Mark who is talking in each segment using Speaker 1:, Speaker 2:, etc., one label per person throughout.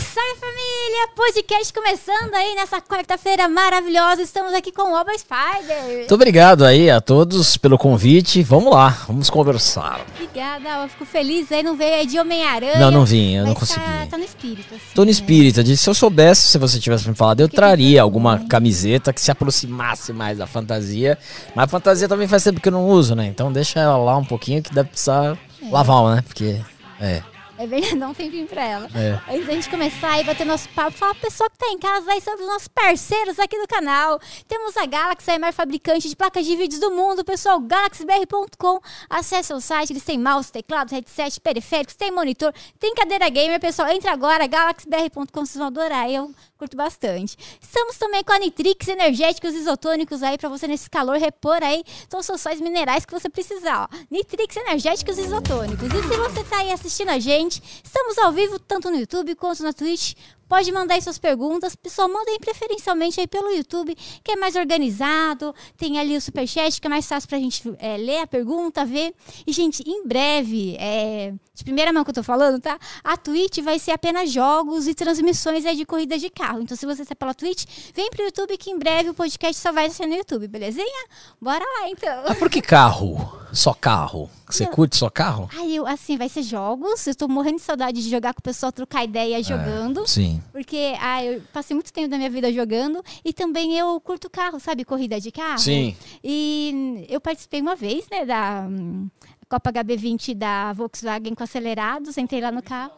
Speaker 1: Salve, salve família! Podcast começando aí nessa quarta-feira maravilhosa. Estamos aqui com o Oba Spider.
Speaker 2: Muito obrigado aí a todos pelo convite. Vamos lá, vamos conversar.
Speaker 1: Obrigada, eu fico feliz aí. Não veio aí de Homem-Aranha.
Speaker 2: Não, não vim, eu não
Speaker 1: mas
Speaker 2: consegui.
Speaker 1: Tá, tá no espírito. Assim,
Speaker 2: Tô no
Speaker 1: né?
Speaker 2: espírito. de- Se eu soubesse, se você tivesse me falado, eu traria alguma camiseta que se aproximasse mais da fantasia. Mas a fantasia também faz tempo que eu não uso, né? Então deixa ela lá um pouquinho que deve precisar lavar, né? Porque. É.
Speaker 1: É verdade, dá um tempinho pra ela.
Speaker 2: É.
Speaker 1: Antes da gente começar aí, bater nosso papo, falar pro pessoal que tá em casa aí sobre os nossos parceiros aqui do canal. Temos a Galaxy, a maior fabricante de placas de vídeos do mundo, pessoal, galaxybr.com. Acesse o site, eles têm mouse, teclado, headset, periféricos, tem monitor, tem cadeira gamer, pessoal. Entra agora, galaxybr.com, vocês vão adorar, eu curto bastante. Estamos também com a Nitrix energéticos isotônicos aí pra você nesse calor repor aí todos os sóis minerais que você precisar, ó. Nitrix energéticos isotônicos. E se você tá aí assistindo a gente, estamos ao vivo tanto no YouTube quanto na Twitch. Pode mandar aí suas perguntas. Pessoal, mandem preferencialmente aí pelo YouTube, que é mais organizado. Tem ali o Superchat, que é mais fácil pra gente é, ler a pergunta, ver. E, gente, em breve, é, de primeira mão que eu tô falando, tá? A Twitch vai ser apenas jogos e transmissões aí de corrida de carro. Então, se você está pela Twitch, vem pro YouTube que em breve o podcast só vai ser no YouTube, belezinha? Bora lá, então.
Speaker 2: Mas por que carro? Só carro? Você
Speaker 1: Não.
Speaker 2: curte só carro?
Speaker 1: Aí, eu, assim, vai ser jogos. Eu tô morrendo de saudade de jogar com o pessoal, trocar ideia jogando.
Speaker 2: Sim.
Speaker 1: Porque ah, eu passei muito tempo da minha vida jogando e também eu curto carro, sabe? Corrida de carro.
Speaker 2: Sim.
Speaker 1: E eu participei uma vez, né, da hum, Copa HB20 da Volkswagen com acelerados, entrei lá no carro.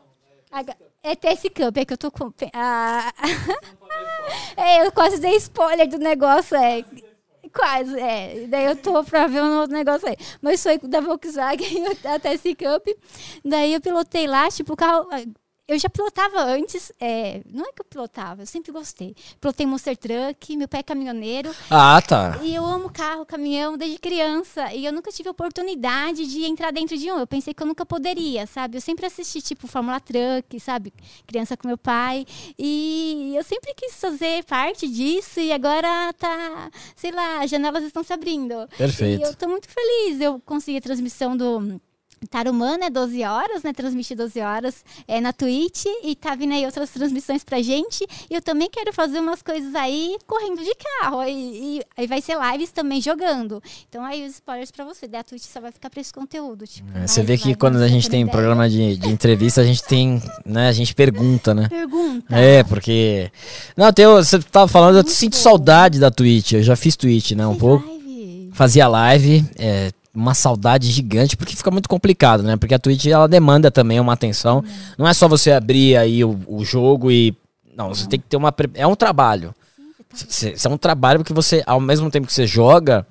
Speaker 1: H- É TS Cup, é que eu tô com. ah, é, eu quase dei spoiler do negócio, é. Quase, é. Daí eu tô pra ver um outro negócio aí. Mas foi da Volkswagen, a TS Cup. Daí eu pilotei lá, tipo, o carro. Eu já pilotava antes, é, não é que eu pilotava, eu sempre gostei. Pilotei Monster Truck, meu pai é caminhoneiro,
Speaker 2: Ah, tá.
Speaker 1: e eu amo carro, caminhão desde criança. E eu nunca tive oportunidade de entrar dentro de um. Eu pensei que eu nunca poderia, sabe? Eu sempre assisti, tipo, Fórmula Truck, sabe? Criança com meu pai. E eu sempre quis fazer parte disso. E agora tá, sei lá, as janelas estão se abrindo.
Speaker 2: Perfeito.
Speaker 1: E eu tô muito feliz. Eu consegui a transmissão do. Tarumã, né? 12 horas, né? Transmitir 12 horas é, na Twitch. E tá vindo aí outras transmissões pra gente. E eu também quero fazer umas coisas aí correndo de carro. E, e aí vai ser lives também jogando. Então aí os spoilers pra você. Daí a Twitch só vai ficar pra esse conteúdo. Tipo,
Speaker 2: É, Você vê que quando a gente tem
Speaker 1: ideia.
Speaker 2: programa de, de entrevista, a gente tem, né? A gente pergunta, né?
Speaker 1: Pergunta.
Speaker 2: É, porque. Não, tem, você tava falando, eu sinto saudade da Twitch. Eu já fiz Twitch, né? Um pouco.
Speaker 1: live.
Speaker 2: Fazia live, é, uma saudade gigante, porque fica muito complicado, né? Porque a Twitch ela demanda também uma atenção. Não é só você abrir aí o, o jogo e. Não, você tem que ter uma. É um trabalho. Isso é um trabalho porque você, ao mesmo tempo que você joga,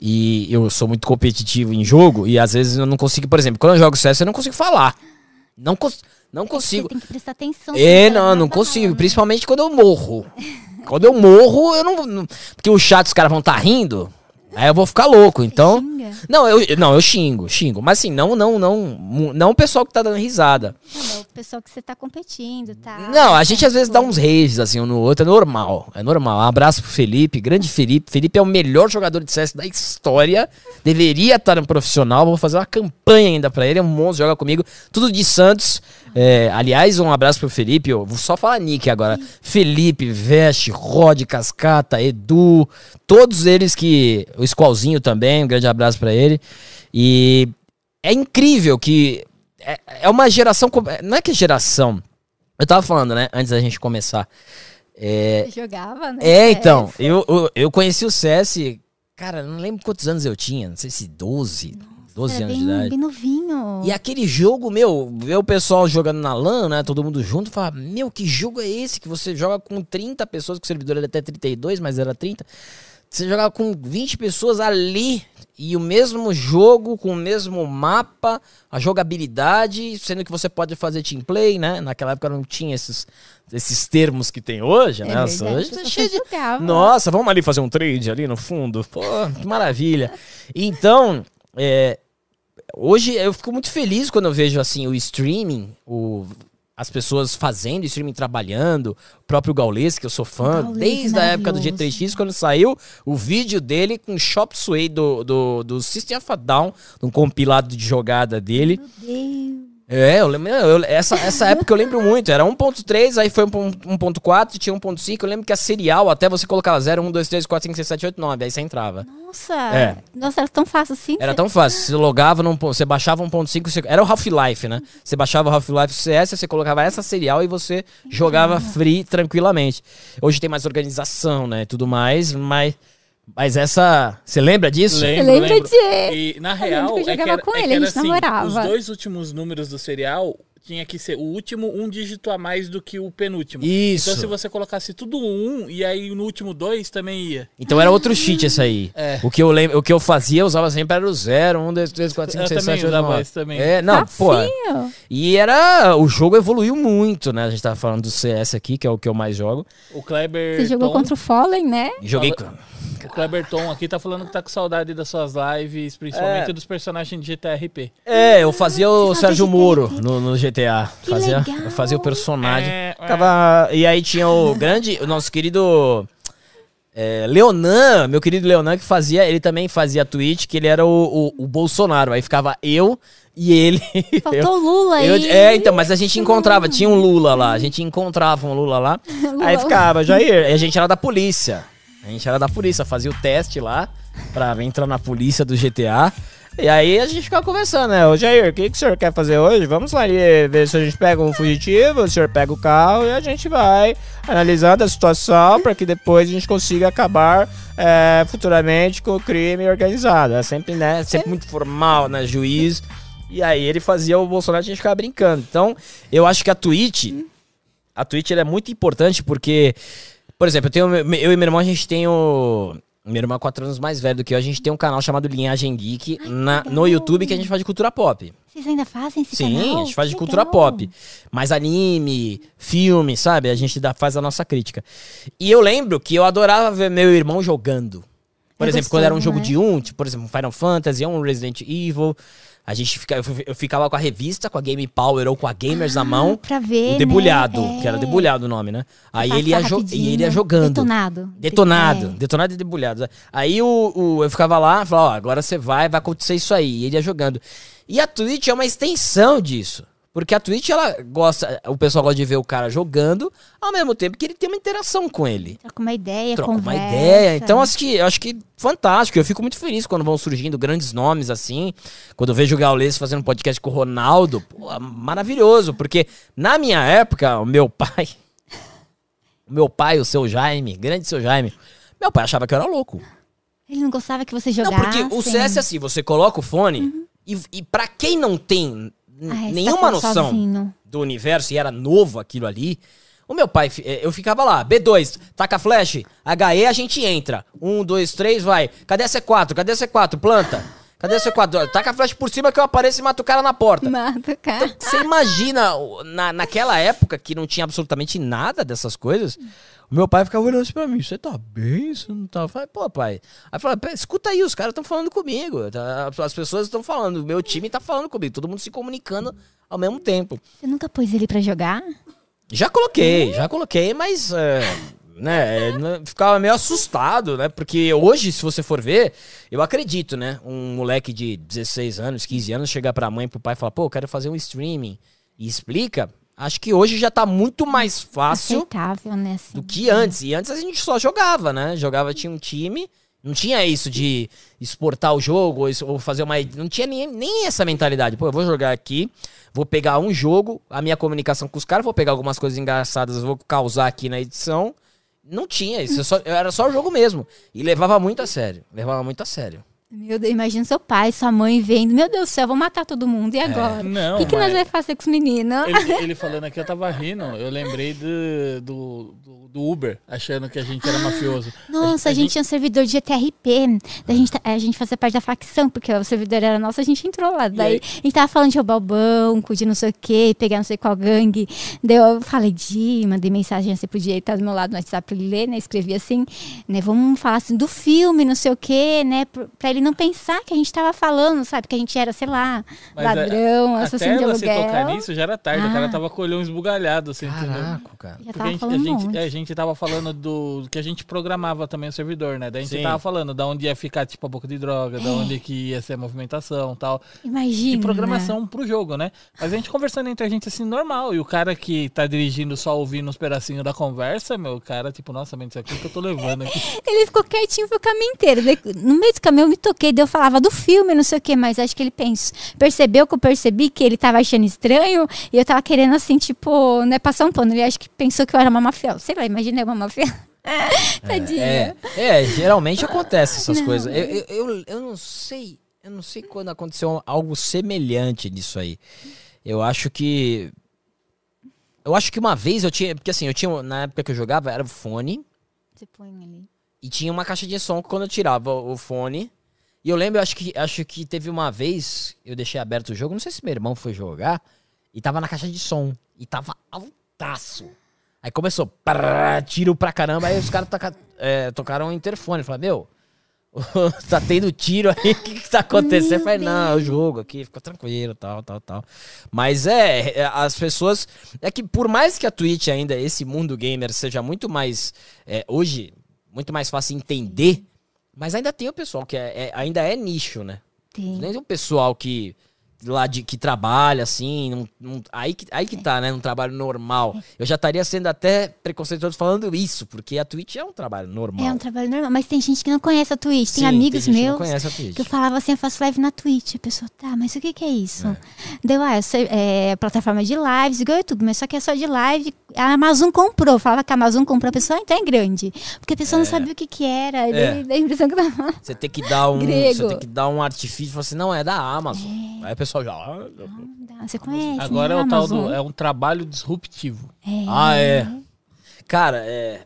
Speaker 2: e eu sou muito competitivo em jogo, e às vezes eu não consigo, por exemplo, quando eu jogo CS, eu não consigo falar. Não, cons não consigo.
Speaker 1: Você tem que prestar atenção.
Speaker 2: É, não, não
Speaker 1: tá
Speaker 2: consigo.
Speaker 1: falando.
Speaker 2: Principalmente quando eu morro. Quando eu morro, eu não. não- porque o chat os caras vão estar rindo. Aí eu vou ficar louco. Então.
Speaker 1: Xinga?
Speaker 2: Não, eu, não, eu xingo, xingo. Mas assim, não, não, não. Não o pessoal que tá dando risada.
Speaker 1: Não, mas o pessoal que você tá competindo, tá?
Speaker 2: Não, a gente às vezes dá uns raves assim um no outro, é normal. É normal. Um abraço pro Felipe, grande Felipe. Felipe é o melhor jogador de CS da história. Deveria estar no profissional. Vou fazer uma campanha ainda pra ele. É um monstro, joga comigo. Tudo de Santos. É, aliás, um abraço pro Felipe. Eu vou só falar nick agora. Felipe, Veste, Rod, Cascata, Edu. Todos eles que. O Squalzinho também. Um grande abraço pra ele. E é incrível que. É, é uma geração. com- Não é que geração. Eu tava falando, né? Antes da gente começar. É,
Speaker 1: jogava, né?
Speaker 2: é, então, eu, eu, eu conheci o CS, cara, não lembro quantos anos eu tinha, não sei se 12, 12
Speaker 1: Era
Speaker 2: anos
Speaker 1: bem,
Speaker 2: de idade.
Speaker 1: bem novinho.
Speaker 2: E aquele jogo, meu, ver o pessoal jogando na LAN, né, todo mundo junto, fala, meu, que jogo é esse que você joga com 30 pessoas, que o servidor era até 32, mas era 30. Você jogava com 20 pessoas ali e o mesmo jogo, com o mesmo mapa, a jogabilidade, sendo que você pode fazer team play, né? Naquela época não tinha esses, esses termos que tem hoje,
Speaker 1: É
Speaker 2: né?
Speaker 1: verdade,
Speaker 2: Hoje tá
Speaker 1: pessoas
Speaker 2: cheio de, nossa, vamos ali fazer um trade ali no fundo. Pô, que maravilha. Então, é, hoje eu fico muito feliz quando eu vejo assim o streaming, o, as pessoas fazendo streaming trabalhando, o próprio Gaules, que eu sou fã,
Speaker 1: Gaules,
Speaker 2: desde a época do
Speaker 1: maravilhoso.
Speaker 2: G3X, quando saiu o vídeo dele com o Shop Sway do, do, do System of a Down, um compilado de jogada dele.
Speaker 1: Meu Deus.
Speaker 2: É, eu lembro, eu- essa, essa época eu lembro muito. Era 1.3, aí foi 1.4, tinha 1.5. Eu lembro que a serial, até você colocava 0, 1, 2, 3, 4, 5, 6, 7, 8, 9. Aí você entrava.
Speaker 1: Nossa,
Speaker 2: É.
Speaker 1: nossa, era tão fácil assim.
Speaker 2: Era tão fácil. Você logava, num, você baixava 1.5, você- era o Half-Life, né? Você baixava o Half-Life CS, você colocava essa serial e você jogava free tranquilamente. Hoje tem mais organização, né? Tudo mais, mas, mas essa. Você lembra disso?
Speaker 1: Eu lembro de-
Speaker 3: E na
Speaker 1: lembro
Speaker 3: real,
Speaker 1: que eu
Speaker 3: é que
Speaker 1: jogava
Speaker 3: era,
Speaker 1: com
Speaker 3: é que
Speaker 1: ele, a
Speaker 3: era
Speaker 1: gente
Speaker 3: assim,
Speaker 1: namorava.
Speaker 3: os dois últimos números do serial tinha que ser o último um dígito a mais do que o penúltimo.
Speaker 2: Isso.
Speaker 3: Então se você colocasse tudo um e aí no último dois também ia.
Speaker 2: Então era outro cheat esse aí.
Speaker 3: É.
Speaker 2: O, que eu lembro, o que eu fazia, eu usava sempre era o 0, 1, 2, 3, 4, 5,
Speaker 3: Eu
Speaker 2: 6,
Speaker 3: também
Speaker 2: 7, 8,
Speaker 3: usava
Speaker 2: 9.
Speaker 3: esse também.
Speaker 2: É, não, pô. E era. O jogo evoluiu muito, né? A gente tava falando do CS aqui, que é o que eu mais jogo.
Speaker 3: O Kleber
Speaker 1: Você jogou
Speaker 3: Tom,
Speaker 1: contra o Fallen, né?
Speaker 2: Joguei.
Speaker 3: Fala- o Kleber Tom aqui tá falando que tá com saudade das suas lives, principalmente
Speaker 2: É.
Speaker 3: dos personagens de GTRP.
Speaker 2: É, eu fazia o Sérgio? Moro no, no GTA.
Speaker 1: Que
Speaker 2: fazia,
Speaker 1: legal.
Speaker 2: Eu fazia o personagem.
Speaker 3: É,
Speaker 2: Ficava- E aí tinha o grande, o nosso querido é, Leonan, meu querido Leonan, que fazia, ele também fazia Twitch, que ele era o, o, o Bolsonaro. Aí ficava eu e ele.
Speaker 1: Faltou o Lula
Speaker 2: Eu-
Speaker 1: aí.
Speaker 2: é, então, mas a gente encontrava, tinha um Lula lá, a gente encontrava um Lula lá. Aí ficava, Jair, e a gente era da polícia. A gente era da polícia, fazia o teste lá pra entrar na polícia do GTA. E aí a gente ficava conversando, né? Ô Jair, o que, que o senhor quer fazer hoje? Vamos lá ver se a gente pega um fugitivo, o senhor pega o carro e a gente vai analisando a situação para que depois a gente consiga acabar é, futuramente com o crime organizado. É sempre, né? Sempre muito formal, né? Juiz. E aí ele fazia o Bolsonaro a gente ficava brincando. Então, eu acho que a Twitch, a Twitch é muito importante porque, por exemplo, eu, tenho, eu e meu irmão, a gente tem o. Meu irmão é quatro anos mais velho do que eu, a gente tem um canal chamado Linhagem Geek na, no YouTube que a gente faz de cultura pop.
Speaker 1: Vocês ainda fazem esse
Speaker 2: Sim,
Speaker 1: canal?
Speaker 2: a gente faz de cultura
Speaker 1: legal.
Speaker 2: pop. Mais anime, filme, sabe? A gente dá, faz a nossa crítica. E eu lembro que eu adorava ver meu irmão jogando. Por
Speaker 1: É
Speaker 2: exemplo, quando era um
Speaker 1: gostoso,
Speaker 2: jogo
Speaker 1: né?
Speaker 2: de um, tipo, por exemplo, Final Fantasy, um Resident Evil. A gente fica, eu, eu ficava com a revista, com a Game Power ou com a Gamers na mão.
Speaker 1: Pra ver,
Speaker 2: O debulhado,
Speaker 1: né?
Speaker 2: que era
Speaker 1: É.
Speaker 2: debulhado o nome, né? Aí ele ia, e ele ia jogando.
Speaker 1: Detonado.
Speaker 2: Detonado,
Speaker 1: É.
Speaker 2: detonado e debulhado. Aí o, o- eu ficava lá, falava, ó, agora você vai, vai acontecer isso aí. E ele ia jogando. E a Twitch é uma extensão disso. Porque a Twitch, ela gosta, o pessoal gosta de ver o cara jogando, ao mesmo tempo que ele tem uma interação com ele.
Speaker 1: Troca uma ideia,
Speaker 2: Troca
Speaker 1: conversa.
Speaker 2: uma ideia. Então, acho que, acho que fantástico. Eu fico muito feliz quando vão surgindo grandes nomes assim. Quando eu vejo o Gaules fazendo podcast com o Ronaldo, pô, maravilhoso. Porque na minha época, o meu pai, o meu pai, o seu Jaime, grande seu Jaime, meu pai achava que eu era louco.
Speaker 1: Ele não gostava que você
Speaker 2: Não,
Speaker 1: jogasse.
Speaker 2: porque o CS é assim, você coloca o fone e, e para quem não tem
Speaker 1: Ah, você tá
Speaker 2: nenhuma noção
Speaker 1: sozinho.
Speaker 2: do universo e era novo aquilo ali, o meu pai, eh, eu ficava lá, B2, taca flash, HE a gente entra. Um, dois, três, vai. Cadê a C4? Cadê a C4? Planta. Cadê a C4? Taca flash por cima que eu apareço e mato o cara na porta.
Speaker 1: Mata, cara.
Speaker 2: Você imagina, o- na, naquela época que não tinha absolutamente nada dessas coisas, o meu pai ficava olhando assim pra mim, você tá bem? Você não tá? Eu falei, pô, pai. Aí "Pé, escuta aí, os caras estão falando comigo. tá? As pessoas estão falando, o meu time tá falando comigo, todo mundo se comunicando ao mesmo tempo.
Speaker 1: Você nunca pôs ele pra jogar?
Speaker 2: Já coloquei, já coloquei, mas é, né, é, né, ficava meio assustado, né? Porque hoje, se você for ver, eu acredito, né? Um moleque de 16 anos, 15 anos, chegar pra mãe e pro pai e falar, pô, eu quero fazer um streaming e explica. Acho que hoje já tá muito mais fácil
Speaker 1: né? assim.
Speaker 2: do que antes. E antes a gente só jogava, né? Jogava, tinha um time. Não tinha isso de exportar o jogo ou, fazer uma. Não tinha nem, nem essa mentalidade. Pô, eu vou jogar aqui, vou pegar um jogo, a minha comunicação com os caras, vou pegar algumas coisas engraçadas, vou causar aqui na edição. Não tinha isso. eu só- era só o jogo mesmo. E levava muito a sério. Levava muito a sério.
Speaker 1: Meu Deus, imagina seu pai, sua mãe vendo. Meu Deus do céu, vou matar todo mundo. E
Speaker 2: É.
Speaker 1: agora?
Speaker 3: Não,
Speaker 1: o que, que nós vamos fazer com os meninos?
Speaker 3: Ele, ele falando aqui, eu tava rindo. Eu lembrei do, do, do- do Uber, achando que a gente era mafioso.
Speaker 1: Nossa, a gente, tinha um servidor de GTRP. Da gente, tá- a gente fazia parte da facção, porque o servidor era nosso, a gente entrou lá. Daí
Speaker 3: aí?
Speaker 1: a gente tava falando de roubar o banco, de não sei o quê, pegar não sei qual gangue. Daí eu falei, Di, mandei mensagem assim pro Di, ele tá do meu lado no WhatsApp pra ele ler, né? Escrevi assim, né? Vamos falar assim do filme, não sei o quê, né? pr- Pra ele não pensar que a gente tava falando, sabe? Que a gente era, sei lá,
Speaker 3: Mas,
Speaker 1: ladrão,
Speaker 3: é,
Speaker 1: assassino de
Speaker 3: Até você
Speaker 1: aluguel.
Speaker 3: tocar nisso já era tarde. O cara
Speaker 1: Ah.
Speaker 3: tava com o olhão esbugalhado, assim, entendeu?
Speaker 2: Caraca, cara.
Speaker 1: Já
Speaker 3: Porque
Speaker 1: tava
Speaker 3: a gente, a,
Speaker 1: falando um
Speaker 3: gente,
Speaker 1: monte.
Speaker 3: a gente tava falando do que a gente programava também o servidor, né? Daí a gente
Speaker 2: Sim.
Speaker 3: tava falando da onde ia ficar, tipo, a boca de droga, da onde que ia ser a movimentação e tal.
Speaker 1: Imagina.
Speaker 3: De programação pro jogo, né? Mas a gente conversando entre a gente assim, normal. E o cara que tá dirigindo só ouvindo uns pedacinhos da conversa, meu, o cara, tipo, nossa, mas isso aqui que eu tô levando aqui.
Speaker 1: Ele ficou quietinho pro caminho inteiro. No meio do caminho eu me toquei, daí eu falava do filme, não sei o que, mas acho que ele pens... percebeu que eu percebi que ele tava achando estranho e eu tava querendo, assim, tipo, né, passar um pano. Ele acho que pensou que eu era uma mafia. Sei lá, imaginei uma mafia. Tadinha.
Speaker 2: É, é, geralmente acontece essas
Speaker 1: Não.
Speaker 2: coisas. Eu, eu, eu, eu não sei, eu não sei quando aconteceu algo semelhante nisso aí. Eu acho que eu acho que uma vez eu tinha, porque assim, eu tinha na época que eu jogava era o fone
Speaker 1: Você põe ali.
Speaker 2: e tinha uma caixa de som quando eu tirava o fone. E eu lembro, acho que acho que teve uma vez eu deixei aberto o jogo, não sei se meu irmão foi jogar e tava na caixa de som e tava altaço. Aí começou, tiro pra caramba, aí os caras toca- é, tocaram o interfone. Eu falei, meu, tá tendo tiro aí, o que, que tá acontecendo? Eu falei, não, é o jogo aqui, fica tranquilo, tal, tal, tal. Mas é, é, as pessoas. É que por mais que a Twitch ainda, esse mundo gamer, seja muito mais. é, hoje, muito mais fácil entender, mas ainda tem o pessoal que é, é- ainda é nicho, né?
Speaker 1: Tem.
Speaker 2: Nem o pessoal que lá de que trabalha assim, não- não- aí que aí que tá, né, um trabalho normal. Eu já estaria sendo até preconceituoso falando isso, porque a Twitch é um trabalho normal.
Speaker 1: É um trabalho normal, mas tem gente que não conhece a Twitch.
Speaker 2: Sim,
Speaker 1: tem amigos
Speaker 2: que
Speaker 1: meus que eu falava assim, eu faço live na Twitch. A pessoa, tá, mas o que que é isso? Deu, ah, eu sou, é plataforma de lives, igual o YouTube, mas só que é só de live. A Amazon comprou, falava que a Amazon comprou a pessoa, então é grande. Porque a pessoa não sabia o que que era, e dá a impressão que tava...
Speaker 2: Você tem que dar um,
Speaker 1: Grego.
Speaker 2: você tem que dar um artifício, falar assim, não é da Amazon. Aí o pessoal já, ah,
Speaker 1: Ah, Você conhece,
Speaker 3: Agora
Speaker 1: né?
Speaker 3: é o tal do. É um trabalho disruptivo.
Speaker 2: ah, é. Cara, é.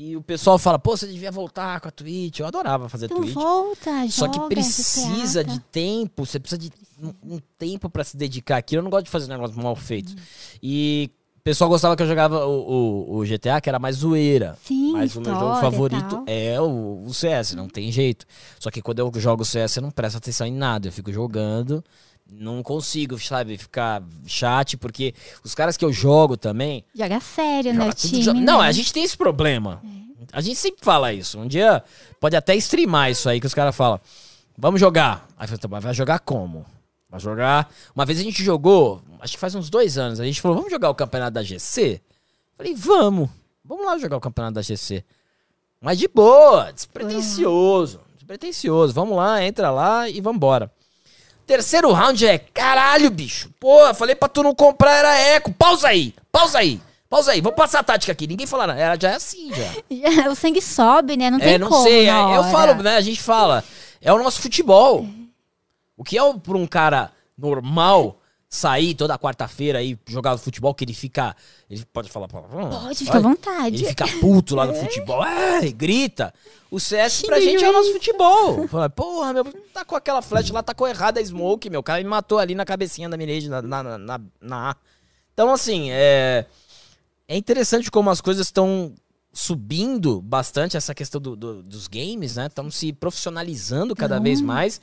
Speaker 2: E o pessoal fala, pô, você devia voltar com a Twitch. Eu adorava fazer
Speaker 1: Então
Speaker 2: Twitch.
Speaker 1: volta,
Speaker 2: Só que
Speaker 1: joga,
Speaker 2: precisa de tempo, você precisa de um, um tempo pra se dedicar aquilo. Eu não gosto de fazer um negócio mal feito. E o pessoal gostava que eu jogava o, o- o GTA, que era mais zoeira.
Speaker 1: Sim,
Speaker 2: Mas o meu jogo favorito é o, o CS, não tem jeito. Só que quando eu jogo o CS, eu não presto atenção em nada. Eu fico jogando, não consigo, sabe, ficar chat, porque os caras que eu jogo também.
Speaker 1: Joga sério, né?
Speaker 2: joga tudo
Speaker 1: time,
Speaker 2: jo-
Speaker 1: né?
Speaker 2: Não, a gente tem esse problema. A gente sempre fala isso. Um dia pode até streamar isso aí que os caras falam. Vamos jogar. Aí eu falei, "Tá, mas vai jogar como? Vai jogar. Uma vez a gente jogou, acho que faz uns dois anos, a gente falou, vamos jogar o campeonato da GC? Falei, vamos. Vamos lá jogar o campeonato da GC. Mas de boa, despretensioso. Despretensioso. Vamos lá, entra lá e vambora. Terceiro round é, caralho, bicho. Porra, falei pra tu não comprar, era eco. Pausa aí, pausa aí. Pausa aí, vamos passar a tática aqui. Ninguém fala nada. Era, já é assim, já.
Speaker 1: Já- o sangue sobe, né? Não tem
Speaker 2: É, não
Speaker 1: como.
Speaker 2: sei. é- eu falo, né? A gente fala. É o nosso futebol. O que é pra um cara normal sair toda quarta-feira aí jogar futebol, que ele fica. Ele pode falar?
Speaker 1: Pode, fica à vontade.
Speaker 2: Ele fica puto lá no futebol, é, e grita. O CS pra gente é o nosso futebol. Fala, porra, meu, tá com aquela flash lá, tá com errada a smoke, meu. O cara me matou ali na cabecinha da Mirage na, na, na, na-. Então, assim, é. É interessante como as coisas estão subindo bastante essa questão do- do- dos games, né? Estão se profissionalizando cada vez mais.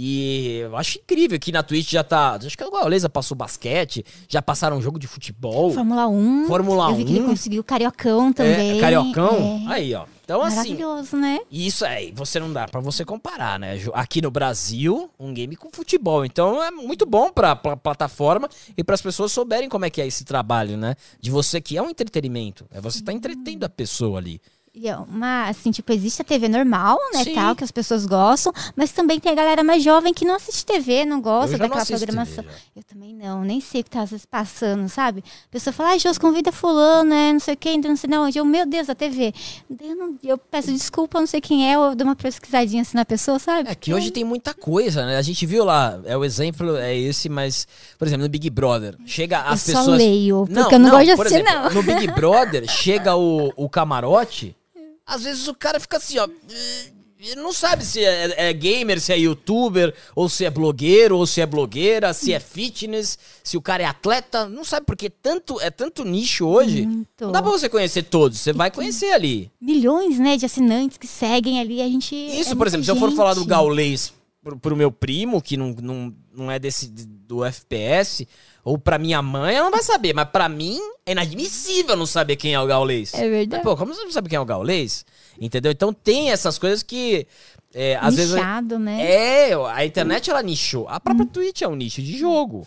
Speaker 2: E eu acho incrível que na Twitch já tá. Acho que a Gaules passou basquete, já passaram um jogo de futebol.
Speaker 1: Fórmula 1.
Speaker 2: Fórmula
Speaker 1: Eu vi que ele
Speaker 2: 1.
Speaker 1: conseguiu o Cariocão também.
Speaker 2: É, Cariocão?
Speaker 1: É.
Speaker 2: Aí, ó. Então, assim.
Speaker 1: Maravilhoso, né?
Speaker 2: E isso aí, você não dá pra você comparar, né? Aqui no Brasil, um game com futebol. Então é muito bom pra, pra plataforma e para as pessoas souberem como é que é esse trabalho, né? De você que é um entretenimento. É você tá entretendo a pessoa ali.
Speaker 1: E é uma, assim, tipo, existe a TV normal, né,
Speaker 2: Sim.
Speaker 1: tal, que as pessoas gostam, mas também tem a galera mais jovem que não assiste TV, não
Speaker 2: Eu
Speaker 1: gosta
Speaker 2: não
Speaker 1: daquela
Speaker 2: assisto
Speaker 1: programação.
Speaker 2: TV.
Speaker 1: Eu também não, nem sei o que tá às vezes passando, sabe? A pessoa fala, ah, Jôs, convida fulano, né, não sei o que, então não sei não. Eu, meu Deus, a TV. Eu, não- eu peço desculpa, eu não sei quem é, eu dou uma pesquisadinha assim na pessoa, sabe?
Speaker 2: É que hoje tem muita coisa, né? A gente viu lá, é o exemplo é esse, mas, por exemplo, no Big Brother, chega as
Speaker 1: eu só
Speaker 2: pessoas.
Speaker 1: leio, porque eu não, gosto de assistir,
Speaker 2: exemplo,
Speaker 1: não.
Speaker 2: No Big Brother, chega o, o camarote, às vezes o cara fica assim, ó. Ele não sabe se é, é gamer, se é youtuber, ou se é blogueiro, ou se é blogueira, se é fitness, se o cara é atleta. Não sabe, porque tanto, é tanto nicho hoje.
Speaker 1: Muito.
Speaker 2: Não dá pra você conhecer todos, você vai conhecer ali.
Speaker 1: Milhões, né, de assinantes que seguem ali, a gente...
Speaker 2: Isso,
Speaker 1: é
Speaker 2: por exemplo, se eu for falar do
Speaker 1: gente.
Speaker 2: Gaulês pro, pro meu primo, que não, não, não é desse do FPS, ou pra minha mãe, ela não vai saber. Mas pra mim, é inadmissível não saber quem é o Gaulês.
Speaker 1: É verdade.
Speaker 2: Mas, pô, como você não sabe quem é o Gaulês? Entendeu? Então tem essas coisas que. É, às vezes.
Speaker 1: Nichado, né?
Speaker 2: É, a internet ela nichou. A própria Twitch é um nicho de jogo.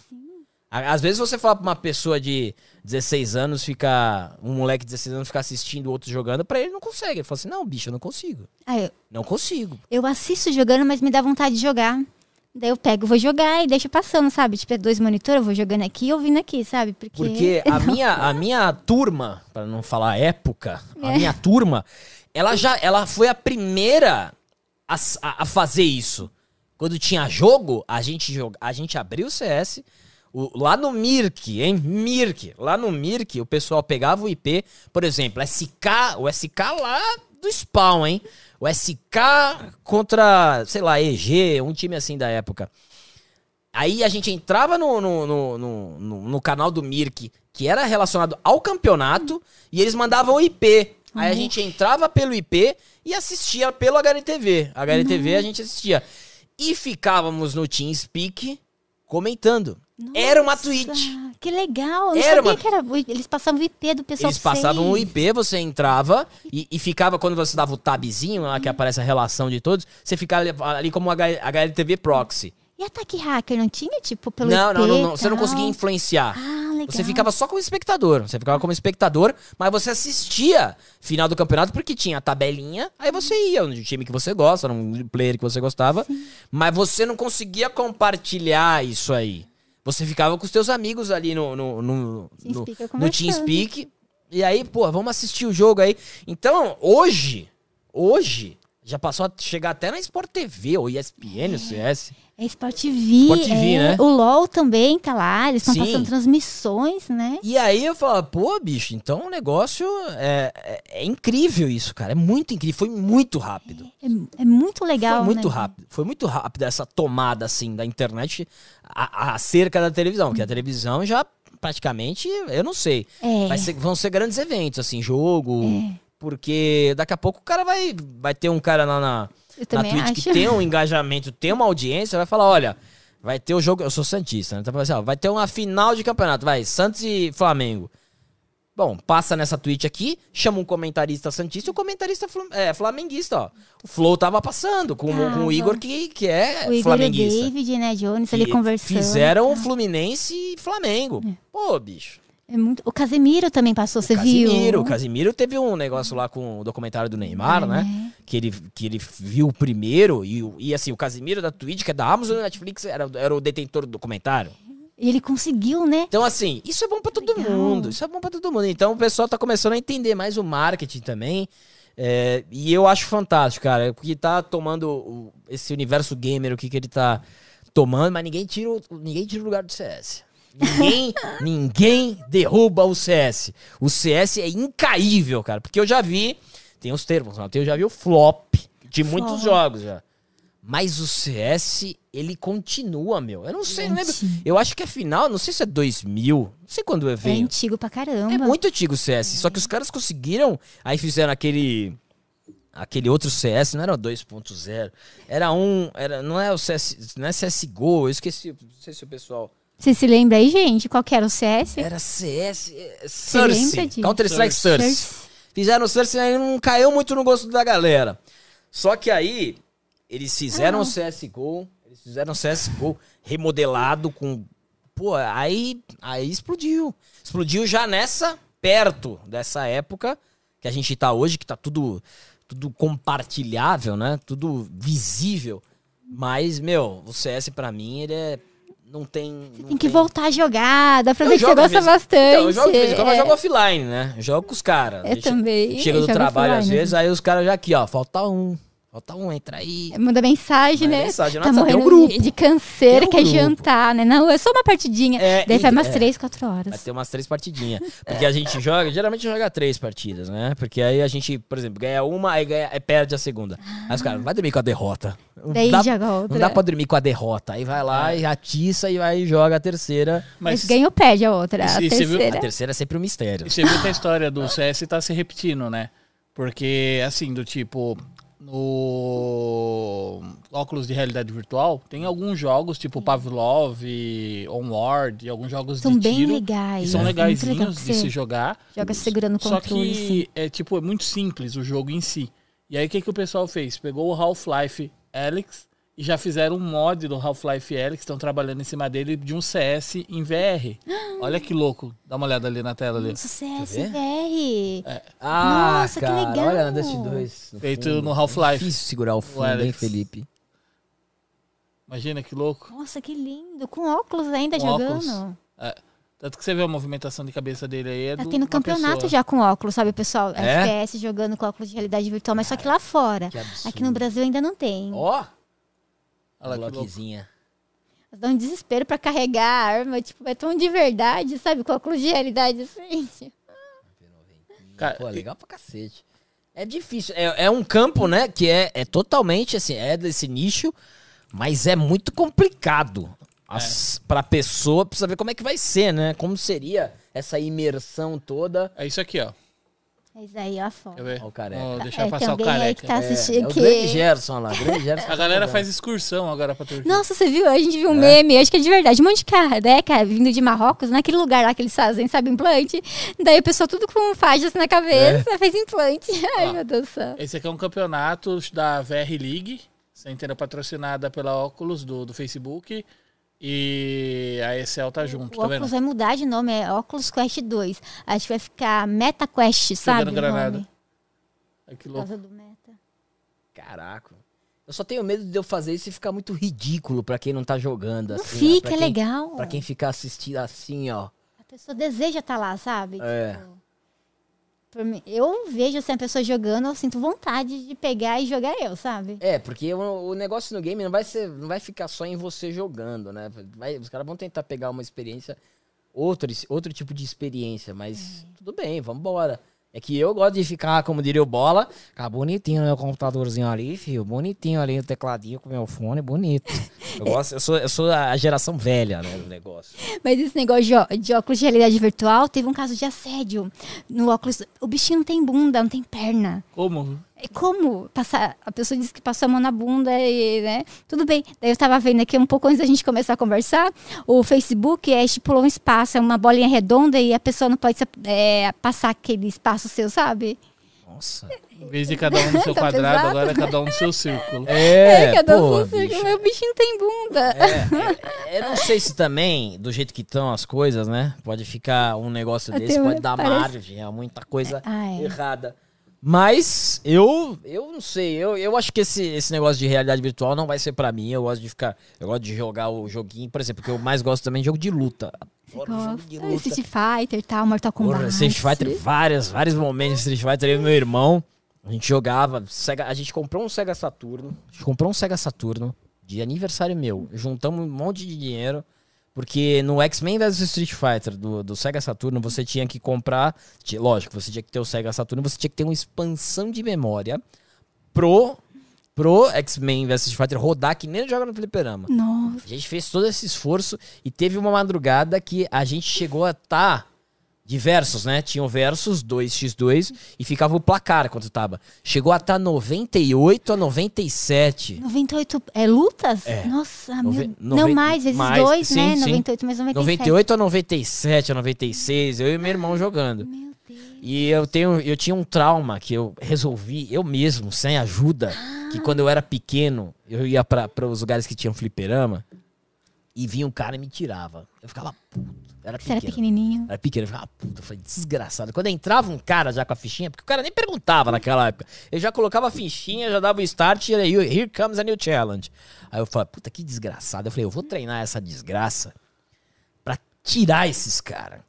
Speaker 2: Às vezes você fala pra uma pessoa de 16 anos ficar. Um moleque de 16 anos ficar assistindo o outro jogando, pra ele não consegue. Ele fala assim: não, bicho, eu não consigo.
Speaker 1: Ah, eu,
Speaker 2: Não consigo.
Speaker 1: eu assisto jogando, mas me dá vontade de jogar. Daí eu pego, vou jogar e deixo passando, sabe? Tipo, é dois monitores, eu vou jogando aqui e ouvindo aqui, sabe? Porque,
Speaker 2: Porque a minha, a minha turma, pra não falar época, a minha turma, ela já ela foi a primeira a, a- a fazer isso. Quando tinha jogo, a gente, joga, a gente abriu o CS. o- lá no Mirk, hein? Mirk. Lá no Mirk, o pessoal pegava o IP, por exemplo, SK, o SK lá do spawn, hein? O SK contra, sei lá, EG, um time assim da época. Aí a gente entrava no, no, no, no, no- canal do Mirk, que era relacionado ao campeonato, e eles mandavam o IP. Aí a gente entrava pelo IP e assistia pelo HLTV. HLTV a gente assistia. E ficávamos no TeamSpeak comentando. Era uma Twitch.
Speaker 1: Nossa, Que legal. Eu
Speaker 2: Era
Speaker 1: sabia
Speaker 2: uma-
Speaker 1: que era. Eles passavam o IP do pessoal
Speaker 2: Eles passavam o. IP, você entrava e, e ficava, quando você dava o tabzinho lá, que aparece a relação de todos, você ficava ali, ali como HLTV proxy.
Speaker 1: E ataque hacker não tinha, tipo, pelo
Speaker 2: não,
Speaker 1: IP
Speaker 2: não, não, não, você não conseguia influenciar.
Speaker 1: Ah, legal.
Speaker 2: Você ficava só como espectador. Você ficava como espectador, mas você assistia final do campeonato porque tinha a tabelinha, aí você ia no time que você gosta, num player que você gostava, mas você não conseguia compartilhar isso aí. Você ficava com os teus amigos ali no, no, no, no, no. TeamSpeak. E aí, pô, vamos assistir o jogo aí. Então, hoje, hoje, já passou a chegar até na Sport TV ou ESPN, o CS.
Speaker 1: É Sport TV.
Speaker 2: Sport TV,
Speaker 1: é,
Speaker 2: né?
Speaker 1: O LOL também tá lá. Eles estão passando transmissões, né?
Speaker 2: E aí eu falo, pô, bicho, então o negócio é, é, é incrível isso, cara. É muito incrível. Foi muito rápido.
Speaker 1: É, é muito legal,
Speaker 2: Foi muito
Speaker 1: né?
Speaker 2: rápido. Foi muito rápido essa tomada, assim, da internet a- acerca da televisão. Porque a televisão já praticamente, eu não sei.
Speaker 1: É.
Speaker 2: Vai ser- vão ser grandes eventos, assim, jogo. Porque daqui a pouco o cara vai, vai ter um cara lá na, na Twitch
Speaker 1: acho.
Speaker 2: que tem um engajamento, tem uma audiência, vai falar, olha, vai ter o jogo, eu sou santista, né? Então vai, assim, ó, vai ter uma final de campeonato, vai, Santos e Flamengo. Bom, passa nessa Twitch aqui, chama um comentarista santista e o comentarista flam- é, flamenguista, ó. O Flow tava passando com, com o. Igor que, que é
Speaker 1: O Igor e o
Speaker 2: flamenguista.
Speaker 1: David, né, Jones, ali conversando.
Speaker 2: Fizeram Fluminense e Flamengo. Pô, bicho.
Speaker 1: É muito... O Casemiro também passou, você viu?
Speaker 2: Casimiro, o Casimiro teve um negócio lá com o documentário do Neymar, né? Que ele, que ele viu primeiro, e, e assim, o Casimiro da Twitch, que é da Amazon e da Netflix, era, era o detentor do documentário.
Speaker 1: E ele conseguiu, né?
Speaker 2: Então, assim, isso é bom pra todo
Speaker 1: Legal.
Speaker 2: mundo. Isso é bom pra todo mundo. Então, o pessoal tá começando a entender mais o marketing também. É, e eu acho fantástico, cara. Porque tá tomando esse universo gamer, o que, que ele tá tomando, mas ninguém tira ninguém tira o lugar do CS. Ninguém, ninguém derruba o CS. O CS é incaível, cara. Porque eu já vi. Tem os termos, não, eu já vi o flop de muitos
Speaker 1: Flop.
Speaker 2: jogos já. Mas o CS, ele continua, meu. Eu não sei, não lembro.
Speaker 1: Gente.
Speaker 2: Eu acho que a final, não sei se é 2000, não sei quando eu
Speaker 1: É
Speaker 2: venho.
Speaker 1: antigo pra caramba.
Speaker 2: É muito antigo o CS, só que os caras conseguiram, aí fizeram aquele aquele outro CS, não era o 2.0, era um, era não é o CS, não é CS:GO, eu esqueci, não sei se o pessoal
Speaker 1: Você se lembra aí, gente? Qual que era o CS?
Speaker 2: era CS, Source,
Speaker 1: disso?
Speaker 2: Counter Strike Source. Fizeram o Source e aí não caiu muito no gosto da galera. Só que aí eles fizeram
Speaker 1: Ah.
Speaker 2: o CS:GO, eles fizeram o CS:GO remodelado com pô, aí aí explodiu. Explodiu já nessa perto dessa época que a gente tá hoje, que tá tudo tudo compartilhável, né? Tudo visível. Mas, meu, o CS pra mim, ele é não tem não
Speaker 1: Tem que voltar a jogar, dá pra ver que você gosta bastante.
Speaker 2: Então, eu jogo de vez em quando, mas
Speaker 1: É.
Speaker 2: jogo offline, né? Jogo com os caras.
Speaker 1: Eu também,
Speaker 2: Chega do trabalho às
Speaker 1: offline.
Speaker 2: vezes, aí os caras já aqui, ó, falta um. Falta um, entra aí.
Speaker 1: Manda mensagem,
Speaker 2: Manda
Speaker 1: né?
Speaker 2: mensagem,
Speaker 1: tá
Speaker 2: nossa, tem um
Speaker 1: morrendo
Speaker 2: grupo.
Speaker 1: de, de canseira,
Speaker 2: um
Speaker 1: quer
Speaker 2: grupo.
Speaker 1: jantar, né? Não, é só uma partidinha.
Speaker 2: É,
Speaker 1: Daí
Speaker 2: e-
Speaker 1: vai umas
Speaker 2: é.
Speaker 1: 3, 4
Speaker 2: Vai
Speaker 1: horas.
Speaker 2: ter umas três partidinhas. Porque a gente joga, geralmente joga três partidas, né? Porque aí a gente, por exemplo, ganha uma, aí, ganha, aí perde a segunda. Aí os caras, não vai dormir com a derrota. Não
Speaker 1: Daí
Speaker 2: dá,
Speaker 1: joga outra.
Speaker 2: Não dá pra dormir com a derrota. Aí vai lá e atiça e vai e joga a terceira.
Speaker 1: Mas
Speaker 3: Mas
Speaker 1: ganha ou perde a outra. A
Speaker 3: E você viu-
Speaker 1: terceira.
Speaker 2: A terceira é sempre um mistério.
Speaker 3: você viu que a história do CS tá se repetindo, né? Porque, assim, do tipo, no óculos de realidade virtual, tem alguns jogos, tipo Pavlov, Onward, e alguns jogos
Speaker 1: São
Speaker 3: de
Speaker 1: bem
Speaker 3: tiro.
Speaker 1: legais.
Speaker 3: São
Speaker 1: é legal que
Speaker 3: de se jogar.
Speaker 1: Joga segurando o
Speaker 3: Só
Speaker 1: controle. assim.
Speaker 3: que é tipo, é muito simples o jogo em si. E aí o que, que o pessoal fez? Pegou o Half-Life Alyx e já fizeram um mod do Half-Life Alyx, estão trabalhando em cima dele de um CS em VR. Olha que louco. Dá uma olhada ali na tela ali.
Speaker 1: Nossa,
Speaker 2: ver?
Speaker 1: CSVR.
Speaker 2: Ah,
Speaker 1: Nossa, que
Speaker 2: cara,
Speaker 1: legal.
Speaker 2: olha Dust 2.
Speaker 3: Feito
Speaker 2: fundo.
Speaker 3: no Half-Life.
Speaker 2: Difícil segurar o fundo, hein. Felipe?
Speaker 3: Imagina que louco.
Speaker 1: Nossa, que lindo. Com óculos ainda
Speaker 3: Com
Speaker 1: jogando.
Speaker 3: óculos. É. Tanto que você vê a movimentação de cabeça dele aí. É
Speaker 1: Tá
Speaker 3: do-
Speaker 1: tendo campeonato
Speaker 3: pessoa.
Speaker 1: já com óculos, sabe, pessoal?
Speaker 2: É?
Speaker 1: FPS jogando com óculos de realidade virtual, mas só que lá fora.
Speaker 2: Que.
Speaker 1: Aqui no Brasil ainda não tem.
Speaker 2: Ó,
Speaker 3: Olha lá
Speaker 2: bloquezinha.
Speaker 1: Dá um desespero pra carregar a arma, tipo, é tão de verdade, sabe? Com óculos de realidade assim.
Speaker 3: Cara,
Speaker 2: Pô, legal pra cacete. É difícil. É, é um campo, né, que é, é totalmente, assim, é desse nicho, mas é muito complicado. As, Pra pessoa, precisa ver como é que vai ser, né? Como seria essa imersão toda.
Speaker 3: É isso aqui, ó.
Speaker 1: É isso aí, ó,
Speaker 3: Quer
Speaker 1: fora.
Speaker 3: ver?
Speaker 2: Ó o careca.
Speaker 3: Vou deixar
Speaker 1: É,
Speaker 3: passar o careca.
Speaker 1: que tá
Speaker 2: É, é o grande Gerson olha lá, grande Gerson.
Speaker 3: A galera faz excursão agora pra Turquia.
Speaker 1: Nossa, você viu? A gente
Speaker 2: É.
Speaker 1: viu um meme, acho que é de verdade. Um monte de careca vindo de Marrocos, naquele lugar lá que eles fazem, sabe, implante. Daí a pessoa tudo com faixas na cabeça,
Speaker 2: É.
Speaker 1: fez implante. Ai,
Speaker 3: Ó.
Speaker 1: meu Deus do céu.
Speaker 3: Esse aqui é um campeonato da VR League, sem inteira patrocinada pela Oculus do, do Facebook. E a Excel tá junto,
Speaker 1: O
Speaker 3: tá vendo?
Speaker 1: óculos vai mudar de nome, é Oculus Quest 2. Acho que vai ficar Meta Quest, sabe?
Speaker 3: Jogando
Speaker 1: o
Speaker 3: granada.
Speaker 1: nome,
Speaker 3: Ai, que
Speaker 1: Por
Speaker 3: louco.
Speaker 1: causa do Meta.
Speaker 2: Caraca. Eu só tenho medo de eu fazer isso e ficar muito ridículo pra quem não tá jogando.
Speaker 1: Não
Speaker 2: assim, ó,
Speaker 1: fica, é
Speaker 2: quem-
Speaker 1: legal.
Speaker 2: Pra quem ficar assistindo assim, ó.
Speaker 1: A pessoa deseja estar lá, sabe?
Speaker 2: É.
Speaker 1: Tipo, por mim- eu vejo assim, a pessoa jogando, eu sinto vontade de pegar e jogar eu, sabe?
Speaker 2: É, porque o, o negócio no game não vai ser, não vai ficar só em você jogando, né? Vai- os caras vão tentar pegar uma experiência, outro, outro tipo de experiência, mas tudo bem, vambora. É que eu gosto de ficar, como diria o Bola, ficar bonitinho no meu computadorzinho ali, filho, bonitinho ali o tecladinho com o meu fone, bonito. Eu gosto, eu sou, eu sou a geração velha, né, do negócio.
Speaker 1: Mas esse negócio de, de óculos de realidade virtual, teve um caso de assédio no óculos. O bichinho não tem bunda, não tem perna.
Speaker 3: Como?
Speaker 1: É Como passar? A pessoa disse que passou a mão na bunda e, né? Tudo bem. Daí eu tava vendo aqui um pouco antes da gente começar a conversar. O Facebook é, estipulou um espaço, é uma bolinha redonda e a pessoa não pode é, passar aquele espaço seu, sabe?
Speaker 2: Nossa.
Speaker 3: Em vez de cada um no seu
Speaker 1: Tá
Speaker 3: quadrado,
Speaker 1: pesado,
Speaker 3: agora é cada um no seu círculo.
Speaker 2: É,
Speaker 1: cada
Speaker 2: pô,
Speaker 1: um seu
Speaker 2: bicho.
Speaker 1: círculo, Meu bichinho tem bunda.
Speaker 2: É, eu não sei se também, do jeito que estão as coisas, né? Pode ficar um negócio desse, pode dar
Speaker 1: parece-
Speaker 2: margem a muita coisa
Speaker 1: Ah, é.
Speaker 2: errada. Mas eu, eu não sei, eu, eu acho que esse, esse negócio de realidade virtual não vai ser pra mim. Eu gosto de ficar, eu gosto de jogar o joguinho, por exemplo, que eu mais gosto também de jogo de luta. Adoro jogo de
Speaker 1: Gosta.
Speaker 2: luta.
Speaker 1: Street Fighter e tal, Mortal Kombat.
Speaker 2: Porra, Street Fighter, vários, vários momentos de Street Fighter, eu e meu irmão, a gente jogava, Sega- a gente comprou um Sega Saturno, a gente comprou um Sega Saturno de aniversário meu, juntamos um monte de dinheiro, porque no X-Men vs Street Fighter do, do Sega Saturno você tinha que comprar, lógico, você tinha que ter o Sega Saturno, você tinha que ter uma expansão de memória pro, pro X-Men vs Street Fighter rodar que nem joga no fliperama.
Speaker 1: Nossa.
Speaker 2: A gente fez todo esse esforço e teve uma madrugada que a gente chegou a estar diversos, né? Tinham versos 2x2 e ficava o placar quanto tava. Chegou a estar 98 a 97.
Speaker 1: 98 é lutas?
Speaker 2: É.
Speaker 1: Nossa,
Speaker 2: Nove-
Speaker 1: meu...
Speaker 2: nove-
Speaker 1: Não mais, vezes
Speaker 2: mais,
Speaker 1: dois,
Speaker 2: sim,
Speaker 1: né?
Speaker 2: sim.
Speaker 1: 98 mais 97.
Speaker 2: 98 a 97, a 96, eu e meu irmão jogando.
Speaker 1: Meu Deus.
Speaker 2: E eu tenho, eu tinha um trauma que eu resolvi eu mesmo, sem ajuda, que quando eu era pequeno, eu ia para os lugares que tinham fliperama e vinha um cara e me tirava. Eu ficava puto. Era
Speaker 1: Você era
Speaker 2: pequeno.
Speaker 1: pequenininho.
Speaker 2: Era pequeno, eu ficava puta, eu falei, desgraçado. Quando entrava um cara já com a fichinha, porque o cara nem perguntava naquela época. Ele já colocava a fichinha, já dava o start e aí, here comes a new challenge. Aí eu falei, puta, que desgraçado. Eu falei, eu vou treinar essa desgraça pra tirar esses caras.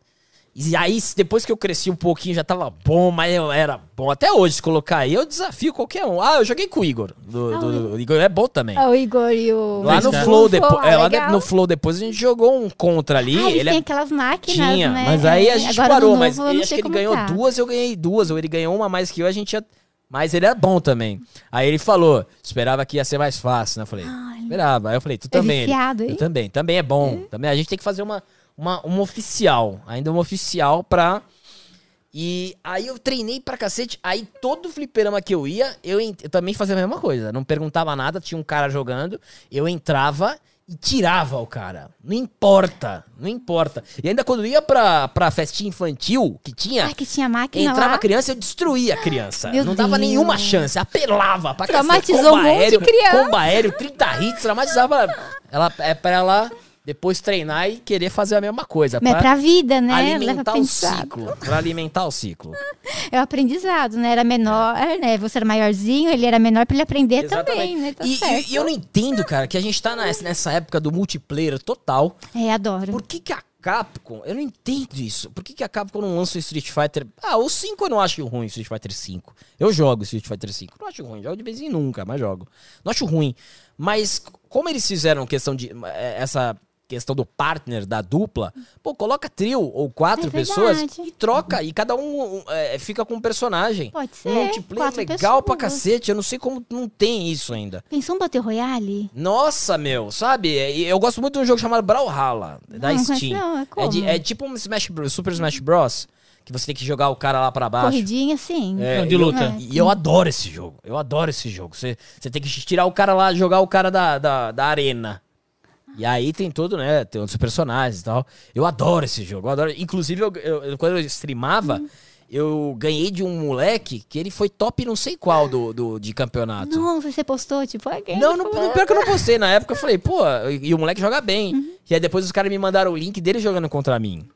Speaker 2: E aí, depois que eu cresci um pouquinho, já tava bom, mas eu era bom. Até hoje, se colocar aí, eu desafio qualquer um. Ah, eu joguei com o Igor. Do,
Speaker 1: Ah,
Speaker 2: do- o Igor é bom também.
Speaker 1: Ah, o Igor e o.
Speaker 2: Lá no Flow,
Speaker 1: o
Speaker 2: depois,
Speaker 1: ah,
Speaker 2: é, lá no Flow depois a gente jogou um contra ali.
Speaker 1: Ah,
Speaker 2: ele
Speaker 1: têm
Speaker 2: é
Speaker 1: aquelas máquinas,
Speaker 2: tinha,
Speaker 1: né?
Speaker 2: mas aí a
Speaker 1: É,
Speaker 2: gente
Speaker 1: agora no
Speaker 2: parou, mas ele- acho que ele ganhou
Speaker 1: tá.
Speaker 2: duas, eu ganhei duas, ou ele ganhou uma mais que eu, a gente ia... Mas ele era bom também. Aí ele falou, esperava que ia ser mais fácil, né? Eu falei,
Speaker 1: Ai,
Speaker 2: esperava. Aí eu falei, tu
Speaker 1: é
Speaker 2: também. Ele,
Speaker 1: viciado,
Speaker 2: eu
Speaker 1: hein?
Speaker 2: também, também é bom. Também a gente tem que fazer uma, uma, uma oficial, ainda uma oficial pra, E aí eu treinei pra cacete. Aí todo fliperama que eu ia, eu, eu também fazia a mesma coisa. Não perguntava nada, tinha um cara jogando. Eu entrava e tirava o cara. Não importa, não importa. E ainda quando eu ia pra, pra festinha infantil, que tinha,
Speaker 1: Ah, que tinha máquina
Speaker 2: entrava
Speaker 1: lá.
Speaker 2: a criança, eu destruía a criança.
Speaker 1: Meu
Speaker 2: não dava
Speaker 1: Deus.
Speaker 2: nenhuma chance, apelava pra cacete.
Speaker 1: Traumatizou um monte de
Speaker 2: aéreo,
Speaker 1: criança.
Speaker 2: Combo aéreo, 30 hits, traumatizava. Ela, é pra ela depois treinar e querer fazer a mesma coisa.
Speaker 1: Mas é pra vida, né?
Speaker 2: Alimentar o ciclo. Pra alimentar o ciclo.
Speaker 1: É o aprendizado, né? Era menor, né? Você era maiorzinho, ele era menor pra ele aprender também, né? Tá
Speaker 2: e, e- eu não entendo, cara, que a gente tá nessa, nessa época do multiplayer total.
Speaker 1: É, adoro.
Speaker 2: Por que, que a Capcom. Eu não entendo isso. Por que, que a Capcom não lança o Street Fighter. Ah, o 5 eu não acho ruim, Street Fighter 5. Eu jogo Street Fighter 5. Não acho ruim. Jogo de vez em nunca, mas jogo. Não acho ruim. Mas como eles fizeram questão de. eh, Essa questão do partner, da dupla, pô, coloca trio ou quatro
Speaker 1: É
Speaker 2: pessoas e troca. E cada um um, eh, fica com um personagem.
Speaker 1: Pode ser.
Speaker 2: Um multiplayer
Speaker 1: quatro
Speaker 2: legal pra
Speaker 1: pessoas.
Speaker 2: cacete. Eu não sei como não tem isso ainda.
Speaker 1: Pensou um Battle Royale?
Speaker 2: Nossa, meu, sabe? E Eu gosto muito de um jogo chamado Brawlhalla, da
Speaker 1: Não,
Speaker 2: Steam.
Speaker 1: não, é
Speaker 2: é, de- é tipo um Smash Bros, Super Smash Bros. Que você tem que jogar o cara lá pra baixo.
Speaker 1: Corridinha, sim.
Speaker 2: É,
Speaker 3: Não, de
Speaker 2: e eu-
Speaker 3: luta.
Speaker 2: E eu adoro esse jogo. Eu adoro esse jogo. Você, você tem que tirar o cara lá, jogar o cara da, da, da arena. E aí tem todo, né? Tem outros personagens e tal. Eu adoro esse jogo. Eu adoro. Inclusive, eu, eu- quando eu streamava,
Speaker 1: Hum.
Speaker 2: eu ganhei de um moleque que ele foi top não sei qual do, do, de campeonato.
Speaker 1: Nossa, você postou, tipo, alguém.
Speaker 2: Não, não, não, pior que eu não postei. Na época eu falei, pô, e o moleque joga bem.
Speaker 1: Uhum.
Speaker 2: E aí depois os caras me mandaram o link dele jogando contra mim.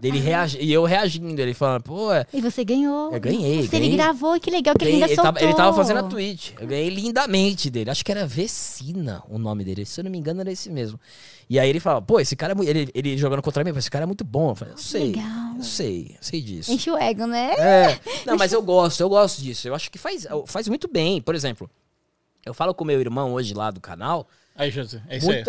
Speaker 2: Dele reagi e eu reagindo, ele falando, pô, é-
Speaker 1: E você ganhou.
Speaker 2: Eu ganhei,
Speaker 1: Nossa,
Speaker 2: ganhei.
Speaker 1: Ele gravou, que legal, que ele ainda
Speaker 2: ele,
Speaker 1: soltou.
Speaker 2: tava, ele tava fazendo a Twitch. Eu ganhei lindamente dele. Acho que era Vecina o nome dele. Se eu não me engano, era esse mesmo. E aí ele fala, pô, esse cara é muito. Ele, ele jogando contra mim, esse cara é muito bom. Eu falei, eu sei.
Speaker 1: legal.
Speaker 2: Eu sei, eu sei disso.
Speaker 1: Enche o ego, né?
Speaker 2: É, não, mas eu gosto, eu gosto disso. Eu acho que faz, faz muito bem. Por exemplo, eu falo com meu irmão hoje lá do canal.
Speaker 3: Aí, José, é isso aí.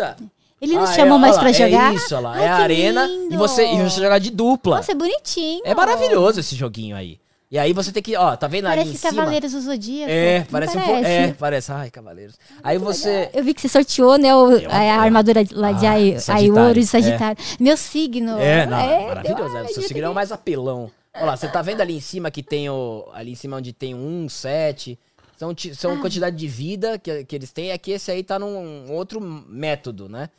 Speaker 1: Ele não
Speaker 2: Ah,
Speaker 1: chamou
Speaker 2: é,
Speaker 1: mais
Speaker 2: olha
Speaker 1: pra
Speaker 2: lá,
Speaker 1: jogar?
Speaker 2: É isso, olha lá.
Speaker 1: Ai,
Speaker 2: é a arena
Speaker 1: lindo.
Speaker 2: e você, e você jogar de dupla.
Speaker 1: Nossa, é bonitinho.
Speaker 2: é maravilhoso esse joguinho aí. E aí você tem que, ó, tá vendo ali em
Speaker 1: Parece
Speaker 2: cima?
Speaker 1: Cavaleiros do Zodíaco.
Speaker 2: É,
Speaker 1: Não
Speaker 2: parece, um pouco. É, parece. Ai, Cavaleiros. Aí você.
Speaker 1: Eu vi que você sorteou, né, o- a, armadura lá de
Speaker 2: Ah,
Speaker 1: Ai-
Speaker 2: Sagitário,
Speaker 1: Aioro de
Speaker 2: é.
Speaker 1: Sagitário. Meu signo.
Speaker 2: É, não,
Speaker 1: É,
Speaker 2: maravilhoso.
Speaker 1: ai,
Speaker 2: É, seu
Speaker 1: eu
Speaker 2: signo é o mais apelão. Olha lá, você tá vendo ali em cima que tem o. Ali em cima onde tem um, sete. São, são quantidade de vida que, que eles têm. É que esse aí tá num outro método, né?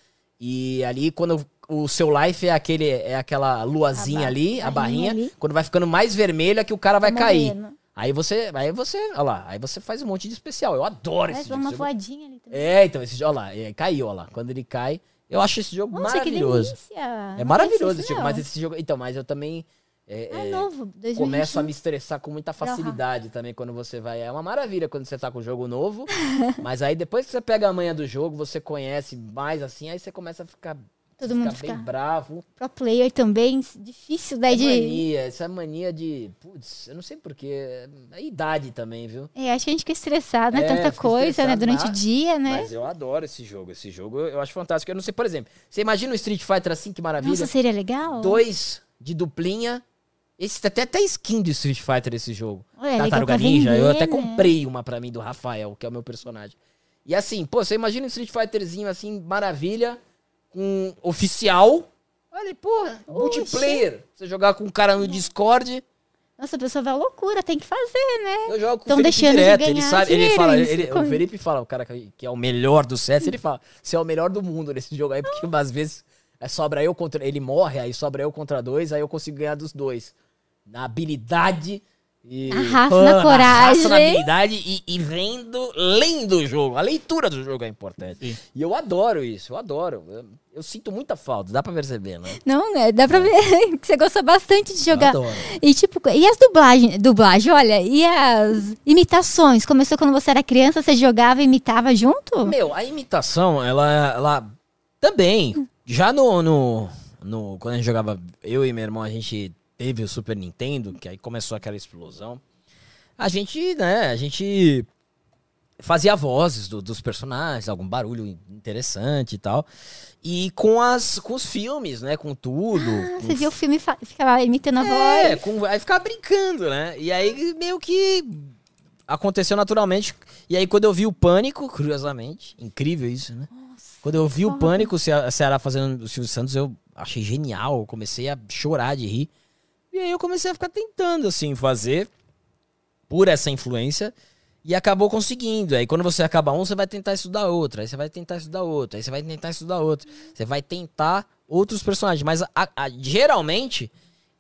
Speaker 2: E ali, quando o seu life é aquele é aquela luazinha
Speaker 1: ba-
Speaker 2: ali, a
Speaker 1: barrinha ali.
Speaker 2: quando vai ficando mais vermelha que o cara vai
Speaker 1: Tá
Speaker 2: cair. Aí você, aí você, olha lá, aí você faz um monte de especial. Eu adoro esse jogo.
Speaker 1: uma
Speaker 2: jogo-
Speaker 1: voadinha ali também.
Speaker 2: É, então, esse jogo, olha lá, é, caiu, olha lá. Quando ele cai, eu acho esse jogo
Speaker 1: Nossa,
Speaker 2: maravilhoso. É
Speaker 1: Não
Speaker 2: maravilhoso esse jogo, mas esse jogo. Então, mas eu também é,
Speaker 1: Ah,
Speaker 2: é,
Speaker 1: novo. 2021.
Speaker 2: começo a me estressar com muita facilidade também quando você vai. É uma maravilha quando você tá com o jogo novo. mas aí depois que você pega a manha do jogo, você conhece mais assim, aí você começa a ficar.
Speaker 1: Todo mundo
Speaker 2: ficar
Speaker 1: fica-
Speaker 2: bem bravo.
Speaker 1: Pro player também, difícil daí
Speaker 2: É
Speaker 1: de...
Speaker 2: mania, essa mania de. Putz, eu não sei porquê. É a idade também, viu?
Speaker 1: É, acho que a gente fica estressado, né?
Speaker 2: É,
Speaker 1: Tanta coisa, né? Durante
Speaker 2: mas-
Speaker 1: o dia, né?
Speaker 2: Mas eu adoro esse jogo. Esse jogo eu eu acho fantástico. Eu não sei, por exemplo, você imagina o Street Fighter assim, que maravilha?
Speaker 1: Nossa, seria legal?
Speaker 2: dois de duplinha. Esse tem até, até skin do Street Fighter esse jogo.
Speaker 1: Ué,
Speaker 2: Tartaruga Ninja. eu
Speaker 1: vender,
Speaker 2: até
Speaker 1: né?
Speaker 2: comprei uma pra mim do Rafael, que é o meu personagem. E assim, pô, você imagina um Street Fighterzinho assim, maravilha, com oficial. Olha, pô, multiplayer. Você jogar com um cara no Discord,
Speaker 1: Nossa, a pessoa vai à loucura, tem que fazer, né?
Speaker 2: eu jogo com
Speaker 1: Tão
Speaker 2: o Felipe
Speaker 1: deixando de
Speaker 2: direto. Ele sabe, ele fala, ele- o Felipe fala, o cara que, é o melhor dos sets, ele fala, você é o melhor do mundo nesse jogo aí, porque às vezes é, sobra eu contra. Ele morre, aí sobra eu contra dois, aí eu consigo ganhar dos dois. Na habilidade. E,
Speaker 1: Na raça, na
Speaker 2: raça,
Speaker 1: coragem.
Speaker 2: na habilidade e, e vendo, lendo o jogo. A leitura do jogo é importante.
Speaker 3: Sim.
Speaker 2: E eu adoro isso, eu adoro. Eu, eu sinto muita falta, dá pra perceber, né?
Speaker 1: Não, né? Dá pra ver que você gosta bastante de jogar.
Speaker 2: Eu adoro.
Speaker 1: E tipo, e as dublagens, dublagem, olha, e as imitações? Começou quando você era criança, você jogava e imitava junto?
Speaker 2: Meu, a imitação, ela, ela também, já no, no, no- quando a gente jogava, eu e meu irmão, a gente teve o Super Nintendo, que aí começou aquela explosão. A gente, né, a gente fazia vozes do- dos personagens, algum barulho interessante e tal. E com as com os filmes, né, com tudo.
Speaker 1: Ah,
Speaker 2: com
Speaker 1: você o filme e ficava imitando a
Speaker 2: é,
Speaker 1: voz?
Speaker 2: com, aí ficava brincando, né? E aí meio que aconteceu naturalmente. E aí quando eu vi o Pânico, curiosamente, incrível isso, né? quando eu vi o. Pânico, Ce- Ceará fazendo o Silvio Santos, eu achei genial. Eu comecei a chorar de rir. E aí eu comecei a ficar tentando, assim, fazer por essa influência e acabou conseguindo. Aí quando você acaba um, você vai tentar estudar outro. Aí você vai tentar estudar outro. Aí você vai tentar estudar outro. Você vai tentar outros personagens. Mas a- a- geralmente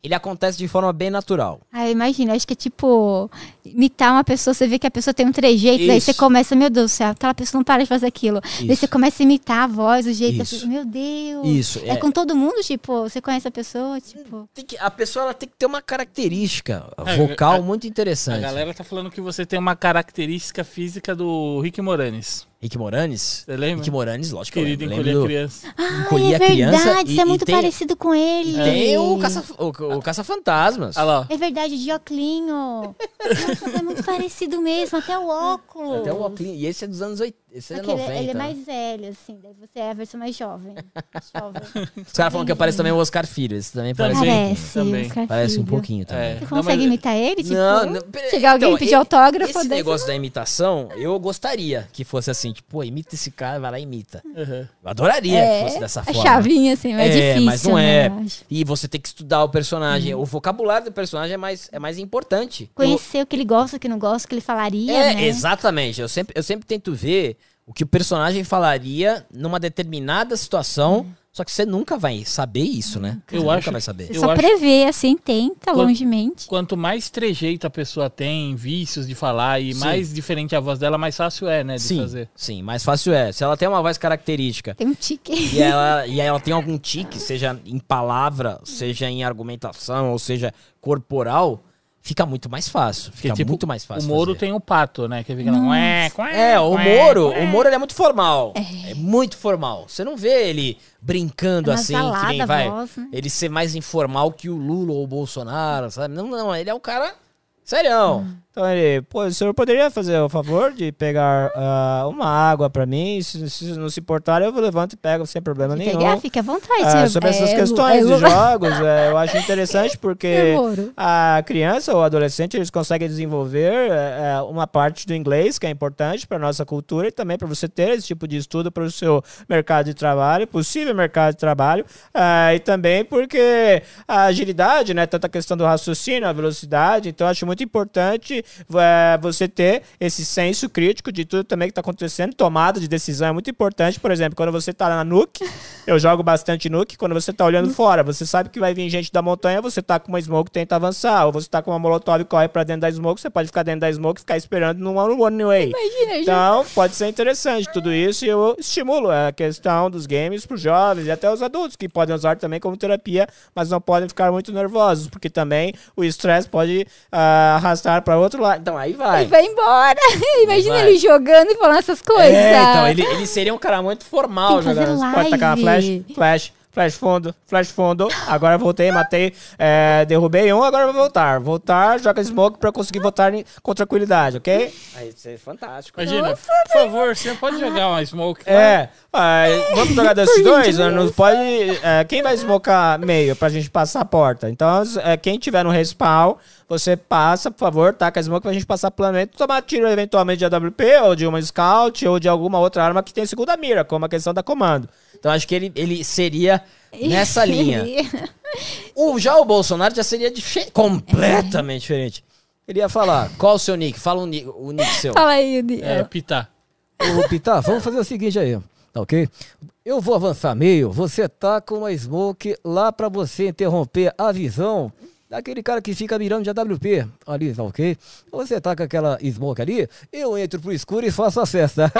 Speaker 2: ele acontece de forma bem natural.
Speaker 1: Ah, imagina, acho que é tipo imitar uma pessoa, você vê que a pessoa tem um trejeito, daí
Speaker 2: Isso.
Speaker 1: você começa, meu Deus do céu, aquela pessoa não para de fazer aquilo. Daí
Speaker 2: Isso.
Speaker 1: você começa a imitar a voz, o jeito da
Speaker 2: Isso.
Speaker 1: pessoa. Meu Deus.
Speaker 2: Isso.
Speaker 1: É. com todo mundo, tipo, você conhece a pessoa, tipo.
Speaker 2: Tem que- a pessoa ela tem que ter uma característica
Speaker 3: É,
Speaker 2: vocal
Speaker 3: a-
Speaker 2: muito
Speaker 3: A
Speaker 2: interessante.
Speaker 3: galera tá falando que você tem uma característica física do Rick Moranis.
Speaker 2: Rick Moranis?
Speaker 3: Você lembra?
Speaker 2: Rick Moranis, lógico que eu
Speaker 3: Querido
Speaker 2: lembro.
Speaker 3: encolher
Speaker 2: Lembro
Speaker 3: a
Speaker 2: do-
Speaker 3: criança.
Speaker 1: Ah, é
Speaker 2: a criança
Speaker 1: verdade,
Speaker 2: e-
Speaker 1: você é muito
Speaker 2: tem-
Speaker 1: parecido com ele.
Speaker 2: Tem o caça, o, o caça-fantasmas.
Speaker 3: Lá, ó.
Speaker 1: É verdade, de óculinho. É muito parecido mesmo, até o óculos.
Speaker 2: Até o óculos. E esse é dos anos 80. Esse é
Speaker 1: Só que ele,
Speaker 2: 90.
Speaker 1: ele é
Speaker 2: né?
Speaker 1: mais velho, assim, daí você é a versão mais jovem. jovem.
Speaker 2: Os caras falam que parece também o Oscar Filho. Esse também parece. Um.
Speaker 1: Parece,
Speaker 3: também.
Speaker 1: Oscar
Speaker 2: Parece um pouquinho também.
Speaker 3: É.
Speaker 1: Você
Speaker 3: Não,
Speaker 1: consegue
Speaker 3: mas-
Speaker 1: imitar ele? Tipo,
Speaker 2: Não, não,
Speaker 1: chegar alguém
Speaker 2: então,
Speaker 1: e pedir autógrafo
Speaker 2: Esse
Speaker 1: desse-
Speaker 2: negócio da imitação, eu gostaria que fosse assim, tipo, pô, imita esse cara, vai lá e imita.
Speaker 3: Uhum.
Speaker 2: Eu adoraria
Speaker 1: É,
Speaker 2: que fosse dessa
Speaker 1: a
Speaker 2: forma.
Speaker 1: chavinha, assim, mas é difícil,
Speaker 2: mas não
Speaker 1: né,
Speaker 2: é.
Speaker 1: eu.
Speaker 2: E você tem que estudar o personagem.
Speaker 1: Uhum.
Speaker 2: O vocabulário do personagem é mais, é mais importante.
Speaker 1: Conhecer o que ele gosta, o que não gosta, o que ele falaria,
Speaker 2: É,
Speaker 1: né?
Speaker 2: exatamente. Eu sempre, eu sempre tento ver o que o personagem falaria numa determinada situação. Só que você nunca vai saber isso, né? Você
Speaker 3: Eu
Speaker 2: nunca
Speaker 3: acho
Speaker 2: vai
Speaker 3: que-
Speaker 2: saber.
Speaker 1: Você
Speaker 3: eu
Speaker 1: só
Speaker 3: acho-
Speaker 1: prevê, assim, tenta
Speaker 3: Quando-
Speaker 1: longemente.
Speaker 3: Quanto mais trejeito a pessoa tem, vícios de falar e
Speaker 2: Sim.
Speaker 3: mais diferente a voz dela, mais fácil é, né, de
Speaker 2: Sim,
Speaker 3: fazer.
Speaker 2: sim, mais fácil é. Se ela tem uma voz característica
Speaker 1: Tem um tique.
Speaker 2: e ela, e ela tem algum tique, seja em palavra, seja em argumentação, ou seja corporal, fica muito mais fácil.
Speaker 3: Porque,
Speaker 2: Fica
Speaker 3: tipo,
Speaker 2: muito mais fácil.
Speaker 3: o Moro
Speaker 2: fazer.
Speaker 3: tem o pato, né, que fica lá, ué,
Speaker 2: É, o Moro, o Moro ele é muito formal. É. muito formal. Você não vê ele brincando
Speaker 1: É
Speaker 2: assim, que nem vai.
Speaker 1: voz, né?
Speaker 2: Ele ser mais informal que o Lula ou o Bolsonaro, sabe? Não, não, ele é um cara serião.
Speaker 1: Hum.
Speaker 4: Então ele, pô, o senhor poderia fazer o favor de pegar ah, uma água pra mim? Se, se não se importar, eu levanto e pego sem problema nenhum.
Speaker 1: Pegar, fica à vontade. É-
Speaker 4: sobre essas
Speaker 1: é-
Speaker 4: questões
Speaker 1: é-
Speaker 4: de jogos, é, eu acho interessante porque
Speaker 1: É,
Speaker 4: a criança ou adolescente eles conseguem desenvolver é, é, uma parte do inglês que é importante para nossa cultura e também para você ter esse tipo de estudo para o seu mercado de trabalho, possível mercado de trabalho, ah, e também porque a agilidade, né, tanto a questão do raciocínio, a velocidade, então eu acho muito importante é, você ter esse senso crítico de tudo também que está acontecendo, tomada de decisão é muito importante, por exemplo, quando você está na Nuke, eu jogo bastante Nuke, quando você está olhando fora, você sabe que vai vir gente da montanha, você tá com uma smoke tenta avançar, ou você tá com uma molotov e corre pra dentro da smoke, você pode ficar dentro da smoke e ficar esperando no one way.
Speaker 1: Imagina.
Speaker 4: Então, pode ser interessante tudo isso e eu estimulo a questão dos games para os jovens e até os adultos que podem usar também como terapia, mas não podem ficar muito nervosos, porque também o estresse pode ah, arrastar para outro lado. Então aí vai.
Speaker 1: Ele vai embora. Imagina
Speaker 2: Vai.
Speaker 1: ele jogando e falando essas coisas.
Speaker 2: É, então, ele, ele seria um cara muito formal jogando.
Speaker 4: Pode tacar flash, flash, flash fundo, flash fundo. Agora voltei, matei, é, derrubei um, agora vou voltar. Voltar, joga smoke pra conseguir voltar em- com tranquilidade, ok?
Speaker 2: Aí, isso é fantástico.
Speaker 3: Imagina, por favor, você pode jogar uma smoke lá?
Speaker 4: É, ah, vamos jogar desses dois? né? Não pode. é, quem vai smocar meio pra gente passar a porta? Então, é, quem tiver no respawn, você passa, por favor, taca a smoke pra gente passar planamente, tomar tiro eventualmente de AWP, ou de uma scout, ou de alguma outra arma que tem segunda mira, como a questão da comando.
Speaker 2: Então acho que ele, ele seria nessa linha. O, já o Bolsonaro já seria dife- completamente diferente. Ele ia falar, qual o seu nick? Fala o nick, o nick seu.
Speaker 1: Fala aí, Di-
Speaker 3: É, pitar.
Speaker 2: Ô, Pitá, vamos fazer o seguinte aí, tá ok? Eu vou avançar meio, você tá com uma smoke lá pra você interromper a visão daquele cara que fica mirando de AWP ali, tá ok? Você tá com aquela smoke ali, eu entro pro escuro e faço a festa.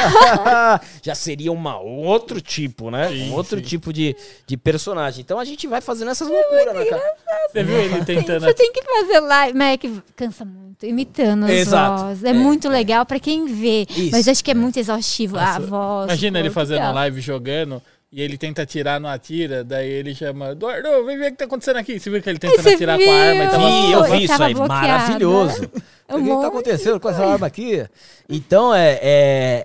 Speaker 2: Já seria uma outro tipo, né?
Speaker 3: Sim,
Speaker 2: um outro
Speaker 3: sim.
Speaker 2: tipo de, de personagem. Então a gente vai fazendo essas loucuras, né, cara?
Speaker 3: Você viu ele tentando...
Speaker 1: Você tem que fazer live, mas é que cansa muito, imitando as
Speaker 2: Exato.
Speaker 1: vozes. É,
Speaker 2: É,
Speaker 1: muito legal pra quem vê,
Speaker 2: Isso,
Speaker 1: mas acho que é muito exaustivo a
Speaker 3: Nossa,
Speaker 1: voz.
Speaker 3: Imagina ele fazendo
Speaker 1: legal.
Speaker 3: live jogando e ele tenta atirar, não atira, daí ele chama, Eduardo, vem ver o que tá acontecendo aqui. Você viu que ele tentando atirar com a arma e
Speaker 1: viu?
Speaker 3: tava...
Speaker 2: Vi, eu vi isso aí,
Speaker 1: bloqueado.
Speaker 2: maravilhoso.
Speaker 1: É
Speaker 2: O
Speaker 1: um
Speaker 2: que tá acontecendo com essa arma aqui? Então, é, é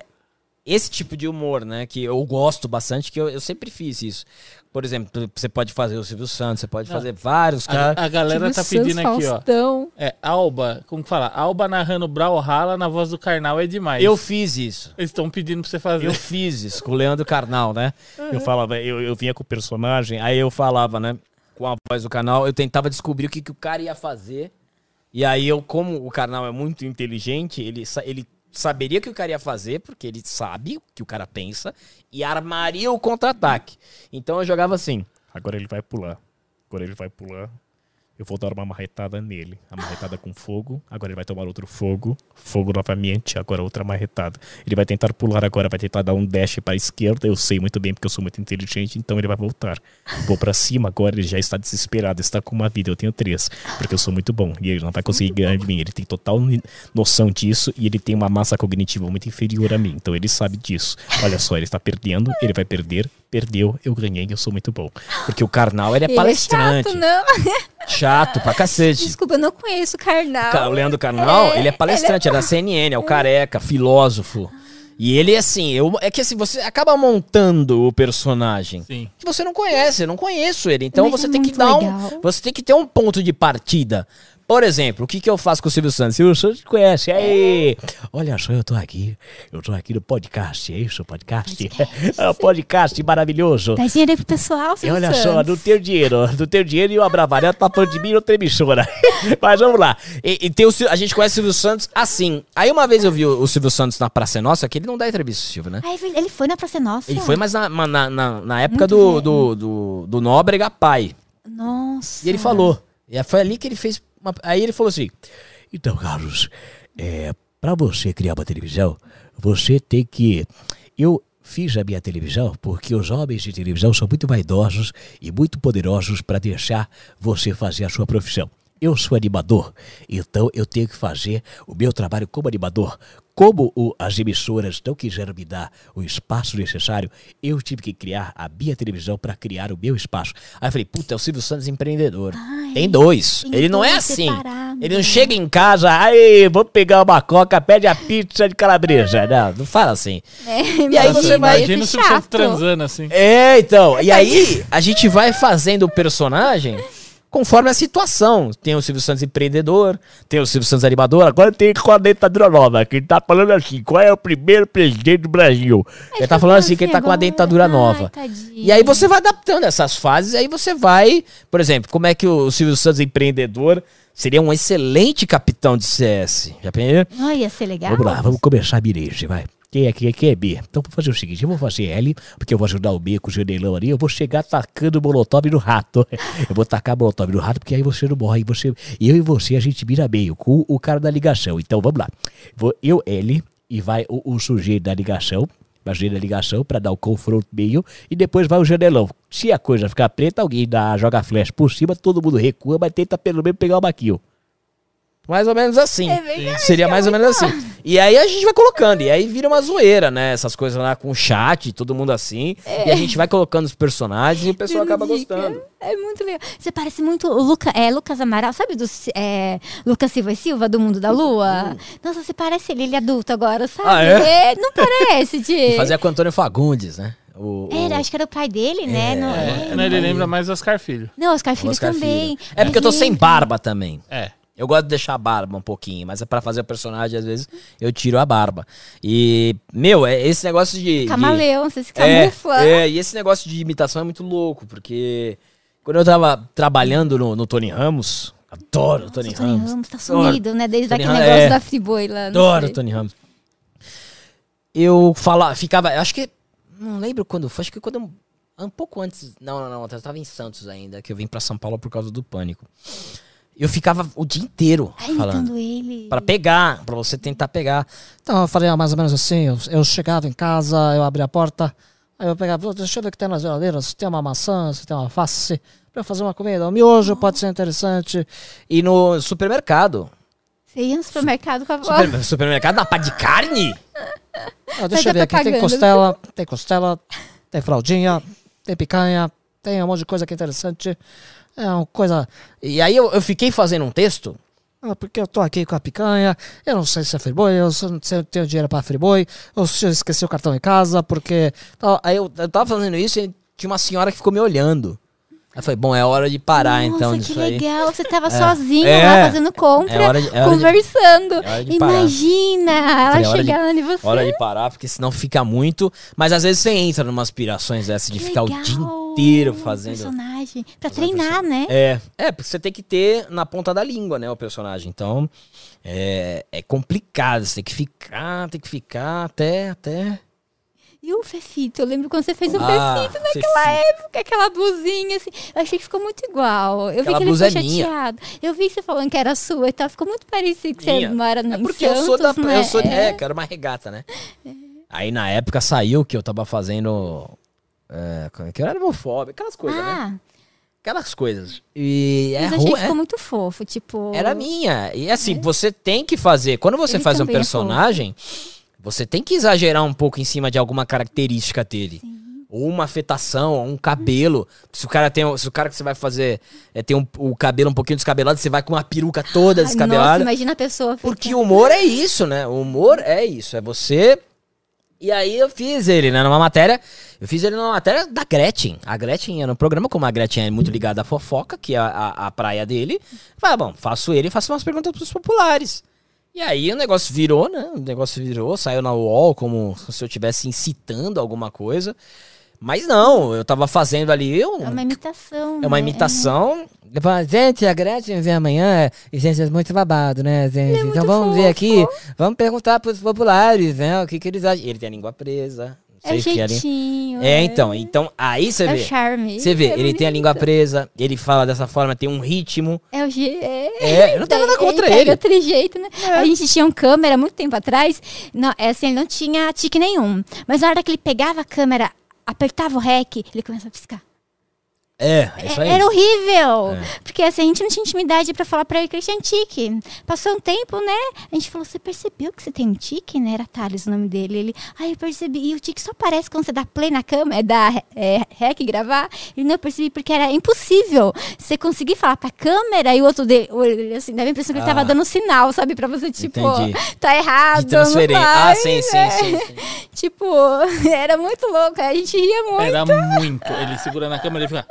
Speaker 2: esse tipo de humor, né, que eu gosto bastante, que eu, eu sempre fiz isso. Por exemplo, você pode fazer o Silvio Santos, você pode fazer vários caras.
Speaker 3: A, a galera
Speaker 1: Silvio
Speaker 3: tá pedindo
Speaker 1: Santos,
Speaker 3: aqui, ó.
Speaker 1: Faustão.
Speaker 3: É, Alba, como que fala? Alba narrando Brawlhalla na voz do Karnal é demais.
Speaker 2: Eu fiz isso.
Speaker 3: Eles estão pedindo pra você fazer.
Speaker 2: Eu fiz isso com o Leandro Carnal, né? Eu falava, eu, eu vinha com o personagem, aí eu falava, né? com a voz do canal, eu tentava descobrir o que, que o cara ia fazer. E aí eu, como o canal é muito inteligente, ele, ele saberia o que o cara ia fazer, porque ele sabe o que o cara pensa, e armaria o contra-ataque. Então eu jogava assim.
Speaker 5: Agora ele vai pular. Agora ele vai pular. Eu vou dar uma marretada nele. A marretada com fogo. Agora ele vai tomar outro fogo. Fogo novamente. Agora outra marretada. Ele vai tentar pular agora. Vai tentar dar um dash para a esquerda. Eu sei muito bem porque eu sou muito inteligente. Então ele vai voltar. Vou para cima agora. Ele já está desesperado. Está com uma vida. Eu tenho três. Porque eu sou muito bom. E ele não vai conseguir ganhar de mim. Ele tem total noção disso. E ele tem uma massa cognitiva muito inferior a mim. Então ele sabe disso. Olha só. Ele está perdendo. Ele vai perder. Perdeu. Eu ganhei. Eu sou muito bom.
Speaker 2: Porque o Karnal, ele é
Speaker 1: Ele
Speaker 2: palestrante.
Speaker 1: É chato, não.
Speaker 2: chato pra cacete.
Speaker 1: Desculpa, eu não conheço o Karnal.
Speaker 2: Ca- O Leandro Carnal,
Speaker 1: É,
Speaker 2: ele é palestrante, é da CNN, é o careca, filósofo. E ele, assim, eu, é que assim, você acaba montando o personagem.
Speaker 3: Sim.
Speaker 2: Que você não conhece, eu não conheço ele. Então
Speaker 1: Mas
Speaker 2: você
Speaker 1: é
Speaker 2: tem que dar um. Você tem que ter um ponto de partida. Por exemplo, o que, que eu faço com o Silvio Santos? Silvio Santos te conhece. Aí, olha só, eu tô aqui. Eu tô aqui no podcast. É isso, podcast? É um podcast maravilhoso.
Speaker 1: Dá dinheiro aí pro pessoal,
Speaker 2: E
Speaker 1: Silvio
Speaker 2: olha só,
Speaker 1: Santos.
Speaker 2: não tenho dinheiro, não tenho dinheiro e o Abravanel tá falando de mim e outra emissora. Mas vamos lá. E, e tem o, a gente conhece o Silvio Santos assim. Aí uma vez eu vi o, o Silvio Santos na Praça é Nossa, que ele não dá entrevista, Silvio, né?
Speaker 1: Ah, é ele foi na Praça Nossa?
Speaker 2: Ele foi, mas na, na, na, na época do,
Speaker 1: velho.
Speaker 2: do, do, do Nóbrega Pai.
Speaker 1: Nossa.
Speaker 2: E ele falou. E foi ali que ele fez. Uma- aí ele falou assim: Então, Carlos, é, para você criar uma televisão, você tem que. Eu fiz a minha televisão porque os homens de televisão são muito vaidosos e muito poderosos para deixar você fazer a sua profissão. Eu sou animador, então eu tenho que fazer o meu trabalho como animador. Como o- as emissoras não quiseram me dar o espaço necessário, eu tive que criar a minha televisão para criar o meu espaço. Aí eu falei, puta, é o Silvio Santos empreendedor.
Speaker 1: Ai,
Speaker 2: Tem dois. Ele não é assim.
Speaker 1: separados.
Speaker 2: Ele não chega em casa, aí, vou pegar uma coca, pede a pizza de calabresa. Não, não fala assim.
Speaker 1: É,
Speaker 2: E aí você vai-
Speaker 3: Imagina o Silvio Santos transando assim.
Speaker 2: É, então. E aí, a gente vai fazendo o personagem conforme a situação. Tem o Silvio Santos empreendedor, tem o Silvio Santos animador, agora tem com a dentadura nova, que ele tá falando assim, qual é o primeiro presidente do Brasil? Ele tá falando assim, que ele tá com a dentadura nova. E aí você vai adaptando essas fases, aí você vai, por exemplo, como é que o Silvio Santos empreendedor seria um excelente capitão de CS. Já pensou?
Speaker 1: Não ia ser legal?
Speaker 5: Vamos lá, vamos começar a mirage, vai. Quem é, quem é, quem é B? Então vou fazer o seguinte, eu vou fazer L, porque eu vou ajudar o B com o janelão ali, eu vou chegar tacando molotov no rato. Eu vou tacar molotov no rato, porque aí você não morre, você, eu e você a gente mira meio com o cara da ligação. Então vamos lá. Vou, eu, L, e vai o, o sujeito da ligação, o sujeito da ligação pra dar o confronto meio, e depois vai o janelão. Se a coisa ficar preta, alguém dá, joga flash por cima, todo mundo recua, mas tenta pelo menos pegar uma kill.
Speaker 2: Mais ou menos assim.
Speaker 1: É
Speaker 2: Seria
Speaker 1: é
Speaker 2: mais ou menos assim. E aí a gente vai colocando. E aí vira uma zoeira, né? Essas coisas lá com o chat, todo mundo assim. E a gente vai colocando os personagens e o pessoal acaba gostando.
Speaker 1: É muito legal. Você parece muito o Luca, é, Lucas Amaral, sabe do é, Lucas Silva e Silva, do Mundo da Lua? Nossa, você parece ele, ele é adulto agora, sabe?
Speaker 2: Hum. Ah, é?
Speaker 1: não parece, de...
Speaker 2: E fazia com o Antônio Fagundes, né? O, o-
Speaker 1: Era, acho que era o pai dele, né? Não,
Speaker 3: É,
Speaker 1: é,
Speaker 3: né, ele lembra mais Oscar Filho.
Speaker 1: não Oscar
Speaker 2: o
Speaker 1: Filho
Speaker 2: Oscar
Speaker 1: também.
Speaker 2: Filho. É porque eu tô sem barba também.
Speaker 3: É.
Speaker 2: Eu gosto de deixar a barba um pouquinho, mas é pra fazer o personagem, às vezes, eu tiro a barba. E, meu, é esse negócio de. de-
Speaker 1: Camaleão, você se
Speaker 2: É,
Speaker 1: camufla.
Speaker 2: é, e esse negócio de imitação é muito louco, porque quando eu tava trabalhando no, no Tony Ramos, adoro o Tony,
Speaker 1: Nossa, o Tony
Speaker 2: Ramos.
Speaker 1: Ramos tá sumido, né? Desde
Speaker 2: Tony
Speaker 1: aquele negócio
Speaker 2: é.
Speaker 1: da Friboi lá.
Speaker 2: Adoro o
Speaker 1: sei.
Speaker 2: Tony Ramos. Eu falava, ficava, acho que, não lembro quando foi, acho que quando, um pouco antes, não, não, não, eu tava em Santos ainda, que eu vim pra São Paulo por causa do pânico. Eu ficava o dia inteiro
Speaker 1: Ai,
Speaker 2: falando.
Speaker 1: ele.
Speaker 2: Pra pegar, pra você tentar pegar.
Speaker 6: Então eu falei ah, mais ou menos assim, eu, eu chegava em casa, eu abria a porta, aí eu pegava, deixa eu ver o que tem na geladeira, se tem uma maçã, se tem uma face, pra eu fazer uma comida. O miojo pode ser interessante.
Speaker 2: E no supermercado.
Speaker 1: Você ia no supermercado com a voz.
Speaker 2: Super- supermercado na pá de carne?
Speaker 6: Ah, deixa eu
Speaker 1: já
Speaker 6: ver
Speaker 1: tá
Speaker 6: aqui, tem costela, tem costela, tem fraldinha, tem picanha, tem um monte de coisa que é interessante. É uma coisa...
Speaker 2: E aí eu, eu fiquei fazendo um texto.
Speaker 6: Ah, porque eu tô aqui com a picanha, eu não sei se é friboi, eu não sei se eu tenho dinheiro pra friboi, ou se eu esqueci o cartão em casa, porque...
Speaker 2: Aí eu, eu tava fazendo isso e tinha uma senhora que ficou me olhando. Aí eu falei, bom, é hora de parar então
Speaker 1: Nossa,
Speaker 2: disso
Speaker 1: que legal. Você tava sozinho
Speaker 2: É.
Speaker 1: lá fazendo compra,
Speaker 2: É de- é de-
Speaker 1: conversando.
Speaker 2: é de.
Speaker 1: Imagina ela
Speaker 2: é de-
Speaker 1: chegando em você.
Speaker 2: Hora de parar, porque senão fica muito. Mas às vezes você entra numa aspirações dessa de
Speaker 1: Que
Speaker 2: ficar o
Speaker 1: legal.
Speaker 2: dia inteiro fazendo.
Speaker 1: Personagem. Pra
Speaker 2: fazendo
Speaker 1: treinar, né?
Speaker 2: É, é, porque você tem que ter na ponta da língua, né, o personagem. Então, é, é complicado, você tem que ficar, tem que ficar até, até...
Speaker 1: E o Fefito? Eu lembro quando você fez o
Speaker 2: Ah,
Speaker 1: Fefito naquela
Speaker 2: Fefito.
Speaker 1: época, aquela blusinha, assim. Eu achei que ficou muito igual. Eu
Speaker 2: Aquela
Speaker 1: vi que ele ficou
Speaker 2: é minha.
Speaker 1: chateado. Eu vi você falando que era sua e tal. Ficou muito parecido que
Speaker 2: Minha.
Speaker 1: você mora no
Speaker 2: É porque eu sou da.
Speaker 1: né?
Speaker 2: Eu sou, é, que era uma regata, né? Aí na época saiu que eu tava fazendo. É, é que era homofóbico, aquelas coisas, né?
Speaker 1: Ah,
Speaker 2: Aquelas coisas. E é
Speaker 1: mas eu achei
Speaker 2: ru-
Speaker 1: que
Speaker 2: é-
Speaker 1: ficou muito fofo, tipo...
Speaker 2: Era minha. E assim, você tem que fazer. Quando você
Speaker 1: Ele
Speaker 2: faz um
Speaker 1: também é
Speaker 2: personagem, você tem que exagerar um pouco em cima de alguma característica dele. Ou uma afetação, ou um cabelo. Se o cara tem. Se o cara que você vai fazer é, tem um- o cabelo um pouquinho descabelado, você vai com uma peruca toda
Speaker 1: Ai, Nossa,
Speaker 2: descabelada.
Speaker 1: imagina a pessoa...
Speaker 2: Porque
Speaker 1: ficar-
Speaker 2: o humor é isso, né? O humor é isso. É você. E aí eu fiz ele, né? Numa matéria. Eu fiz ele numa matéria da Gretchen. A Gretchen ia no programa, como a Gretchen é muito ligada à fofoca, que é a, a, a praia dele. Falei, bom, faço ele e faço umas perguntas pros populares. E aí o negócio virou, né? O negócio virou, saiu na UOL como se eu estivesse incitando alguma coisa. Mas não, eu tava fazendo ali um,
Speaker 1: É uma imitação,
Speaker 2: é uma
Speaker 1: né?
Speaker 2: imitação.
Speaker 6: Eu falo, gente, a Gretchen vem amanhã, e gente, é muito babado, né, gente? então
Speaker 1: muito
Speaker 6: vamos ver
Speaker 1: fofo.
Speaker 6: aqui, vamos perguntar pros populares, né, o que que eles acham.
Speaker 2: Ele tem a língua presa.
Speaker 1: É jeitinho.
Speaker 2: É, então. Então, aí você
Speaker 1: É
Speaker 2: vê.
Speaker 1: charme.
Speaker 2: Você vê,
Speaker 1: É
Speaker 2: ele tem a
Speaker 1: bonito.
Speaker 2: língua presa, ele fala dessa forma, tem um ritmo.
Speaker 1: É o je... é.
Speaker 2: É, eu não tenho nada contra
Speaker 1: pega
Speaker 2: ele.
Speaker 1: outro jeito, né? A gente tinha um câmera muito tempo atrás. Não, é assim, ele não tinha tique nenhum. Mas na hora que ele pegava a câmera, apertava o REC, ele começava a piscar.
Speaker 2: É, é isso aí.
Speaker 1: Era horrível.
Speaker 2: É.
Speaker 1: Porque assim, a gente não tinha intimidade pra falar pra ele que ele tinha tique. Passou um tempo, né? A gente falou, você percebeu que você tem um tique, né? Era Thales o nome dele. Ele, ah, eu percebi. E o tique só aparece quando você dá play na câmera, dá é, rec gravar. Ele não eu percebi porque era impossível você conseguir falar pra câmera e o outro dele, ele, assim, dava a impressão que ele tava
Speaker 2: Ah.
Speaker 1: dando sinal, sabe? Pra você, tipo,
Speaker 2: Entendi.
Speaker 1: tá errado.
Speaker 2: De transferência.
Speaker 1: não
Speaker 2: Ah,
Speaker 1: vai,
Speaker 2: sim, sim,
Speaker 1: né?
Speaker 2: sim, sim.
Speaker 1: Tipo, era muito louco. A gente ria muito.
Speaker 3: Era muito. Ele segura na câmera e fica